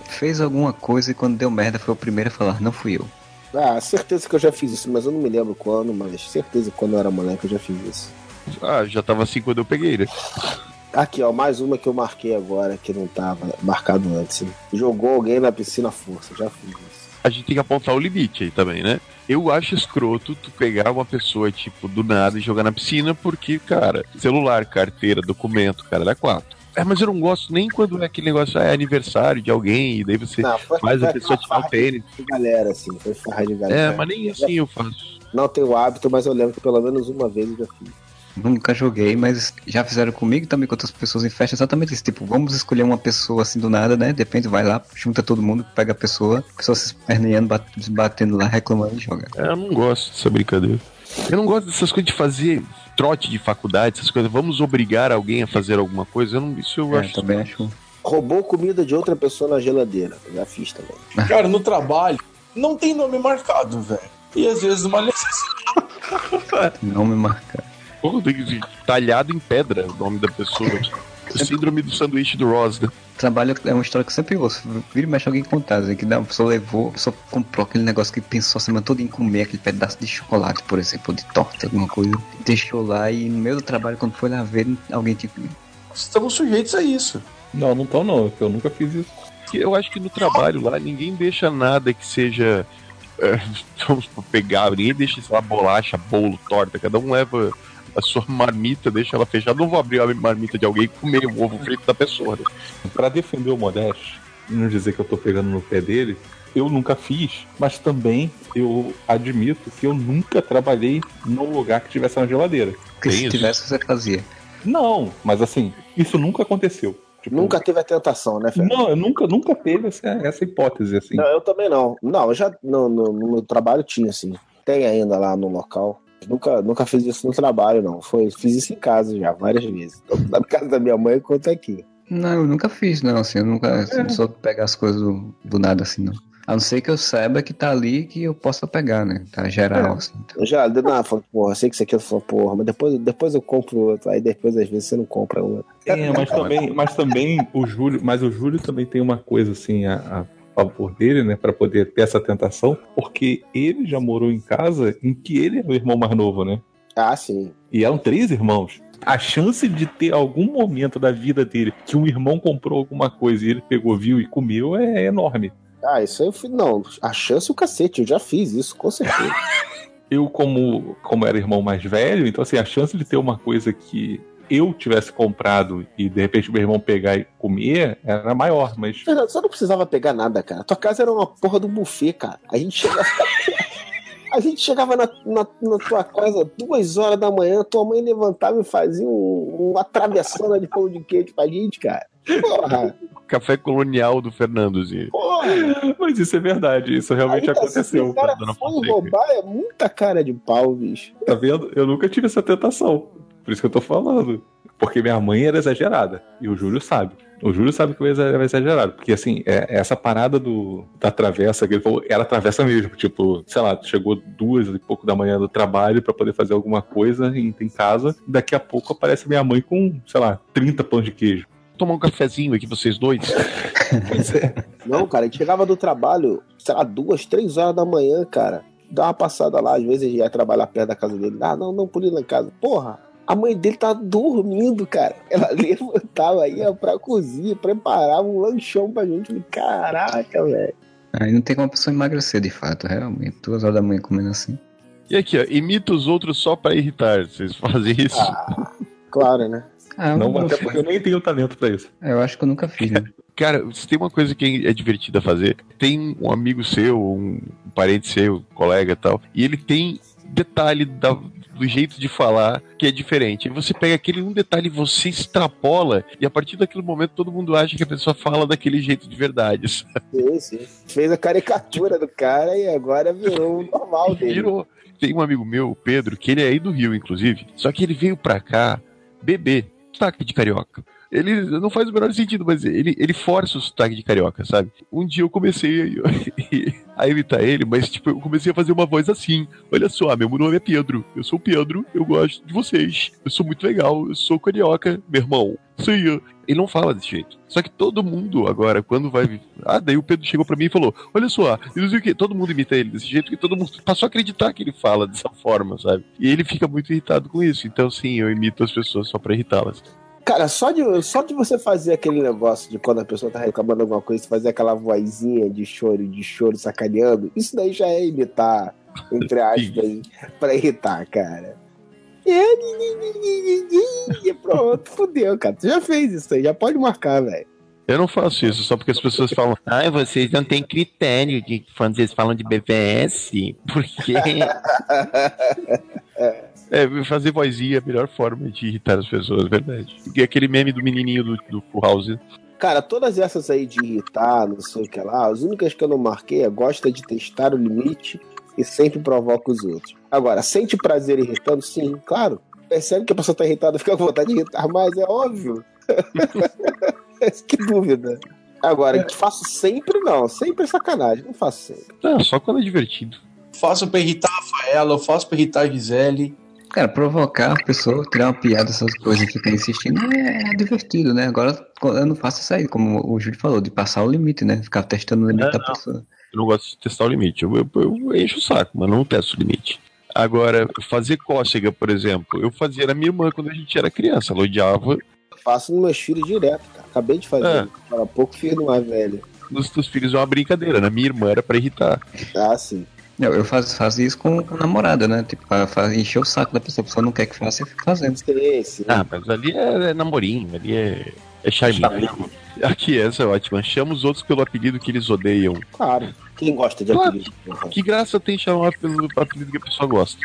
Speaker 5: fez alguma coisa e quando deu merda foi o primeiro a falar, não fui eu.
Speaker 1: Ah, certeza que eu já fiz isso, mas eu não me lembro quando, mas certeza que quando eu era moleque eu já fiz isso.
Speaker 2: Ah, já tava assim quando eu peguei, né?
Speaker 1: Aqui, ó, mais uma que eu marquei agora, que não tava marcado antes. Jogou alguém na piscina à força, já fiz isso.
Speaker 2: A gente tem que apontar o limite aí também, né? Eu acho escroto tu pegar uma pessoa, tipo, do nada e jogar na piscina, porque, cara, celular, carteira, documento, cara, dá quatro. É, mas eu não gosto nem quando é aquele negócio, ah, é aniversário de alguém, e daí você
Speaker 1: Não, foi,
Speaker 2: faz a pessoa tirar o
Speaker 1: farra
Speaker 2: tênis.
Speaker 1: de galera, assim, foi farra de galera.
Speaker 2: É, mas nem assim eu faço.
Speaker 1: Não tenho hábito, mas eu lembro que pelo menos uma vez eu já fiz.
Speaker 5: Nunca joguei, mas já fizeram comigo e também com outras pessoas em festa exatamente isso. Tipo, vamos escolher uma pessoa assim do nada, né? De repente vai lá, junta todo mundo, pega a pessoa, a pessoa se esperneando, bat- batendo lá, reclamando e joga.
Speaker 2: É, Eu não gosto dessa brincadeira. Eu não gosto dessas coisas de fazer trote de faculdade, essas coisas. Vamos obrigar alguém a fazer alguma coisa. Eu não, isso eu
Speaker 5: É,
Speaker 2: acho.
Speaker 5: também acho.
Speaker 1: Roubou comida de outra pessoa na geladeira. Eu Já fiz também. <laughs>
Speaker 6: Cara, no trabalho, não tem nome marcado, velho. E às vezes uma necessidade.
Speaker 5: Não me marca.
Speaker 2: Pô, tem que- talhado em pedra o nome da pessoa. <laughs> Síndrome do sanduíche do Ross, né?
Speaker 5: Trabalho é uma história que eu sempre ouço. Vira e mexe alguém contar, assim, que não, a pessoa levou, a pessoa comprou aquele negócio que pensou a semana toda em comer, aquele pedaço de chocolate, por exemplo, de torta, alguma coisa. Deixou lá e no meio do trabalho, quando foi lá ver, alguém comido.
Speaker 6: Estamos sujeitos a isso.
Speaker 3: Não, não estão não, porque eu nunca fiz isso.
Speaker 2: Eu acho que no trabalho lá ninguém deixa nada que seja. é, <laughs> vamos pegar, ninguém deixa, sei lá, bolacha, bolo, torta. Cada um leva a sua marmita, deixa ela fechada. Não vou abrir a marmita de alguém e comer o ovo frito da pessoa. Né?
Speaker 3: Pra defender o Modeste, e não dizer que eu tô pegando no pé dele, eu nunca fiz, mas também eu admito que eu nunca trabalhei num lugar que tivesse uma geladeira.
Speaker 5: Porque
Speaker 2: Tem
Speaker 5: se tivesse, você fazia.
Speaker 3: Não, mas assim, isso nunca aconteceu. Tipo,
Speaker 1: Nunca teve a tentação, né, Fernando?
Speaker 3: Não, eu nunca, nunca teve essa, essa hipótese, assim.
Speaker 1: Não, eu também não. Não, eu já no, no, no meu trabalho tinha, assim. Tem ainda lá no local. Nunca, nunca fiz isso no trabalho, não. Foi, fiz isso em casa já, várias vezes. Tanto na casa da minha mãe quanto aqui.
Speaker 5: Não, eu nunca fiz, não, assim, eu nunca
Speaker 3: É.
Speaker 5: não sou pegar as coisas do, do nada, assim, não. A não ser que eu saiba que tá ali que eu possa pegar, né? Tá geral,
Speaker 3: É.
Speaker 5: assim. Tá.
Speaker 1: Eu já, não, falei, porra, eu sei que isso aqui eu falo, porra, mas depois, depois eu compro outro. Aí depois, às vezes, você não compra outro.
Speaker 3: É, mas também, mas também o Júlio, mas o Júlio também tem uma coisa assim a, a favor dele, né, Pra poder ter essa tentação, porque ele já morou em casa em que ele é o irmão mais novo, né?
Speaker 1: Ah, sim.
Speaker 3: E eram três irmãos. A chance de ter algum momento da vida dele que um irmão comprou alguma coisa e ele pegou, viu e comeu é enorme.
Speaker 1: Ah, isso aí eu fui. Não, a chance é o cacete, eu já fiz isso, com certeza. <laughs>
Speaker 3: Eu, como, como era irmão mais velho, então assim, a chance de ter uma coisa que eu tivesse comprado e de repente meu irmão pegar e comer era maior, mas
Speaker 1: Fernando, você não precisava pegar nada, cara. Tua casa era uma porra do buffet, cara. A gente chegava. <laughs> A gente chegava na, na, na tua casa duas horas da manhã, tua mãe levantava e fazia um, uma travessona de pão de queijo pra gente, cara. Porra,
Speaker 2: Café colonial do Fernandozinho.
Speaker 1: porra.
Speaker 3: Mas isso é verdade, isso realmente
Speaker 1: Ainda assim,
Speaker 3: aconteceu.
Speaker 1: o cara foi roubar, é muita cara de pau, bicho.
Speaker 3: Tá vendo? Eu nunca tive essa tentação. Por isso que eu tô falando. Porque minha mãe era exagerada. E o Júlio sabe. O Júlio sabe que eu era exagerado. Porque, assim, é- essa parada do, da travessa que ele falou, era travessa mesmo. Tipo, sei lá, chegou duas e pouco da manhã do trabalho pra poder fazer alguma coisa em, em casa. Daqui a pouco aparece minha mãe com, sei lá, 30 pães de queijo.
Speaker 2: Tomar um cafezinho aqui, vocês dois. <laughs>
Speaker 3: Pois é.
Speaker 1: Não, cara, a gente chegava do trabalho, sei lá, duas, três horas da manhã, cara. Dá uma passada lá, às vezes a gente ia trabalhar perto da casa dele. Ah, não, não, por ir lá em casa. Porra, a mãe dele tá dormindo, cara. Ela <laughs> levantava, ia pra cozinha, preparava um lanchão pra gente. Caraca, velho.
Speaker 5: Aí não tem como a pessoa emagrecer, de fato, realmente. Duas horas da manhã comendo assim.
Speaker 2: E aqui, ó, imita os outros só pra irritar. Vocês fazem isso?
Speaker 1: Ah, claro, né?
Speaker 5: Ah, eu,
Speaker 3: Não,
Speaker 5: não
Speaker 3: até porque eu nem tenho talento pra isso.
Speaker 5: eu acho que eu nunca fiz, né? <laughs>
Speaker 2: Cara, se tem uma coisa que é divertida fazer, tem um amigo seu, um parente seu, colega e tal, e ele tem detalhe da- do jeito de falar que é diferente. Você pega aquele um detalhe você extrapola, e a partir daquele momento todo mundo acha que a pessoa fala daquele jeito de verdade. sabe?
Speaker 1: Sim, sim. Fez a caricatura do cara e agora virou o normal dele.
Speaker 2: Virou. Tem um amigo meu, o Pedro, que ele é aí do Rio, inclusive, só que ele veio pra cá beber sotaque de carioca. Ele não faz o menor sentido, mas ele, ele força o sotaque de carioca, sabe? Um dia eu comecei a, <laughs> a imitar ele, mas tipo, eu comecei a fazer uma voz assim. Olha só, meu nome é Pedro. Eu sou Pedro, eu gosto de vocês. Eu sou muito legal, eu sou carioca, meu irmão. Eu. Ele não fala desse jeito. Só que todo mundo agora, quando vai. Ah, daí o Pedro chegou pra mim e falou: Olha só, e não o que. Todo mundo imita ele desse jeito, que todo mundo passou a acreditar que ele fala dessa forma, sabe? E ele fica muito irritado com isso. Então, sim, eu imito as pessoas só pra irritá-las.
Speaker 1: Cara, só de, só de você fazer aquele negócio de quando a pessoa tá reclamando alguma coisa, você fazer aquela vozinha de choro, de choro sacaneando, isso daí já é imitar, entre aspas, pra irritar, cara. E pronto, fudeu, cara. Tu já fez isso aí, já pode marcar, velho.
Speaker 2: Eu não faço isso só porque as pessoas falam, ai, vocês não têm critério de quando vocês falam de BVS, porque <laughs> É, fazer vozinha é a melhor forma de irritar as pessoas, verdade. E aquele meme do menininho do, do Full House.
Speaker 1: Cara, todas essas aí de irritar, não sei o que lá, as únicas que eu não marquei é gosta de testar o limite e sempre provoca os outros. Agora, sente prazer irritando? Sim, claro. Percebe que a pessoa tá irritada, fica com vontade de irritar mais, é óbvio. <laughs> que dúvida. Agora, que faço sempre não, sempre é sacanagem, não faço sempre.
Speaker 2: Não, só quando é divertido.
Speaker 6: Faço pra irritar a Rafaela, eu faço pra irritar a Gisele.
Speaker 5: Cara, provocar a pessoa, tirar uma piada, essas coisas e ficar insistindo é, é divertido, né? Agora eu não faço isso aí, como o Júlio falou, de passar o limite, né? Ficar testando o limite
Speaker 2: É,
Speaker 5: da
Speaker 2: não.
Speaker 5: pessoa.
Speaker 2: Eu não gosto de testar o limite. Eu, eu, eu encho o saco, mas não testo o limite. Agora, fazer cócega, por exemplo, eu fazia na minha irmã quando a gente era criança. Ela odiava.
Speaker 1: Eu faço nos meus filhos direto, cara. Acabei de fazer.
Speaker 2: É.
Speaker 1: Há pouco fiz no mais velho.
Speaker 2: Nos teus filhos é uma brincadeira. Na minha irmã era pra irritar.
Speaker 1: Ah, sim.
Speaker 5: Não, eu faço, faço isso com, com namorada, né? Tipo, pra, pra encher o saco da pessoa. A pessoa não quer que faça, eu fico fazendo.
Speaker 1: Sim, sim.
Speaker 2: Ah, mas ali é, é namorinho, ali é, é charminho. Aqui, essa é ótima. Chama os outros pelo apelido que eles odeiam.
Speaker 1: Claro. Quem gosta de
Speaker 2: Claro.
Speaker 1: apelido? porra?
Speaker 2: Que graça tem chamar pelo apelido que a pessoa gosta?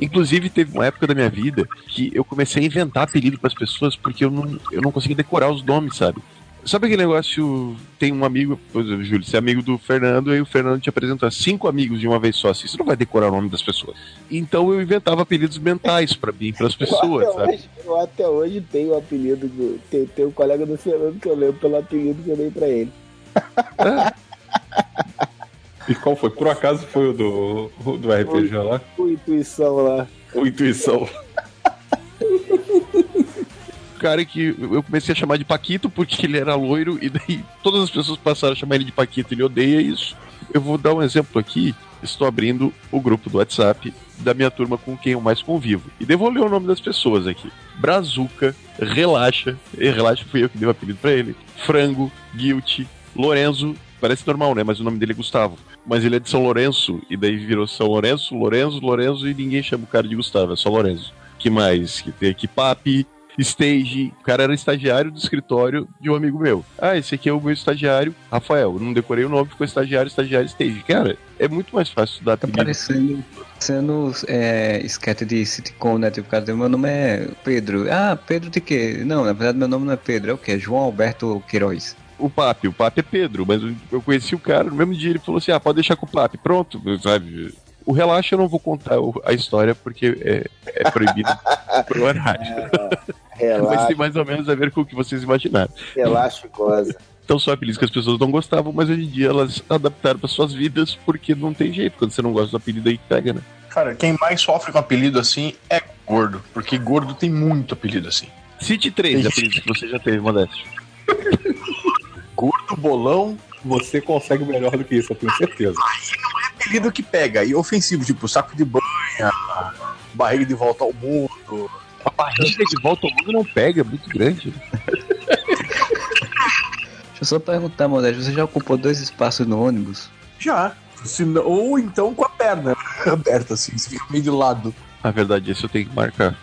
Speaker 2: Inclusive, teve uma época da minha vida que eu comecei a inventar apelido pras pessoas porque eu não, eu não conseguia decorar os nomes, sabe? Sabe aquele negócio? Tem um amigo, Júlio, você é amigo do Fernando, e o Fernando te apresenta cinco amigos de uma vez só. Assim, você não vai decorar o nome das pessoas. Então eu inventava apelidos mentais pra mim, pras pessoas,
Speaker 1: eu, até
Speaker 2: sabe?
Speaker 1: hoje, eu até hoje tenho o apelido do. Tem, tem um colega do Fernando que eu lembro pelo apelido que eu dei pra ele.
Speaker 3: E qual foi? Por acaso foi o do, o do RPG lá?
Speaker 1: Com intuição lá.
Speaker 3: O Intuição. <laughs>
Speaker 2: cara que eu comecei a chamar de Paquito porque ele era loiro e daí todas as pessoas passaram a chamar ele de Paquito, ele odeia isso. Eu vou dar um exemplo aqui. Estou abrindo o grupo do WhatsApp da minha turma com quem eu mais convivo. E devo ler o nome das pessoas aqui. Brazuca, Relaxa, e Relaxa fui eu que dei o apelido pra ele. Frango, Guilty, Lorenzo, parece normal, né? Mas o nome dele é Gustavo. Mas ele é de São Lourenço, e daí virou São Lourenço, Lorenzo, Lorenzo, e ninguém chama o cara de Gustavo, é só Lorenzo. Que mais? Que tem aqui Papi, Stage. O cara era estagiário do escritório de um amigo meu. Ah, esse aqui é o meu estagiário, Rafael. Eu não decorei o nome, ficou estagiário, estagiário, Stage. Cara, é muito mais fácil estudar apelido.
Speaker 5: parecendo, parecendo é, esquete de sitcom, né? Tipo, cara, meu nome é Pedro. Ah, Pedro de quê? Não, na verdade meu nome não é Pedro, é o quê? É João Alberto Queiroz.
Speaker 2: O Papi, o Papi é Pedro, mas eu- eu conheci o cara no mesmo dia, ele falou assim: ah, pode deixar com o Papi. Pronto, sabe? O relaxa eu não vou contar a história porque é, é proibido <laughs> por horário. <laughs> Mas
Speaker 1: Relaxa,
Speaker 2: tem mais ou menos a ver com o que vocês imaginaram.
Speaker 1: relaxa e goza.
Speaker 2: Então são apelidos que as pessoas não gostavam, mas hoje em dia elas adaptaram para suas vidas porque não tem jeito. Quando você não gosta do apelido aí pega, né?
Speaker 6: Cara, quem mais sofre com apelido assim é gordo. Porque gordo tem muito apelido assim.
Speaker 2: Cite três apelidos que você já teve, Modesto. <laughs>
Speaker 6: Gordo, bolão,
Speaker 3: Você consegue melhor do que isso, eu tenho certeza.
Speaker 6: Apelido que pega. E ofensivo, tipo saco de banha, barriga de volta ao mundo.
Speaker 2: A barriga de volta ao mundo não pega, é muito grande.
Speaker 5: Deixa eu só perguntar, Modesto, você já ocupou dois espaços no ônibus?
Speaker 6: Já. Se não- ou então com a perna <laughs> aberta, assim, você fica meio de lado.
Speaker 2: Na verdade, esse eu tenho que marcar.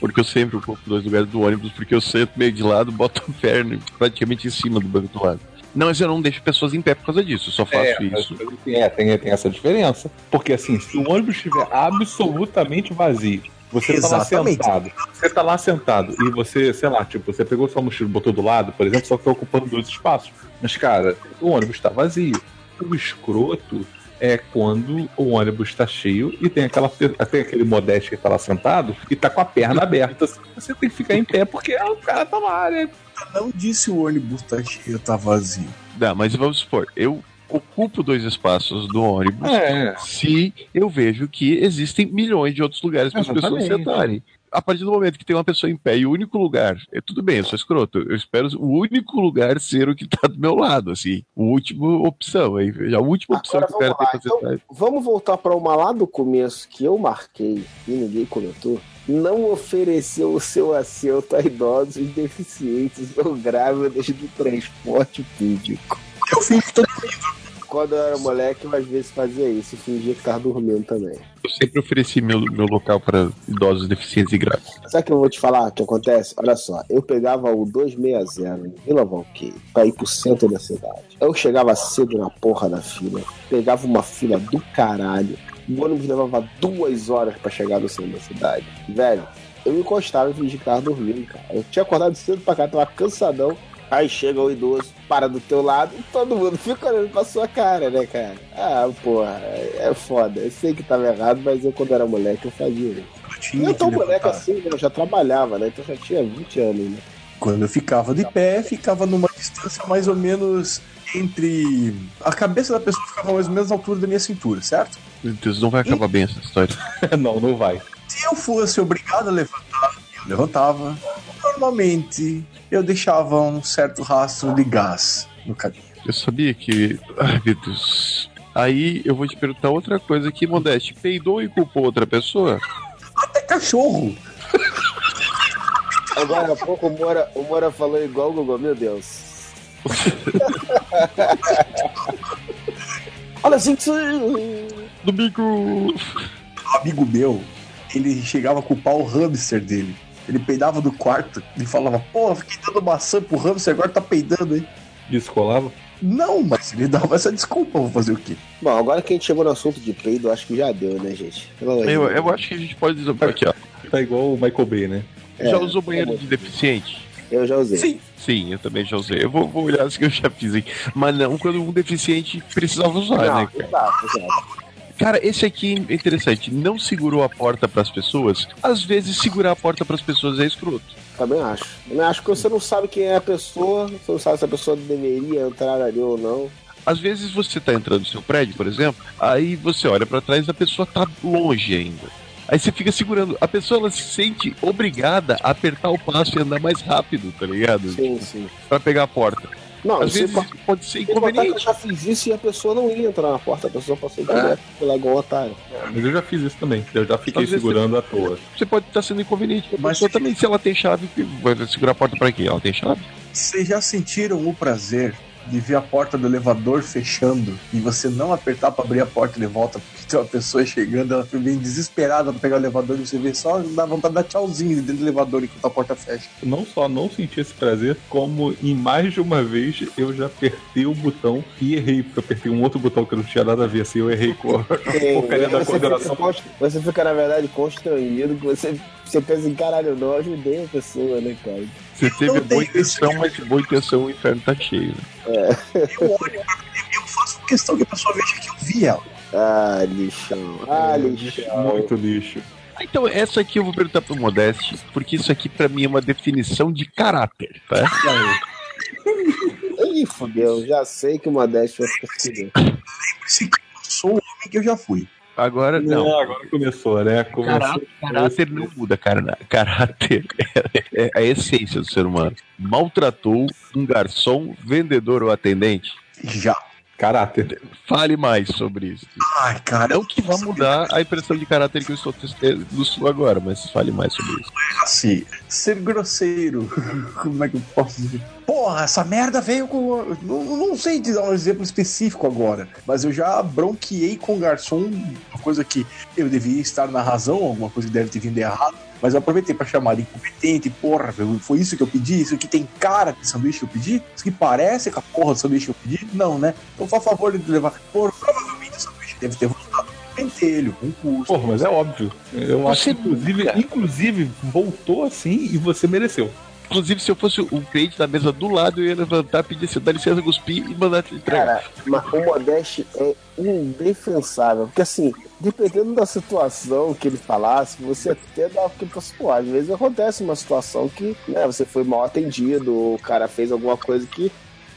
Speaker 2: Porque eu sempre ocupo dois lugares do ônibus, porque eu sento meio de lado, boto a perna praticamente em cima do banco do lado. Não, mas eu não deixo pessoas em pé por causa disso, eu só faço
Speaker 3: É,
Speaker 2: isso.
Speaker 3: mas É, tem, tem essa diferença. Porque assim, se o ônibus estiver absolutamente vazio, você tá lá
Speaker 6: Exatamente.
Speaker 3: sentado. Você tá lá sentado e você, sei lá, tipo, você pegou sua mochila e botou do lado, por exemplo, só que tá ocupando dois espaços. Mas, cara, o ônibus tá vazio. O escroto é quando o ônibus tá cheio e tem aquela tem aquele modesto que tá lá sentado e tá com a perna aberta. Você tem que ficar em pé porque o cara tá lá, né?
Speaker 6: Não disse o ônibus tá cheio, tá vazio.
Speaker 2: Não, mas vamos supor, eu ocupo dois espaços do ônibus
Speaker 3: É.
Speaker 2: se eu vejo que existem milhões de outros lugares para as pessoas sentarem. A partir do momento que tem uma pessoa em pé e o único lugar, é tudo bem, eu sou escroto, eu espero o único lugar ser o que tá do meu lado, assim, a última opção, aí, a última opção
Speaker 1: Agora
Speaker 2: que o cara
Speaker 1: vamos lá,
Speaker 2: tem pra sentar.
Speaker 1: Vamos voltar para uma lá do começo que eu marquei e ninguém comentou. Não ofereceu o seu assento a idosos, deficientes ou grávidas do transporte público.
Speaker 6: Eu fiz todo
Speaker 1: Quando eu era moleque, eu às vezes fazia isso, fingia que tava dormindo também.
Speaker 2: Eu sempre ofereci meu, meu local para idosos deficientes e grávidos.
Speaker 1: Sabe o que eu vou te falar o que acontece? Olha só, eu pegava o 260 em Vila Valqueire pra ir pro centro da cidade. Eu chegava cedo na porra da fila, pegava uma fila do caralho, O ônibus levava duas horas pra chegar no centro da cidade. Velho, eu encostava e fingi que tava dormindo, cara. Eu tinha acordado cedo pra cá, tava cansadão. Aí chega o idoso, para do teu lado e todo mundo <laughs> fica olhando pra sua cara, né, cara? Ah, porra, é foda. Eu sei que tava errado, mas eu, quando era moleque, eu fazia isso.
Speaker 6: Eu tinha
Speaker 1: Não é tão moleque assim, né? Eu já trabalhava, né? Então já tinha 20 anos, né?
Speaker 6: Quando eu ficava de pé, ficava numa distância mais ou menos entre. A cabeça da pessoa ficava mais ou menos na altura da minha cintura, certo?
Speaker 2: Meu Deus, não vai acabar bem essa história. <laughs>
Speaker 3: não, não vai.
Speaker 6: Se eu fosse obrigado a levantar, eu levantava. Normalmente, eu deixava um certo rastro de gás no caminho.
Speaker 2: Eu sabia que. Ai, meu Deus. Aí eu vou te perguntar outra coisa aqui, Modeste. Peidou e culpou outra pessoa?
Speaker 6: Até cachorro! <laughs>
Speaker 1: Agora há pouco o Moura, o Moura falou igual o Google, meu Deus. <laughs> Olha,
Speaker 6: Um amigo meu, ele chegava a culpar o hamster dele. Ele peidava do quarto e falava, pô, fiquei dando maçã pro hamster, agora tá peidando, hein?
Speaker 3: Descolava?
Speaker 6: Não, mas ele dava essa desculpa, vou fazer o quê?
Speaker 1: Bom, agora que a gente chegou no assunto de peido, acho que já deu, né, gente?
Speaker 2: Eu, eu acho que a gente pode dizer aqui, ó.
Speaker 3: Tá igual o Michael Bay, né?
Speaker 1: É,
Speaker 2: já usou banheiro de deficiente?
Speaker 1: Eu já usei.
Speaker 6: Sim.
Speaker 2: Sim, eu também já usei. Eu vou, vou olhar as que eu já fiz aqui. Mas não quando um deficiente precisava usar,
Speaker 1: Não,
Speaker 2: né? cara?
Speaker 1: exato, exato.
Speaker 2: Cara, esse aqui é interessante. Não segurou a porta pras pessoas. Às vezes, segurar a porta pras pessoas é escroto.
Speaker 1: Também acho. Também acho que você não sabe quem é a pessoa, você não sabe se a pessoa deveria entrar ali ou não.
Speaker 2: Às vezes você tá entrando no seu prédio, por exemplo, aí você olha pra trás e a pessoa tá longe ainda. Aí você fica segurando. A pessoa ela se sente obrigada a apertar o passo e andar mais rápido, tá ligado?
Speaker 1: Sim, sim.
Speaker 2: Pra pegar a porta.
Speaker 1: Não,
Speaker 2: Às vezes
Speaker 1: contar-
Speaker 2: pode ser
Speaker 1: que eu
Speaker 2: inconveniente.
Speaker 1: já fiz isso e a pessoa não ia entrar na porta, a pessoa passou direto pela igual um otário.
Speaker 3: Mas eu já fiz isso também. Eu já fiquei
Speaker 2: Às
Speaker 3: segurando à toa.
Speaker 2: Você pode estar sendo inconveniente. A
Speaker 6: Mas-
Speaker 2: também, se ela tem chave, vai segurar a porta pra quê? Ela tem chave?
Speaker 6: Vocês já sentiram o prazer de ver a porta do elevador fechando e você não apertar pra abrir a porta de volta porque tem uma pessoa chegando, ela vem desesperada pra pegar o elevador e você vê só dá vontade de dar tchauzinho dentro do elevador enquanto a porta fecha.
Speaker 3: Não só não senti esse prazer, como em mais de uma vez eu já apertei o botão e errei, porque eu apertei um outro botão que não tinha nada a ver, assim, eu errei com a porcaria da
Speaker 1: você, fica,
Speaker 3: coordenação.
Speaker 1: const- você fica, na verdade, constrangido, que você, você pensa em caralho, eu não ajudei a pessoa, né, cara?
Speaker 2: Você teve
Speaker 6: não
Speaker 2: boa intenção, mas de boa intenção o inferno tá cheio. Né?
Speaker 6: Eu olho, eu faço questão que a pessoa veja que eu vi ela.
Speaker 1: Ah, lixão. Ah, lixão.
Speaker 3: Muito lixo.
Speaker 2: Ah, Então, essa aqui eu vou perguntar pro Modeste, porque isso aqui pra mim é uma definição de caráter, tá? <laughs>
Speaker 1: Ih, fudeu, já sei que o Modesto vai ficar fudendo.
Speaker 6: Esse que eu sou o homem que eu já fui.
Speaker 2: Agora, não.
Speaker 3: agora começou, né? Começou.
Speaker 2: Caráter, caráter não muda, cara. Caráter é, é a essência do ser humano. Maltratou um garçom, vendedor ou atendente?
Speaker 6: Já.
Speaker 3: Caráter.
Speaker 2: Fale mais sobre isso.
Speaker 6: Ai, cara,
Speaker 2: Não que vá mudar a impressão de caráter que eu estou testando do sul agora, mas fale mais sobre isso.
Speaker 6: assim, ser grosseiro. <laughs> Como é que eu posso dizer? Porra, essa merda veio com. Não, não sei te dar um exemplo específico agora, mas eu já bronqueei com o garçom, uma coisa que eu devia estar na razão, alguma coisa que deve ter vindo errado. Mas eu aproveitei pra chamar de incompetente, porra, foi isso que eu pedi? Isso que tem cara de sanduíche que eu pedi? Isso que parece com a porra do sanduíche que eu pedi? Não, né? Então faz favor de levar. Por provavelmente o sanduíche deve ter voltado pentelho, com curso.
Speaker 3: Porra, mas é óbvio. Eu acho
Speaker 2: Você
Speaker 3: que, inclusive,
Speaker 2: nunca-
Speaker 3: inclusive, voltou assim e você mereceu.
Speaker 2: Inclusive, se eu fosse o cliente da mesa do lado, eu ia levantar, pedir assim, dá licença, cuspir e mandar te entregar.
Speaker 1: Cara, mas o Modeste é indefensável. Porque assim, dependendo da situação que ele falasse, você até dá porque pô, às vezes acontece uma situação que né, você foi mal atendido, o cara fez alguma coisa que.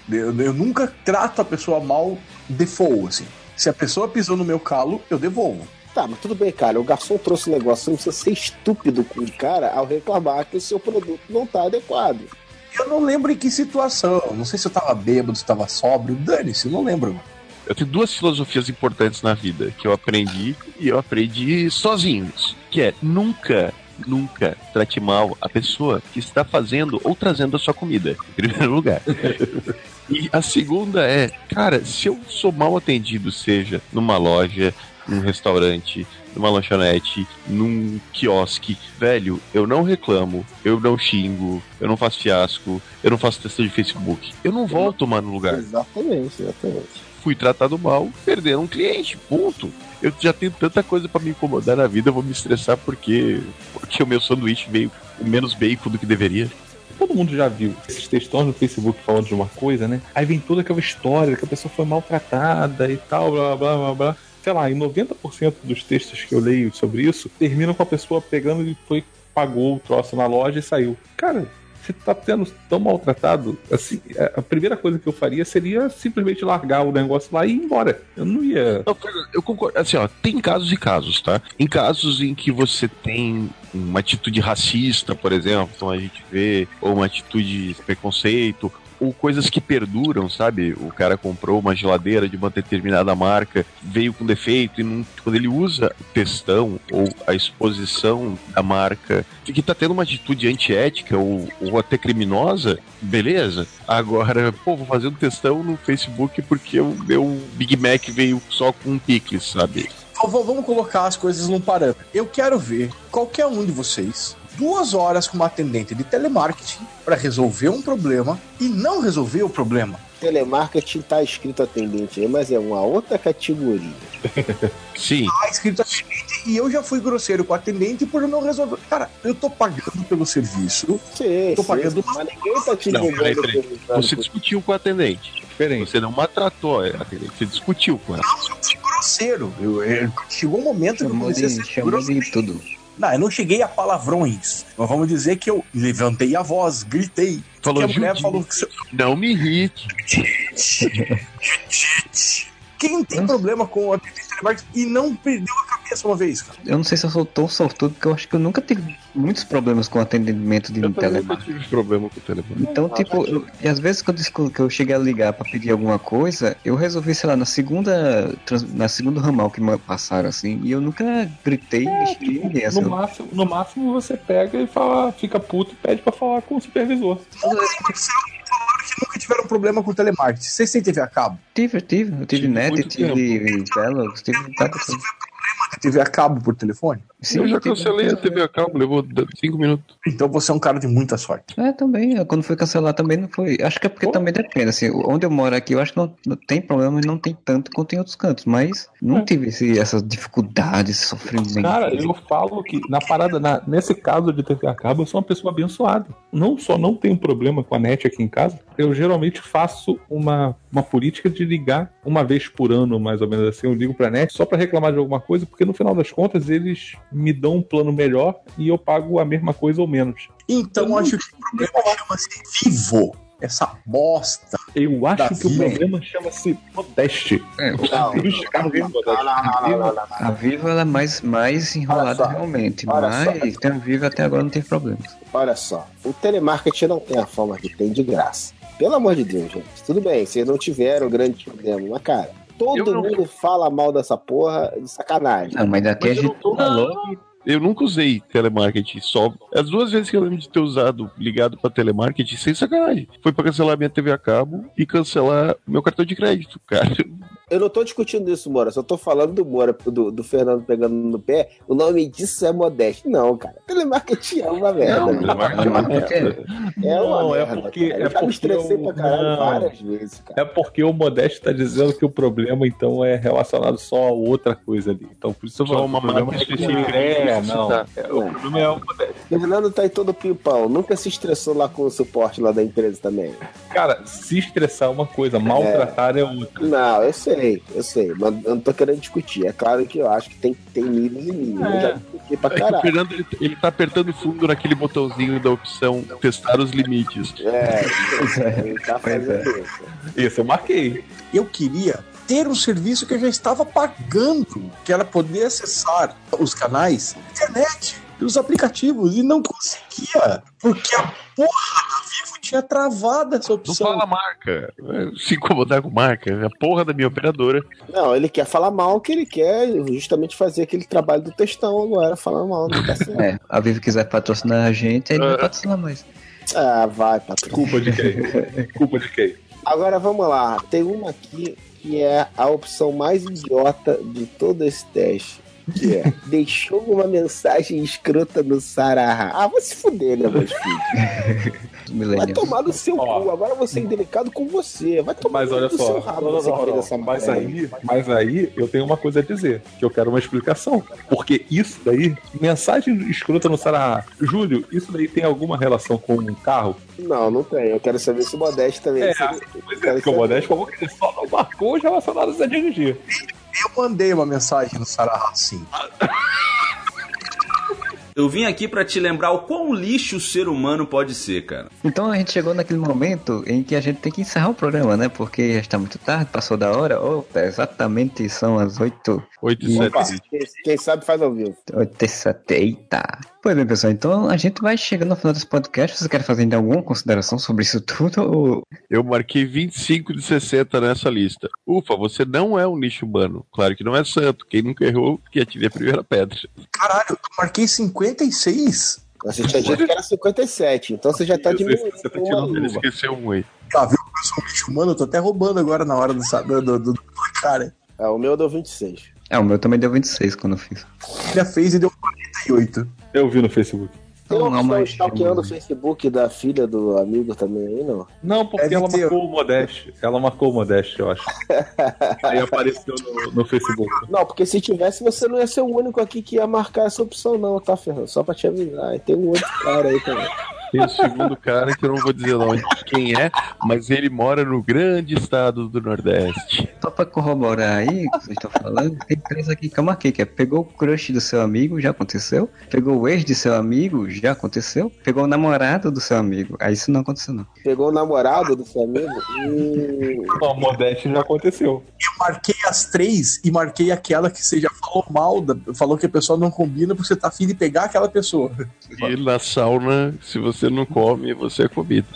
Speaker 6: Eu, eu nunca trato a pessoa mal default, assim. Se a pessoa pisou no meu calo, eu devolvo.
Speaker 1: Tá, mas tudo bem, cara. O garçom trouxe o negócio. Você não precisa ser estúpido com o cara ao reclamar que o seu produto não tá adequado.
Speaker 6: Eu não lembro em que situação. Não sei se eu tava bêbado, se tava sóbrio. Dane-se, eu não lembro.
Speaker 2: Eu tenho duas filosofias importantes na vida que eu aprendi e eu aprendi sozinho. Que é nunca, nunca trate mal a pessoa que está fazendo ou trazendo a sua comida, em primeiro <laughs> lugar. E a segunda é, cara, se eu sou mal atendido, seja numa loja, num restaurante, numa lanchonete, num quiosque, velho, eu não reclamo, eu não xingo, eu não faço fiasco, eu não faço texto de Facebook. Eu não volto mais no lugar.
Speaker 1: Exatamente, exatamente.
Speaker 2: Fui tratado mal, perdendo um cliente, ponto. Eu já tenho tanta coisa pra me incomodar na vida, eu vou me estressar porque, porque o meu sanduíche veio com menos bacon do que deveria.
Speaker 3: Todo mundo já viu esses textões no Facebook falando de uma coisa, né? Aí vem toda aquela história que a pessoa foi maltratada e tal, blá blá blá blá. Sei lá, em 90% dos textos que eu leio sobre isso, terminam com a pessoa pegando e foi, pagou o troço na loja e saiu. Cara, você tá tendo tão maltratado, assim, a a primeira coisa que eu faria seria simplesmente largar o negócio lá e ir embora. Eu não ia.
Speaker 2: Não, eu concordo. Assim, ó, tem casos e casos, tá? Em casos em que você tem uma atitude racista, por exemplo, então a gente vê, ou uma atitude de preconceito, ou coisas que perduram, sabe? O cara comprou uma geladeira de uma determinada marca, veio com defeito, e não- quando ele usa o textão ou a exposição da marca que tá tendo uma atitude antiética ou, ou até criminosa, beleza. Agora, <laughs> pô, vou fazer um textão no Facebook porque o meu Big Mac veio só com um picles, sabe?
Speaker 6: Vamos colocar as coisas num parâmetro. Eu quero ver qualquer um de vocês duas horas com uma atendente de telemarketing para resolver um problema e não resolver o problema.
Speaker 1: Telemarketing tá escrito atendente aí, mas é uma outra categoria. <laughs>
Speaker 2: Sim.
Speaker 6: Tá escrito atendente e eu já fui grosseiro com o atendente por não resolver. Cara, eu tô pagando pelo serviço.
Speaker 1: Sim,
Speaker 6: Tô
Speaker 1: sim,
Speaker 6: pagando
Speaker 1: mas ninguém tá te
Speaker 2: Não,
Speaker 1: ligando
Speaker 2: peraí, peraí.
Speaker 1: perguntando
Speaker 2: Você
Speaker 1: por-
Speaker 2: discutiu com o atendente.
Speaker 3: Diferente.
Speaker 2: Você não maltratou a atendente, você discutiu com ela.
Speaker 6: Eu fui grosseiro. Eu- eu- chegou um momento que eu comecei a
Speaker 5: de,
Speaker 6: ser
Speaker 5: chamou
Speaker 6: grosseiro.
Speaker 5: de tudo.
Speaker 6: Não, eu não cheguei a palavrões. Mas vamos dizer que eu levantei a voz, gritei.
Speaker 2: Falou,
Speaker 6: que a mulher falou que seu...
Speaker 2: Não me irrite. <laughs>
Speaker 6: Quem tem problema com o atendente de telemarketing e não perdeu a cabeça uma vez, cara?
Speaker 5: Eu não sei se eu sou tão sortudo, porque eu acho que eu nunca tive muitos problemas com atendimento de
Speaker 2: Eu também nunca
Speaker 5: telemarketing.
Speaker 2: tive problema com o telefone.
Speaker 5: Então, tipo, eu- e às vezes quando eu, que eu cheguei a ligar pra pedir alguma coisa, eu resolvi, sei lá, na segunda, trans- na segundo ramal que me passaram, assim, e eu nunca gritei, mexi ninguém, assim.
Speaker 3: No máximo, no máximo você pega e fala, fica puto e pede pra falar com o supervisor.
Speaker 6: Marcelo falaram que nunca tiveram problema com telemarketing. Vocês têm TV a cabo?
Speaker 5: Tive, tive, eu tive
Speaker 3: Tive
Speaker 5: net, tive Velox, tive coisa.
Speaker 6: TV a cabo por telefone?
Speaker 5: Sim,
Speaker 2: eu já cancelei a TV a cabo, levou 5 minutos.
Speaker 6: Então você é um cara de muita sorte.
Speaker 5: É, também. eu- Quando foi cancelar também não foi. Acho que é porque também depende. Assim, onde eu moro aqui, eu acho que não, não tem problema e não tem tanto quanto em outros cantos. Mas não tive esse, essas dificuldades, esse sofrimento.
Speaker 3: Cara, eu falo que na parada, na- nesse caso de TV a cabo, eu sou uma pessoa abençoada. Não só não tenho problema com a net aqui em casa, eu geralmente faço uma, uma política de ligar uma vez por ano, mais ou menos assim. Eu ligo pra net só pra reclamar de alguma coisa, porque no final das contas eles me dão um plano melhor e eu pago a mesma coisa ou menos.
Speaker 6: Então
Speaker 3: Eu
Speaker 6: acho que o problema chama-se vivo. Essa bosta.
Speaker 3: Eu acho que o
Speaker 6: vida.
Speaker 3: problema chama-se Modeste.
Speaker 5: É,
Speaker 1: Não,
Speaker 3: digo Modeste.
Speaker 1: não, não,
Speaker 5: a Viva ela é mais, mais enrolada
Speaker 1: só,
Speaker 5: realmente.
Speaker 1: olha
Speaker 5: Mas tem a Viva até agora não tem problemas.
Speaker 1: Olha só, o telemarketing não tem a forma que tem de graça. Pelo amor de Deus, gente. Tudo bem, vocês não tiveram grande problema, mas, cara, todo
Speaker 2: Eu não-
Speaker 1: mundo fala mal dessa porra de sacanagem.
Speaker 5: Não, mas daqui
Speaker 2: Mas
Speaker 5: a gente
Speaker 2: não tô-
Speaker 5: falou.
Speaker 2: Eu nunca usei telemarketing só. As duas vezes que eu lembro de ter usado ligado pra telemarketing, sem sacanagem. Foi pra cancelar minha TV a cabo e cancelar meu cartão de crédito, cara.
Speaker 1: Eu não tô discutindo isso, Moura. Só tô falando do Moura, do, do Fernando pegando no pé. O nome disso é modesto. Não, cara. Telemarketing é uma merda.
Speaker 2: Não, telemarketing
Speaker 1: É uma
Speaker 3: Não, é
Speaker 1: merda.
Speaker 3: porque-
Speaker 1: cara.
Speaker 3: é
Speaker 1: Eu me
Speaker 3: porque
Speaker 1: estressei
Speaker 3: eu-
Speaker 1: pra caralho
Speaker 3: não.
Speaker 1: várias vezes, cara.
Speaker 3: É porque o Modesto tá dizendo que o problema, então, é relacionado só a outra coisa ali. Então, por isso eu
Speaker 2: Só
Speaker 3: falo
Speaker 2: uma marca
Speaker 3: é
Speaker 2: específica.
Speaker 3: É, não.
Speaker 2: Tá.
Speaker 3: É, o problema é o.
Speaker 1: Fernando tá aí todo pimpão. Nunca se estressou lá com o suporte lá da empresa também.
Speaker 3: Cara, se estressar é uma coisa, maltratar é, outra.
Speaker 1: Não, eu sei, eu sei. Mas eu não tô querendo discutir. É claro que eu acho que tem, tem níveis e níveis. Eu já discuti pra
Speaker 2: É que o
Speaker 1: caralho.
Speaker 2: Fernando ele, ele tá apertando fundo naquele botãozinho da opção testar os limites.
Speaker 1: É, <laughs> ele tá
Speaker 5: Pois é.
Speaker 1: fazendo isso.
Speaker 3: Isso, eu marquei.
Speaker 6: Eu queria ter um serviço que eu já estava pagando, que era poder acessar os canais da internet, pelos aplicativos, e não conseguia, porque a porra da Vivo tinha travado essa
Speaker 2: Não
Speaker 6: opção.
Speaker 2: fala marca. Se incomodar com marca, é a porra da minha operadora.
Speaker 1: Não, ele quer falar mal, que ele quer justamente fazer aquele trabalho do textão agora, falar mal, não tá certo.
Speaker 5: É, a Viva quiser patrocinar a gente, aí não vai
Speaker 2: É.
Speaker 5: patrocinar mais.
Speaker 1: Ah, vai, patrão.
Speaker 3: Culpa de quem? <laughs> Culpa de quem?
Speaker 1: Agora vamos lá, tem uma aqui que é a opção mais idiota de todo esse teste. Que é, <laughs> deixou uma mensagem escrota no Sarah. Ah, vai se fuder, né, meus filhos? <laughs> Vai tomar no seu
Speaker 3: Ó.
Speaker 1: cu. Agora você é indelicado com você. Vai tomar
Speaker 3: Mas olha
Speaker 1: no
Speaker 3: só,
Speaker 1: seu rabo.
Speaker 3: não, não, não, não. mas aí, mas aí eu tenho uma coisa a dizer, que eu quero uma explicação. Porque isso daí, mensagem escrota no Sarah, Júlio, isso daí tem alguma relação com um carro?
Speaker 1: Não, não tem. Eu quero saber se o Modeste também.
Speaker 3: É,
Speaker 1: se-
Speaker 3: Pois
Speaker 1: quero
Speaker 3: é, porque o
Speaker 1: saber.
Speaker 3: Modesto falou que ele só não marcou os relacionados a dirigir.
Speaker 6: Eu mandei uma mensagem no Sarah, sim. <laughs>
Speaker 7: Eu vim aqui pra te lembrar o quão lixo o ser humano pode ser, cara.
Speaker 5: Então a gente chegou naquele momento em que a gente tem que encerrar o programa, né? Porque já está muito tarde, passou da hora. Opa, exatamente são as 8
Speaker 2: 8 e
Speaker 1: Opa,
Speaker 2: 7.
Speaker 1: quem, quem sabe faz ao vivo.
Speaker 5: 8 e 7. Eita! Pois bem, pessoal, então a gente vai chegando no final desse podcast. Vocês querem fazer ainda alguma consideração sobre isso tudo? Ou...
Speaker 2: Eu marquei 25 de 60 nessa lista. Ufa, você não é um lixo humano. Claro que não é santo. Quem nunca errou, que atire a primeira pedra.
Speaker 6: Caralho, eu marquei 56.
Speaker 1: Você tinha dito que era 57, então você já tá diminuindo
Speaker 3: você tá
Speaker 2: esqueceu um aí.
Speaker 6: Tá, viu? Eu sou um lixo humano, eu tô até roubando agora na hora do, do, do, do cara.
Speaker 1: Ah, o meu deu 26.
Speaker 5: É, o meu também deu 26 quando eu fiz.
Speaker 6: Já fez e deu 48.
Speaker 3: Eu vi no Facebook.
Speaker 1: Tem
Speaker 5: Então,
Speaker 1: uma
Speaker 5: não,
Speaker 1: opção
Speaker 5: mas-
Speaker 1: stalkeando o Facebook da filha do amigo também aí, não?
Speaker 3: Não, porque
Speaker 6: Deve
Speaker 3: ela
Speaker 6: ter.
Speaker 3: marcou o Modeste. Ela marcou o Modeste, eu acho. <laughs> Aí apareceu no, no Facebook.
Speaker 1: Não, porque se tivesse, você não ia ser o único aqui que ia marcar essa opção, não, tá, Fernando? Só pra te avisar. E tem um outro cara aí também.
Speaker 2: Tem o segundo cara que eu não vou dizer não quem é, mas ele mora no grande estado do Nordeste.
Speaker 5: Só pra corroborar aí o que vocês estão falando, tem três aqui que eu marquei, que é pegou o crush do seu amigo, já aconteceu. Pegou o ex de seu amigo, já aconteceu. Pegou o namorado do seu amigo, aí isso não aconteceu não.
Speaker 1: Pegou o namorado do seu amigo e.
Speaker 3: Não, Modeste já aconteceu.
Speaker 6: Eu marquei as três e marquei aquela que você já falou mal, da, falou que a pessoa não combina porque você tá afim de pegar aquela pessoa.
Speaker 2: E na sauna, se você não come, você é comido. <laughs>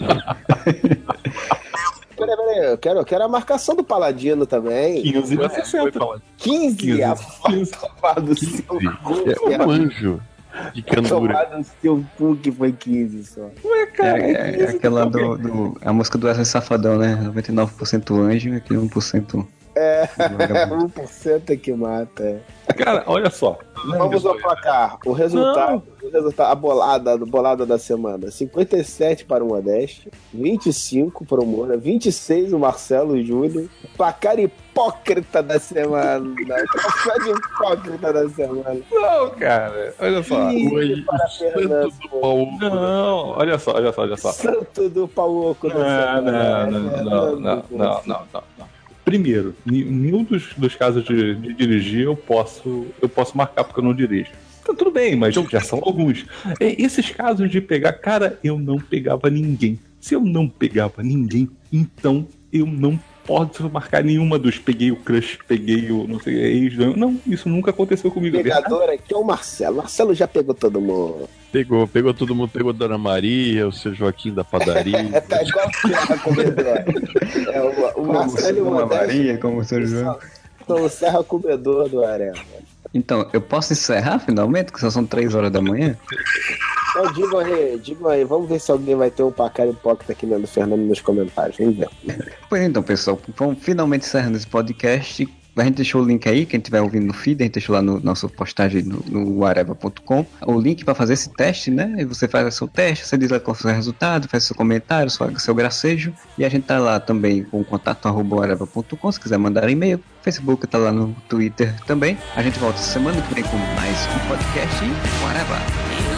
Speaker 1: Peraí, peraí, eu quero, eu quero a marcação do Paladino também.
Speaker 3: 15
Speaker 2: Ué,
Speaker 3: de 60.
Speaker 1: 15,
Speaker 3: 15.
Speaker 1: a faca do seu cu.
Speaker 2: É um anjo de candura.
Speaker 1: Tomar no seu cu que foi 15 só.
Speaker 5: É, é- é aquela do, do- A música do Wesley Safadão, né? 99% anjo e aquele 1%.
Speaker 1: É, <laughs>
Speaker 5: vagabundo.
Speaker 1: 1% é que mata. é.
Speaker 3: Cara, olha só.
Speaker 1: Vamos ao placar. O resultado, o resultado, a bolada, a bolada da semana: 57 para o Modeste, 25 para o Moura, 26 o Marcelo e o Júlio. Placar hipócrita da semana. Placar de hipócrita da semana.
Speaker 3: Não, cara. Olha só.
Speaker 1: 15
Speaker 2: Foi
Speaker 1: para
Speaker 2: o santo do pau.
Speaker 3: Não, olha só, olha só, olha só.
Speaker 1: Santo do Pauoco da
Speaker 3: Não,
Speaker 1: semana.
Speaker 3: não, não, não, não, não, não, não. Primeiro, nenhum dos, dos casos de, de dirigir eu posso, eu posso marcar porque eu não dirijo. Então tudo bem, mas já são alguns. E Esses casos de pegar, cara, eu não pegava ninguém. Se eu não pegava ninguém, então eu não posso marcar nenhuma dos peguei o crush, peguei o não sei, ex. Não, isso nunca aconteceu comigo.
Speaker 1: Pegador aqui é o Marcelo. Marcelo já pegou todo mundo.
Speaker 2: Pegou, pegou todo mundo, pegou Dona Maria, o seu Joaquim da padaria. <laughs>
Speaker 1: É, tá igual o Serra Comedor. É, o, o Marcelo e o Modeste
Speaker 5: Maria, como o seu João.
Speaker 1: são o Serra Comedor do Arena.
Speaker 5: Então, eu posso encerrar finalmente, que só são 3 horas da manhã?
Speaker 1: Então digam aí, digam aí, vamos ver se alguém vai ter um placar hipócrita aqui no Fernando nos comentários. Vamos ver.
Speaker 5: Pois então, pessoal, vamos finalmente encerrando esse podcast. A gente deixou o link aí, quem estiver ouvindo no feed, a gente deixou lá no nossa postagem no, no areva.com, o link para fazer esse teste, né? E você faz o seu teste, você diz lá qual foi o seu resultado, faz seu comentário, seu, seu gracejo. E a gente tá lá também com contato areva.com, se quiser mandar e-mail. Facebook tá lá no Twitter também. A gente volta semana que vem com mais um podcast e o Areva.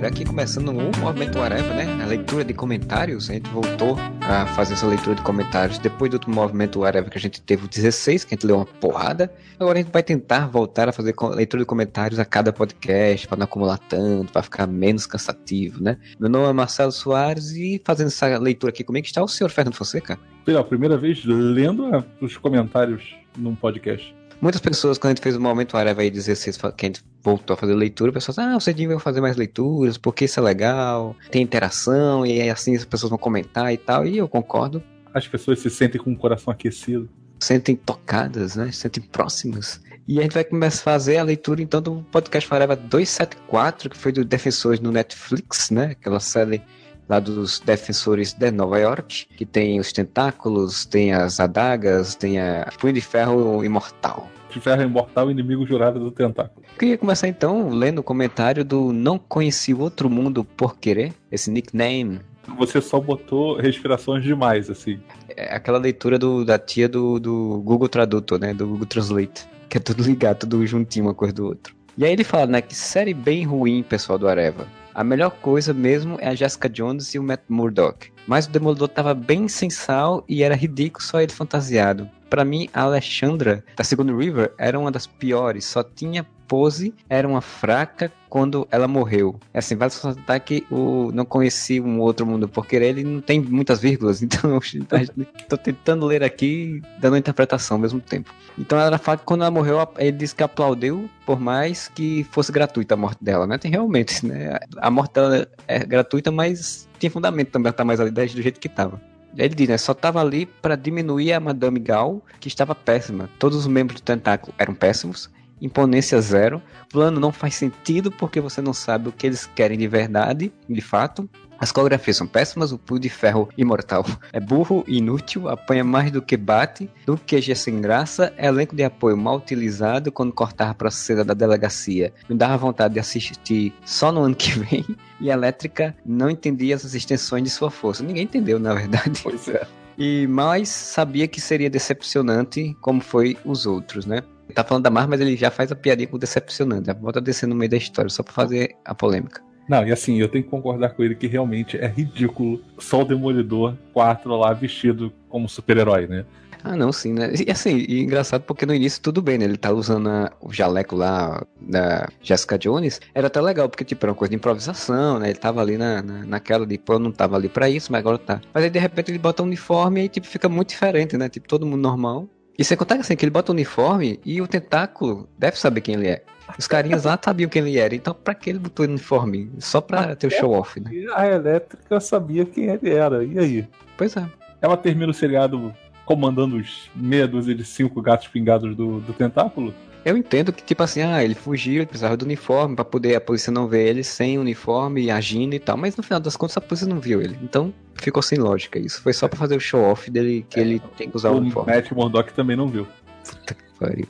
Speaker 5: Galera. Aqui começando o Movimento Whatever, né? A leitura de comentários. A gente voltou a fazer essa leitura de comentários depois do outro Movimento Whatever que a gente teve o 16, que a gente leu uma porrada. Agora a gente vai tentar voltar a fazer leitura de comentários a cada podcast, para não acumular tanto, para ficar menos cansativo, né? Meu nome é Marcelo Soares e fazendo essa leitura aqui comigo está o senhor Fernando Fonseca.
Speaker 3: Pela primeira vez lendo os comentários num podcast.
Speaker 5: Muitas pessoas, quando a gente fez o Momento Areva aí 16, que a gente voltou a fazer leitura, pessoas ah, você devia fazer mais leituras, porque isso é legal, tem interação, e assim as pessoas vão comentar e tal, e eu concordo.
Speaker 3: As pessoas se sentem com o coração aquecido.
Speaker 5: Sentem tocadas, né? Sentem próximas. E a gente vai começar a fazer a leitura então do podcast Forever 274, que foi do Defensores no Netflix, né? Aquela série lá dos defensores de Nova York, que tem os tentáculos, tem as adagas, tem a punho de ferro imortal.
Speaker 3: De ferro imortal, inimigo jurado do tentáculo.
Speaker 5: Queria começar então lendo o comentário do Não Conheci Outro Mundo Por Querer, esse nickname.
Speaker 3: Você só botou respirações demais, assim.
Speaker 5: É aquela leitura do, da tia do, do Google Tradutor, né? Do Google Translate. Que é tudo ligado, tudo juntinho uma coisa do outro. E aí ele fala, né, que série bem ruim, pessoal do Areva. A melhor coisa mesmo é a Jessica Jones e o Matt Murdock. Mas o Demolidor tava bem sem sal e era ridículo só ele fantasiado. Para mim, a Alexandra, da segunda River, era uma das piores. Só tinha pose, era uma fraca quando ela morreu. É assim, vale ressaltar que o não conheci um outro mundo porque ele não tem muitas vírgulas, <laughs> então estou tentando ler aqui, dando interpretação ao mesmo tempo. Então ela fala que quando ela morreu, ele disse que aplaudiu por mais que fosse gratuita a morte dela, né? Tem realmente, né? A morte dela é gratuita, mas tinha fundamento também ela estar mais ali do jeito que estava. Ele diz, né? Só estava ali para diminuir a Madame Gal, que estava péssima. Todos os membros do tentáculo eram péssimos imponência zero. O plano não faz sentido porque você não sabe o que eles querem de verdade, de fato. As coreografias são péssimas, o Pulo de Ferro imortal <laughs> é burro, inútil, apanha mais do que bate, do que é sem graça, elenco de apoio mal utilizado quando cortava para a cena da delegacia. Me dava vontade de assistir só no ano que vem. E a elétrica não entendia as extensões de sua força. Ninguém entendeu, na verdade.
Speaker 3: Pois é.
Speaker 5: E mais sabia que seria decepcionante como foi os outros, né? Tá falando da Marvel, mas ele já faz a piadinha com decepcionante. Já bota descer no meio da história, só pra fazer a polêmica.
Speaker 3: Não, e assim, eu tenho que concordar com ele que realmente é ridículo só o Demolidor 4 lá vestido como super-herói, né?
Speaker 5: Ah, não, sim, né? E assim, e engraçado porque no início tudo bem, né? Ele tá usando a, o jaleco lá da Jessica Jones. Era até legal, porque, tipo, era uma coisa de improvisação, né? Ele tava ali na, na, naquela de, pô, eu não tava ali pra isso, mas agora tá. Mas aí, de repente, ele bota um uniforme e, tipo, fica muito diferente, né? Tipo, todo mundo normal. E você contar assim, que ele bota o uniforme e o tentáculo deve saber quem ele é. Os carinhas lá sabiam quem ele era, então pra que ele botou o uniforme? Só pra ter o show off, né?
Speaker 3: A elétrica sabia quem ele era, e aí?
Speaker 5: Pois é.
Speaker 3: Ela termina o seriado comandando os meia dúzia de cinco gatos pingados do, do tentáculo?
Speaker 5: Eu entendo que, tipo assim, ah, ele fugiu, ele precisava do uniforme para poder a polícia não ver ele sem uniforme, agindo e tal, mas no final das contas a polícia não viu ele. Então ficou sem lógica isso. Foi só para fazer o show off dele que é, ele tem que usar o, o uniforme.
Speaker 3: O Matt Murdock também não viu.
Speaker 5: Puta que pariu.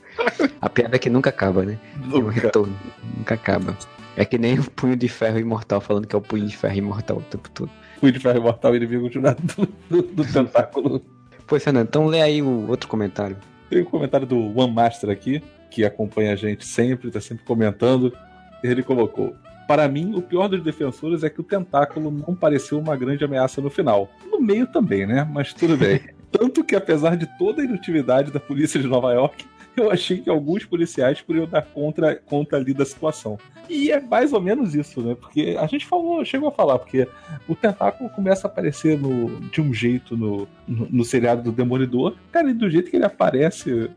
Speaker 5: A piada é que nunca acaba, né? Nunca. o retorno. Nunca acaba. É que nem o punho de ferro imortal falando que é o punho de ferro imortal o tempo todo.
Speaker 3: Punho de ferro imortal inimigo jurado do, do, do tentáculo.
Speaker 5: Pois, Fernando, então lê aí o outro comentário.
Speaker 3: Tem um comentário do One Master aqui que acompanha a gente sempre, está sempre comentando. Ele colocou: Para mim, o pior dos defensores é que o tentáculo não pareceu uma grande ameaça no final. No meio também, né? Mas tudo bem. <laughs> Tanto que, apesar de toda a inutilidade da polícia de Nova York, <laughs> eu achei que alguns policiais poderiam dar contra, conta ali da situação. E é mais ou menos isso, né? Porque a gente falou, chegou a falar, porque o tentáculo começa a aparecer no, de um jeito no, no, no seriado do Demolidor. Cara, e do jeito que ele aparece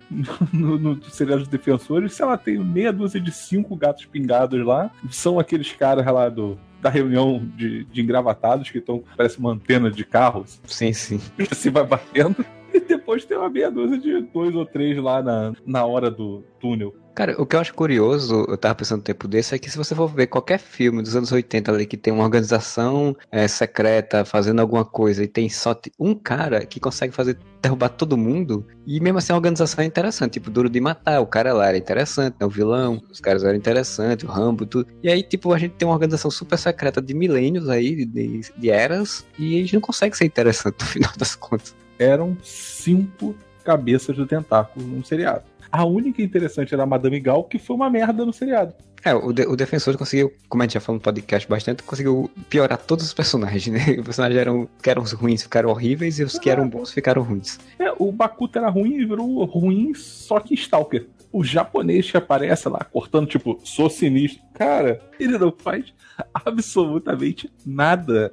Speaker 3: no, <laughs> no, no seriado dos Defensores, sei lá, tem meia dúzia de cinco gatos pingados lá. São aqueles caras lá do, da reunião de, de engravatados que estão, parece uma antena de carros.
Speaker 5: Sim, sim. <laughs>
Speaker 3: Assim vai batendo. E depois tem uma meia dúzia de dois ou três lá na, na hora do túnel.
Speaker 5: Cara, o que eu acho curioso, eu tava pensando no tempo desse, é que se você for ver qualquer filme dos anos 80 ali que tem uma organização é, secreta fazendo alguma coisa e tem só um cara que consegue fazer derrubar todo mundo, e mesmo assim a organização é interessante, tipo, Duro de Matar, o cara lá era interessante, né, o vilão, os caras eram interessantes, o Rambo, tudo. E aí, tipo, a gente tem uma organização super secreta de milênios aí, de, de eras, e a gente não consegue ser interessante <laughs> no final das contas
Speaker 3: eram cinco cabeças do tentáculo num seriado. A única interessante era a Madame Gal, que foi uma merda no seriado.
Speaker 5: É, o, de- o Defensor conseguiu, como a gente já falou no podcast bastante, conseguiu piorar todos os personagens, né? <laughs> Os personagens eram, que eram ruins ficaram horríveis e os que eram bons ficaram ruins.
Speaker 3: É, o Bakuto era ruim e virou ruim, só que Stalker. O japonês que aparece lá cortando, tipo, sou sinistro. Cara, ele não faz absolutamente nada.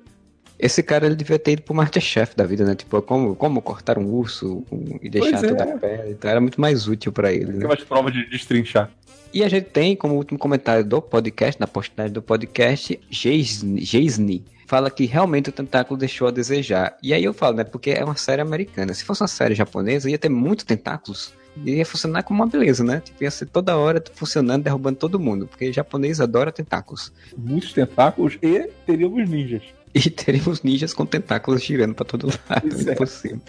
Speaker 5: Esse cara ele devia ter ido pro Masterchef da vida, né? Tipo, como, como cortar um urso um- e deixar
Speaker 3: Pois é.
Speaker 5: toda a pele. Então era muito mais útil pra ele, né?
Speaker 3: Aquelas provas de destrinchar.
Speaker 5: E a gente tem como último comentário do podcast, na postagem do podcast, Geisni fala que realmente o tentáculo deixou a desejar. E aí eu falo, né? Porque é uma série americana. Se fosse uma série japonesa, ia ter muitos tentáculos. Ia funcionar como uma beleza, né? Tipo, ia ser toda hora funcionando, derrubando todo mundo. Porque japonês adora tentáculos.
Speaker 3: Muitos tentáculos e teríamos ninjas. <laughs>
Speaker 5: E teremos ninjas com tentáculos girando pra todo lado.
Speaker 3: É.
Speaker 5: Impossível.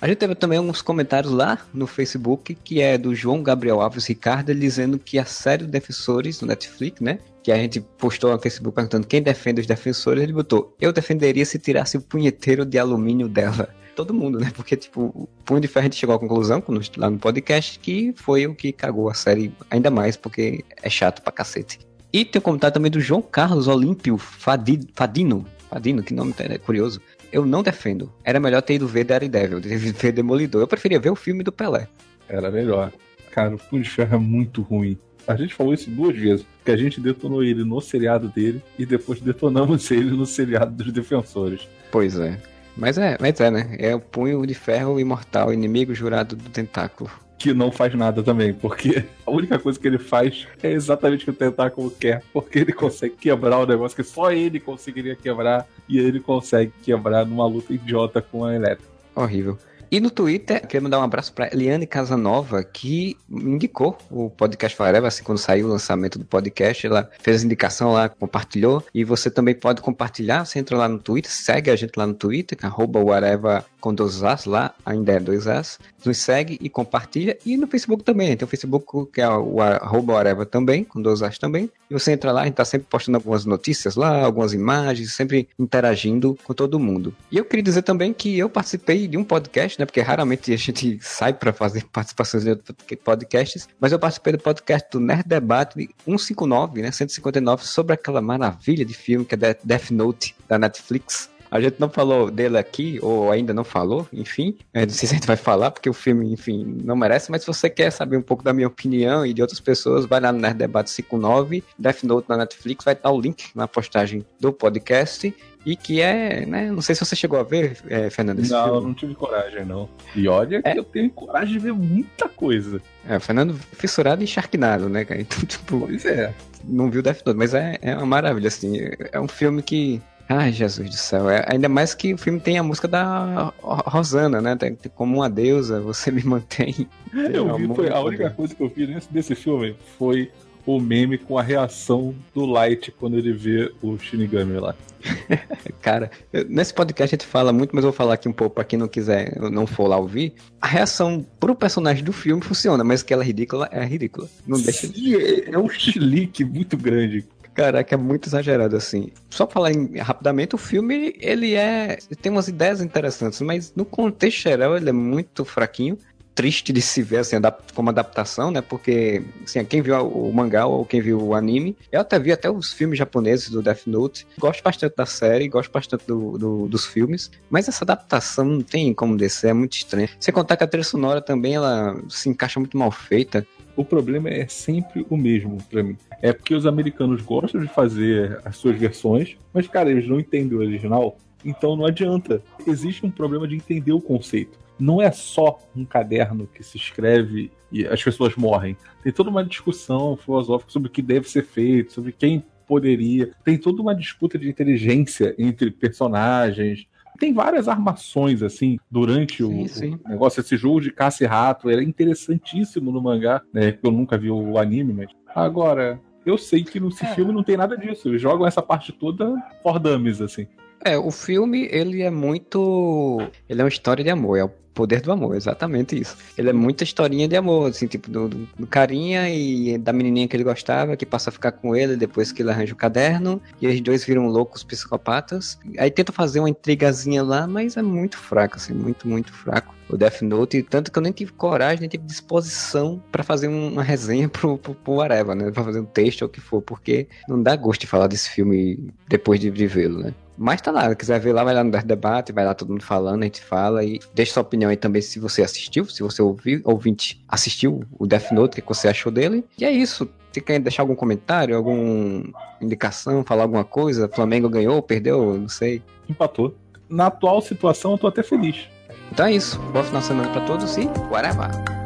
Speaker 5: A gente teve também uns comentários lá no Facebook, que é do João Gabriel Alves Ricardo, dizendo que a série Defensores no Netflix, né? Que a gente postou no Facebook perguntando quem defende os defensores, ele botou: Eu defenderia se tirasse o punheteiro de alumínio dela. Todo mundo, né? Porque, tipo, o Punho de Ferro a gente chegou à conclusão quando- lá no podcast que foi o que cagou a série ainda mais, porque é chato pra cacete. E tem o comentário também do João Carlos Olímpio Fadi- Fadino. Fadino, que nome é curioso. Eu não defendo. Era melhor ter ido ver Daredevil, ter ido <laughs> ver Demolidor. Eu preferia ver o filme do Pelé.
Speaker 3: Era melhor. Cara, o Punho de Ferro é muito ruim. A gente falou isso duas vezes. Que a gente detonou ele no seriado dele e depois detonamos <laughs> ele no seriado dos defensores.
Speaker 5: Pois é. Mas é, mas é, né? É o punho de ferro imortal, inimigo jurado do tentáculo.
Speaker 3: Que não faz nada também, porque a única coisa que ele faz é exatamente o que o tentáculo quer. Porque ele consegue quebrar o negócio que só ele conseguiria quebrar. E ele consegue quebrar numa luta idiota com a elétrica.
Speaker 5: Horrível. E no Twitter, queria mandar um abraço para Eliane Casanova, que indicou o podcast Forever, assim, quando saiu o lançamento do podcast, ela fez a indicação lá, compartilhou, e você também pode compartilhar, você entra lá no Twitter, segue a gente lá no Twitter, é arroba whatever com dois as, lá ainda é dois as, nos segue e compartilha, e no Facebook também, tem o Facebook que é o arroba whatever também, com dois as também, e você entra lá, a gente tá sempre postando algumas notícias lá, algumas imagens, sempre interagindo com todo mundo. E eu queria dizer também que eu participei de um podcast, né? Porque raramente a gente <laughs> sai para fazer participações de podcasts, mas eu participei do podcast do Nerd Debate 159, né? 159, sobre aquela maravilha de filme que é Death Note da Netflix. A gente não falou dele aqui, ou ainda não falou, enfim. Eu não sei se a gente vai falar, porque o filme, enfim, não merece. Mas se você quer saber um pouco da minha opinião e de outras pessoas, vai lá no Nerd Debate 59, Death Note na Netflix, vai estar o link na postagem do podcast. E que é, né? Não sei se você chegou a ver, é, Fernando, esse
Speaker 3: não, eu
Speaker 5: filme.
Speaker 3: não tive coragem, não. E olha que
Speaker 5: É.
Speaker 3: eu tenho coragem de ver muita coisa.
Speaker 5: É, o Fernando fissurado e encharquinado, né, cara? Então, tipo,
Speaker 3: Pois é.
Speaker 5: não viu Death Note, mas é, é uma maravilha, assim. É um filme que. Ai, Jesus do céu. É, ainda mais que o filme tem a música da Ro- Rosana, né? Tem, tem como uma deusa, você me mantém.
Speaker 3: Eu
Speaker 5: Tem
Speaker 3: vi, foi, a única coisa que eu vi nesse, desse filme foi o meme com a reação do Light quando ele vê o Shinigami lá. <laughs>
Speaker 5: Cara, eu- nesse podcast a gente fala muito, mas eu vou falar aqui um pouco pra quem não quiser, não for lá ouvir. A reação pro personagem do filme funciona, mas que ela é ridícula, é ridícula. Não deixa de.
Speaker 3: Sim, é, é um chilique muito grande.
Speaker 5: Caraca, é muito exagerado assim. Só falar em- rapidamente, o filme ele é tem umas ideias interessantes, mas no contexto geral ele é muito fraquinho. Triste de se ver assim adap- como adaptação, né? Porque assim, quem viu o mangá ou quem viu o anime, eu até vi até os filmes japoneses do Death Note. Gosto bastante da série, gosto bastante do, do- dos filmes, mas essa adaptação não tem como descer, é muito estranho. Sem contar que a trilha sonora também ela se encaixa muito mal feita.
Speaker 3: O problema é sempre o mesmo pra mim. É porque os americanos gostam de fazer as suas versões, mas, cara, eles não entendem o original, então não adianta. Existe um problema de entender o conceito. Não é só um caderno que se escreve e as pessoas morrem. Tem toda uma discussão filosófica sobre o que deve ser feito, sobre quem poderia. Tem toda uma disputa de inteligência entre personagens. Tem várias armações, assim, durante
Speaker 5: Sim,
Speaker 3: o,
Speaker 5: sim.
Speaker 3: o negócio. Esse jogo de caça e rato era interessantíssimo no mangá, né? Que eu nunca vi o anime, mas. Agora, eu sei que nesse
Speaker 5: É.
Speaker 3: filme não tem nada disso. Eles jogam essa parte toda for dummies, assim.
Speaker 5: É, o filme, ele é muito. Ele é uma história de amor, é o poder do amor, exatamente isso. Ele é muita historinha de amor, assim, tipo, do, do, carinha e da menininha que ele gostava, que passa a ficar com ele depois que ele arranja o caderno, e os dois viram loucos psicopatas. Aí tenta fazer uma intrigazinha lá, mas é muito fraco, assim, muito, muito fraco. O Death Note, tanto que eu nem tive coragem, nem tive disposição para fazer uma resenha pro, pro, pro Areva, né? Pra fazer um texto ou o que for, porque não dá gosto de falar desse filme depois de, de vê-lo, né? Mas tá lá, quiser ver lá, vai lá no Debate, vai lá todo mundo falando, a gente fala e deixa sua opinião aí também se você assistiu, se você ouviu, ouvinte assistiu o Death Note, o que você achou dele. E é isso. Você quer deixar algum comentário, alguma indicação, falar alguma coisa? Flamengo ganhou, perdeu, não sei.
Speaker 3: Empatou. Na atual situação, eu tô até feliz.
Speaker 5: Então é isso. Boa final de semana pra todos e whatever.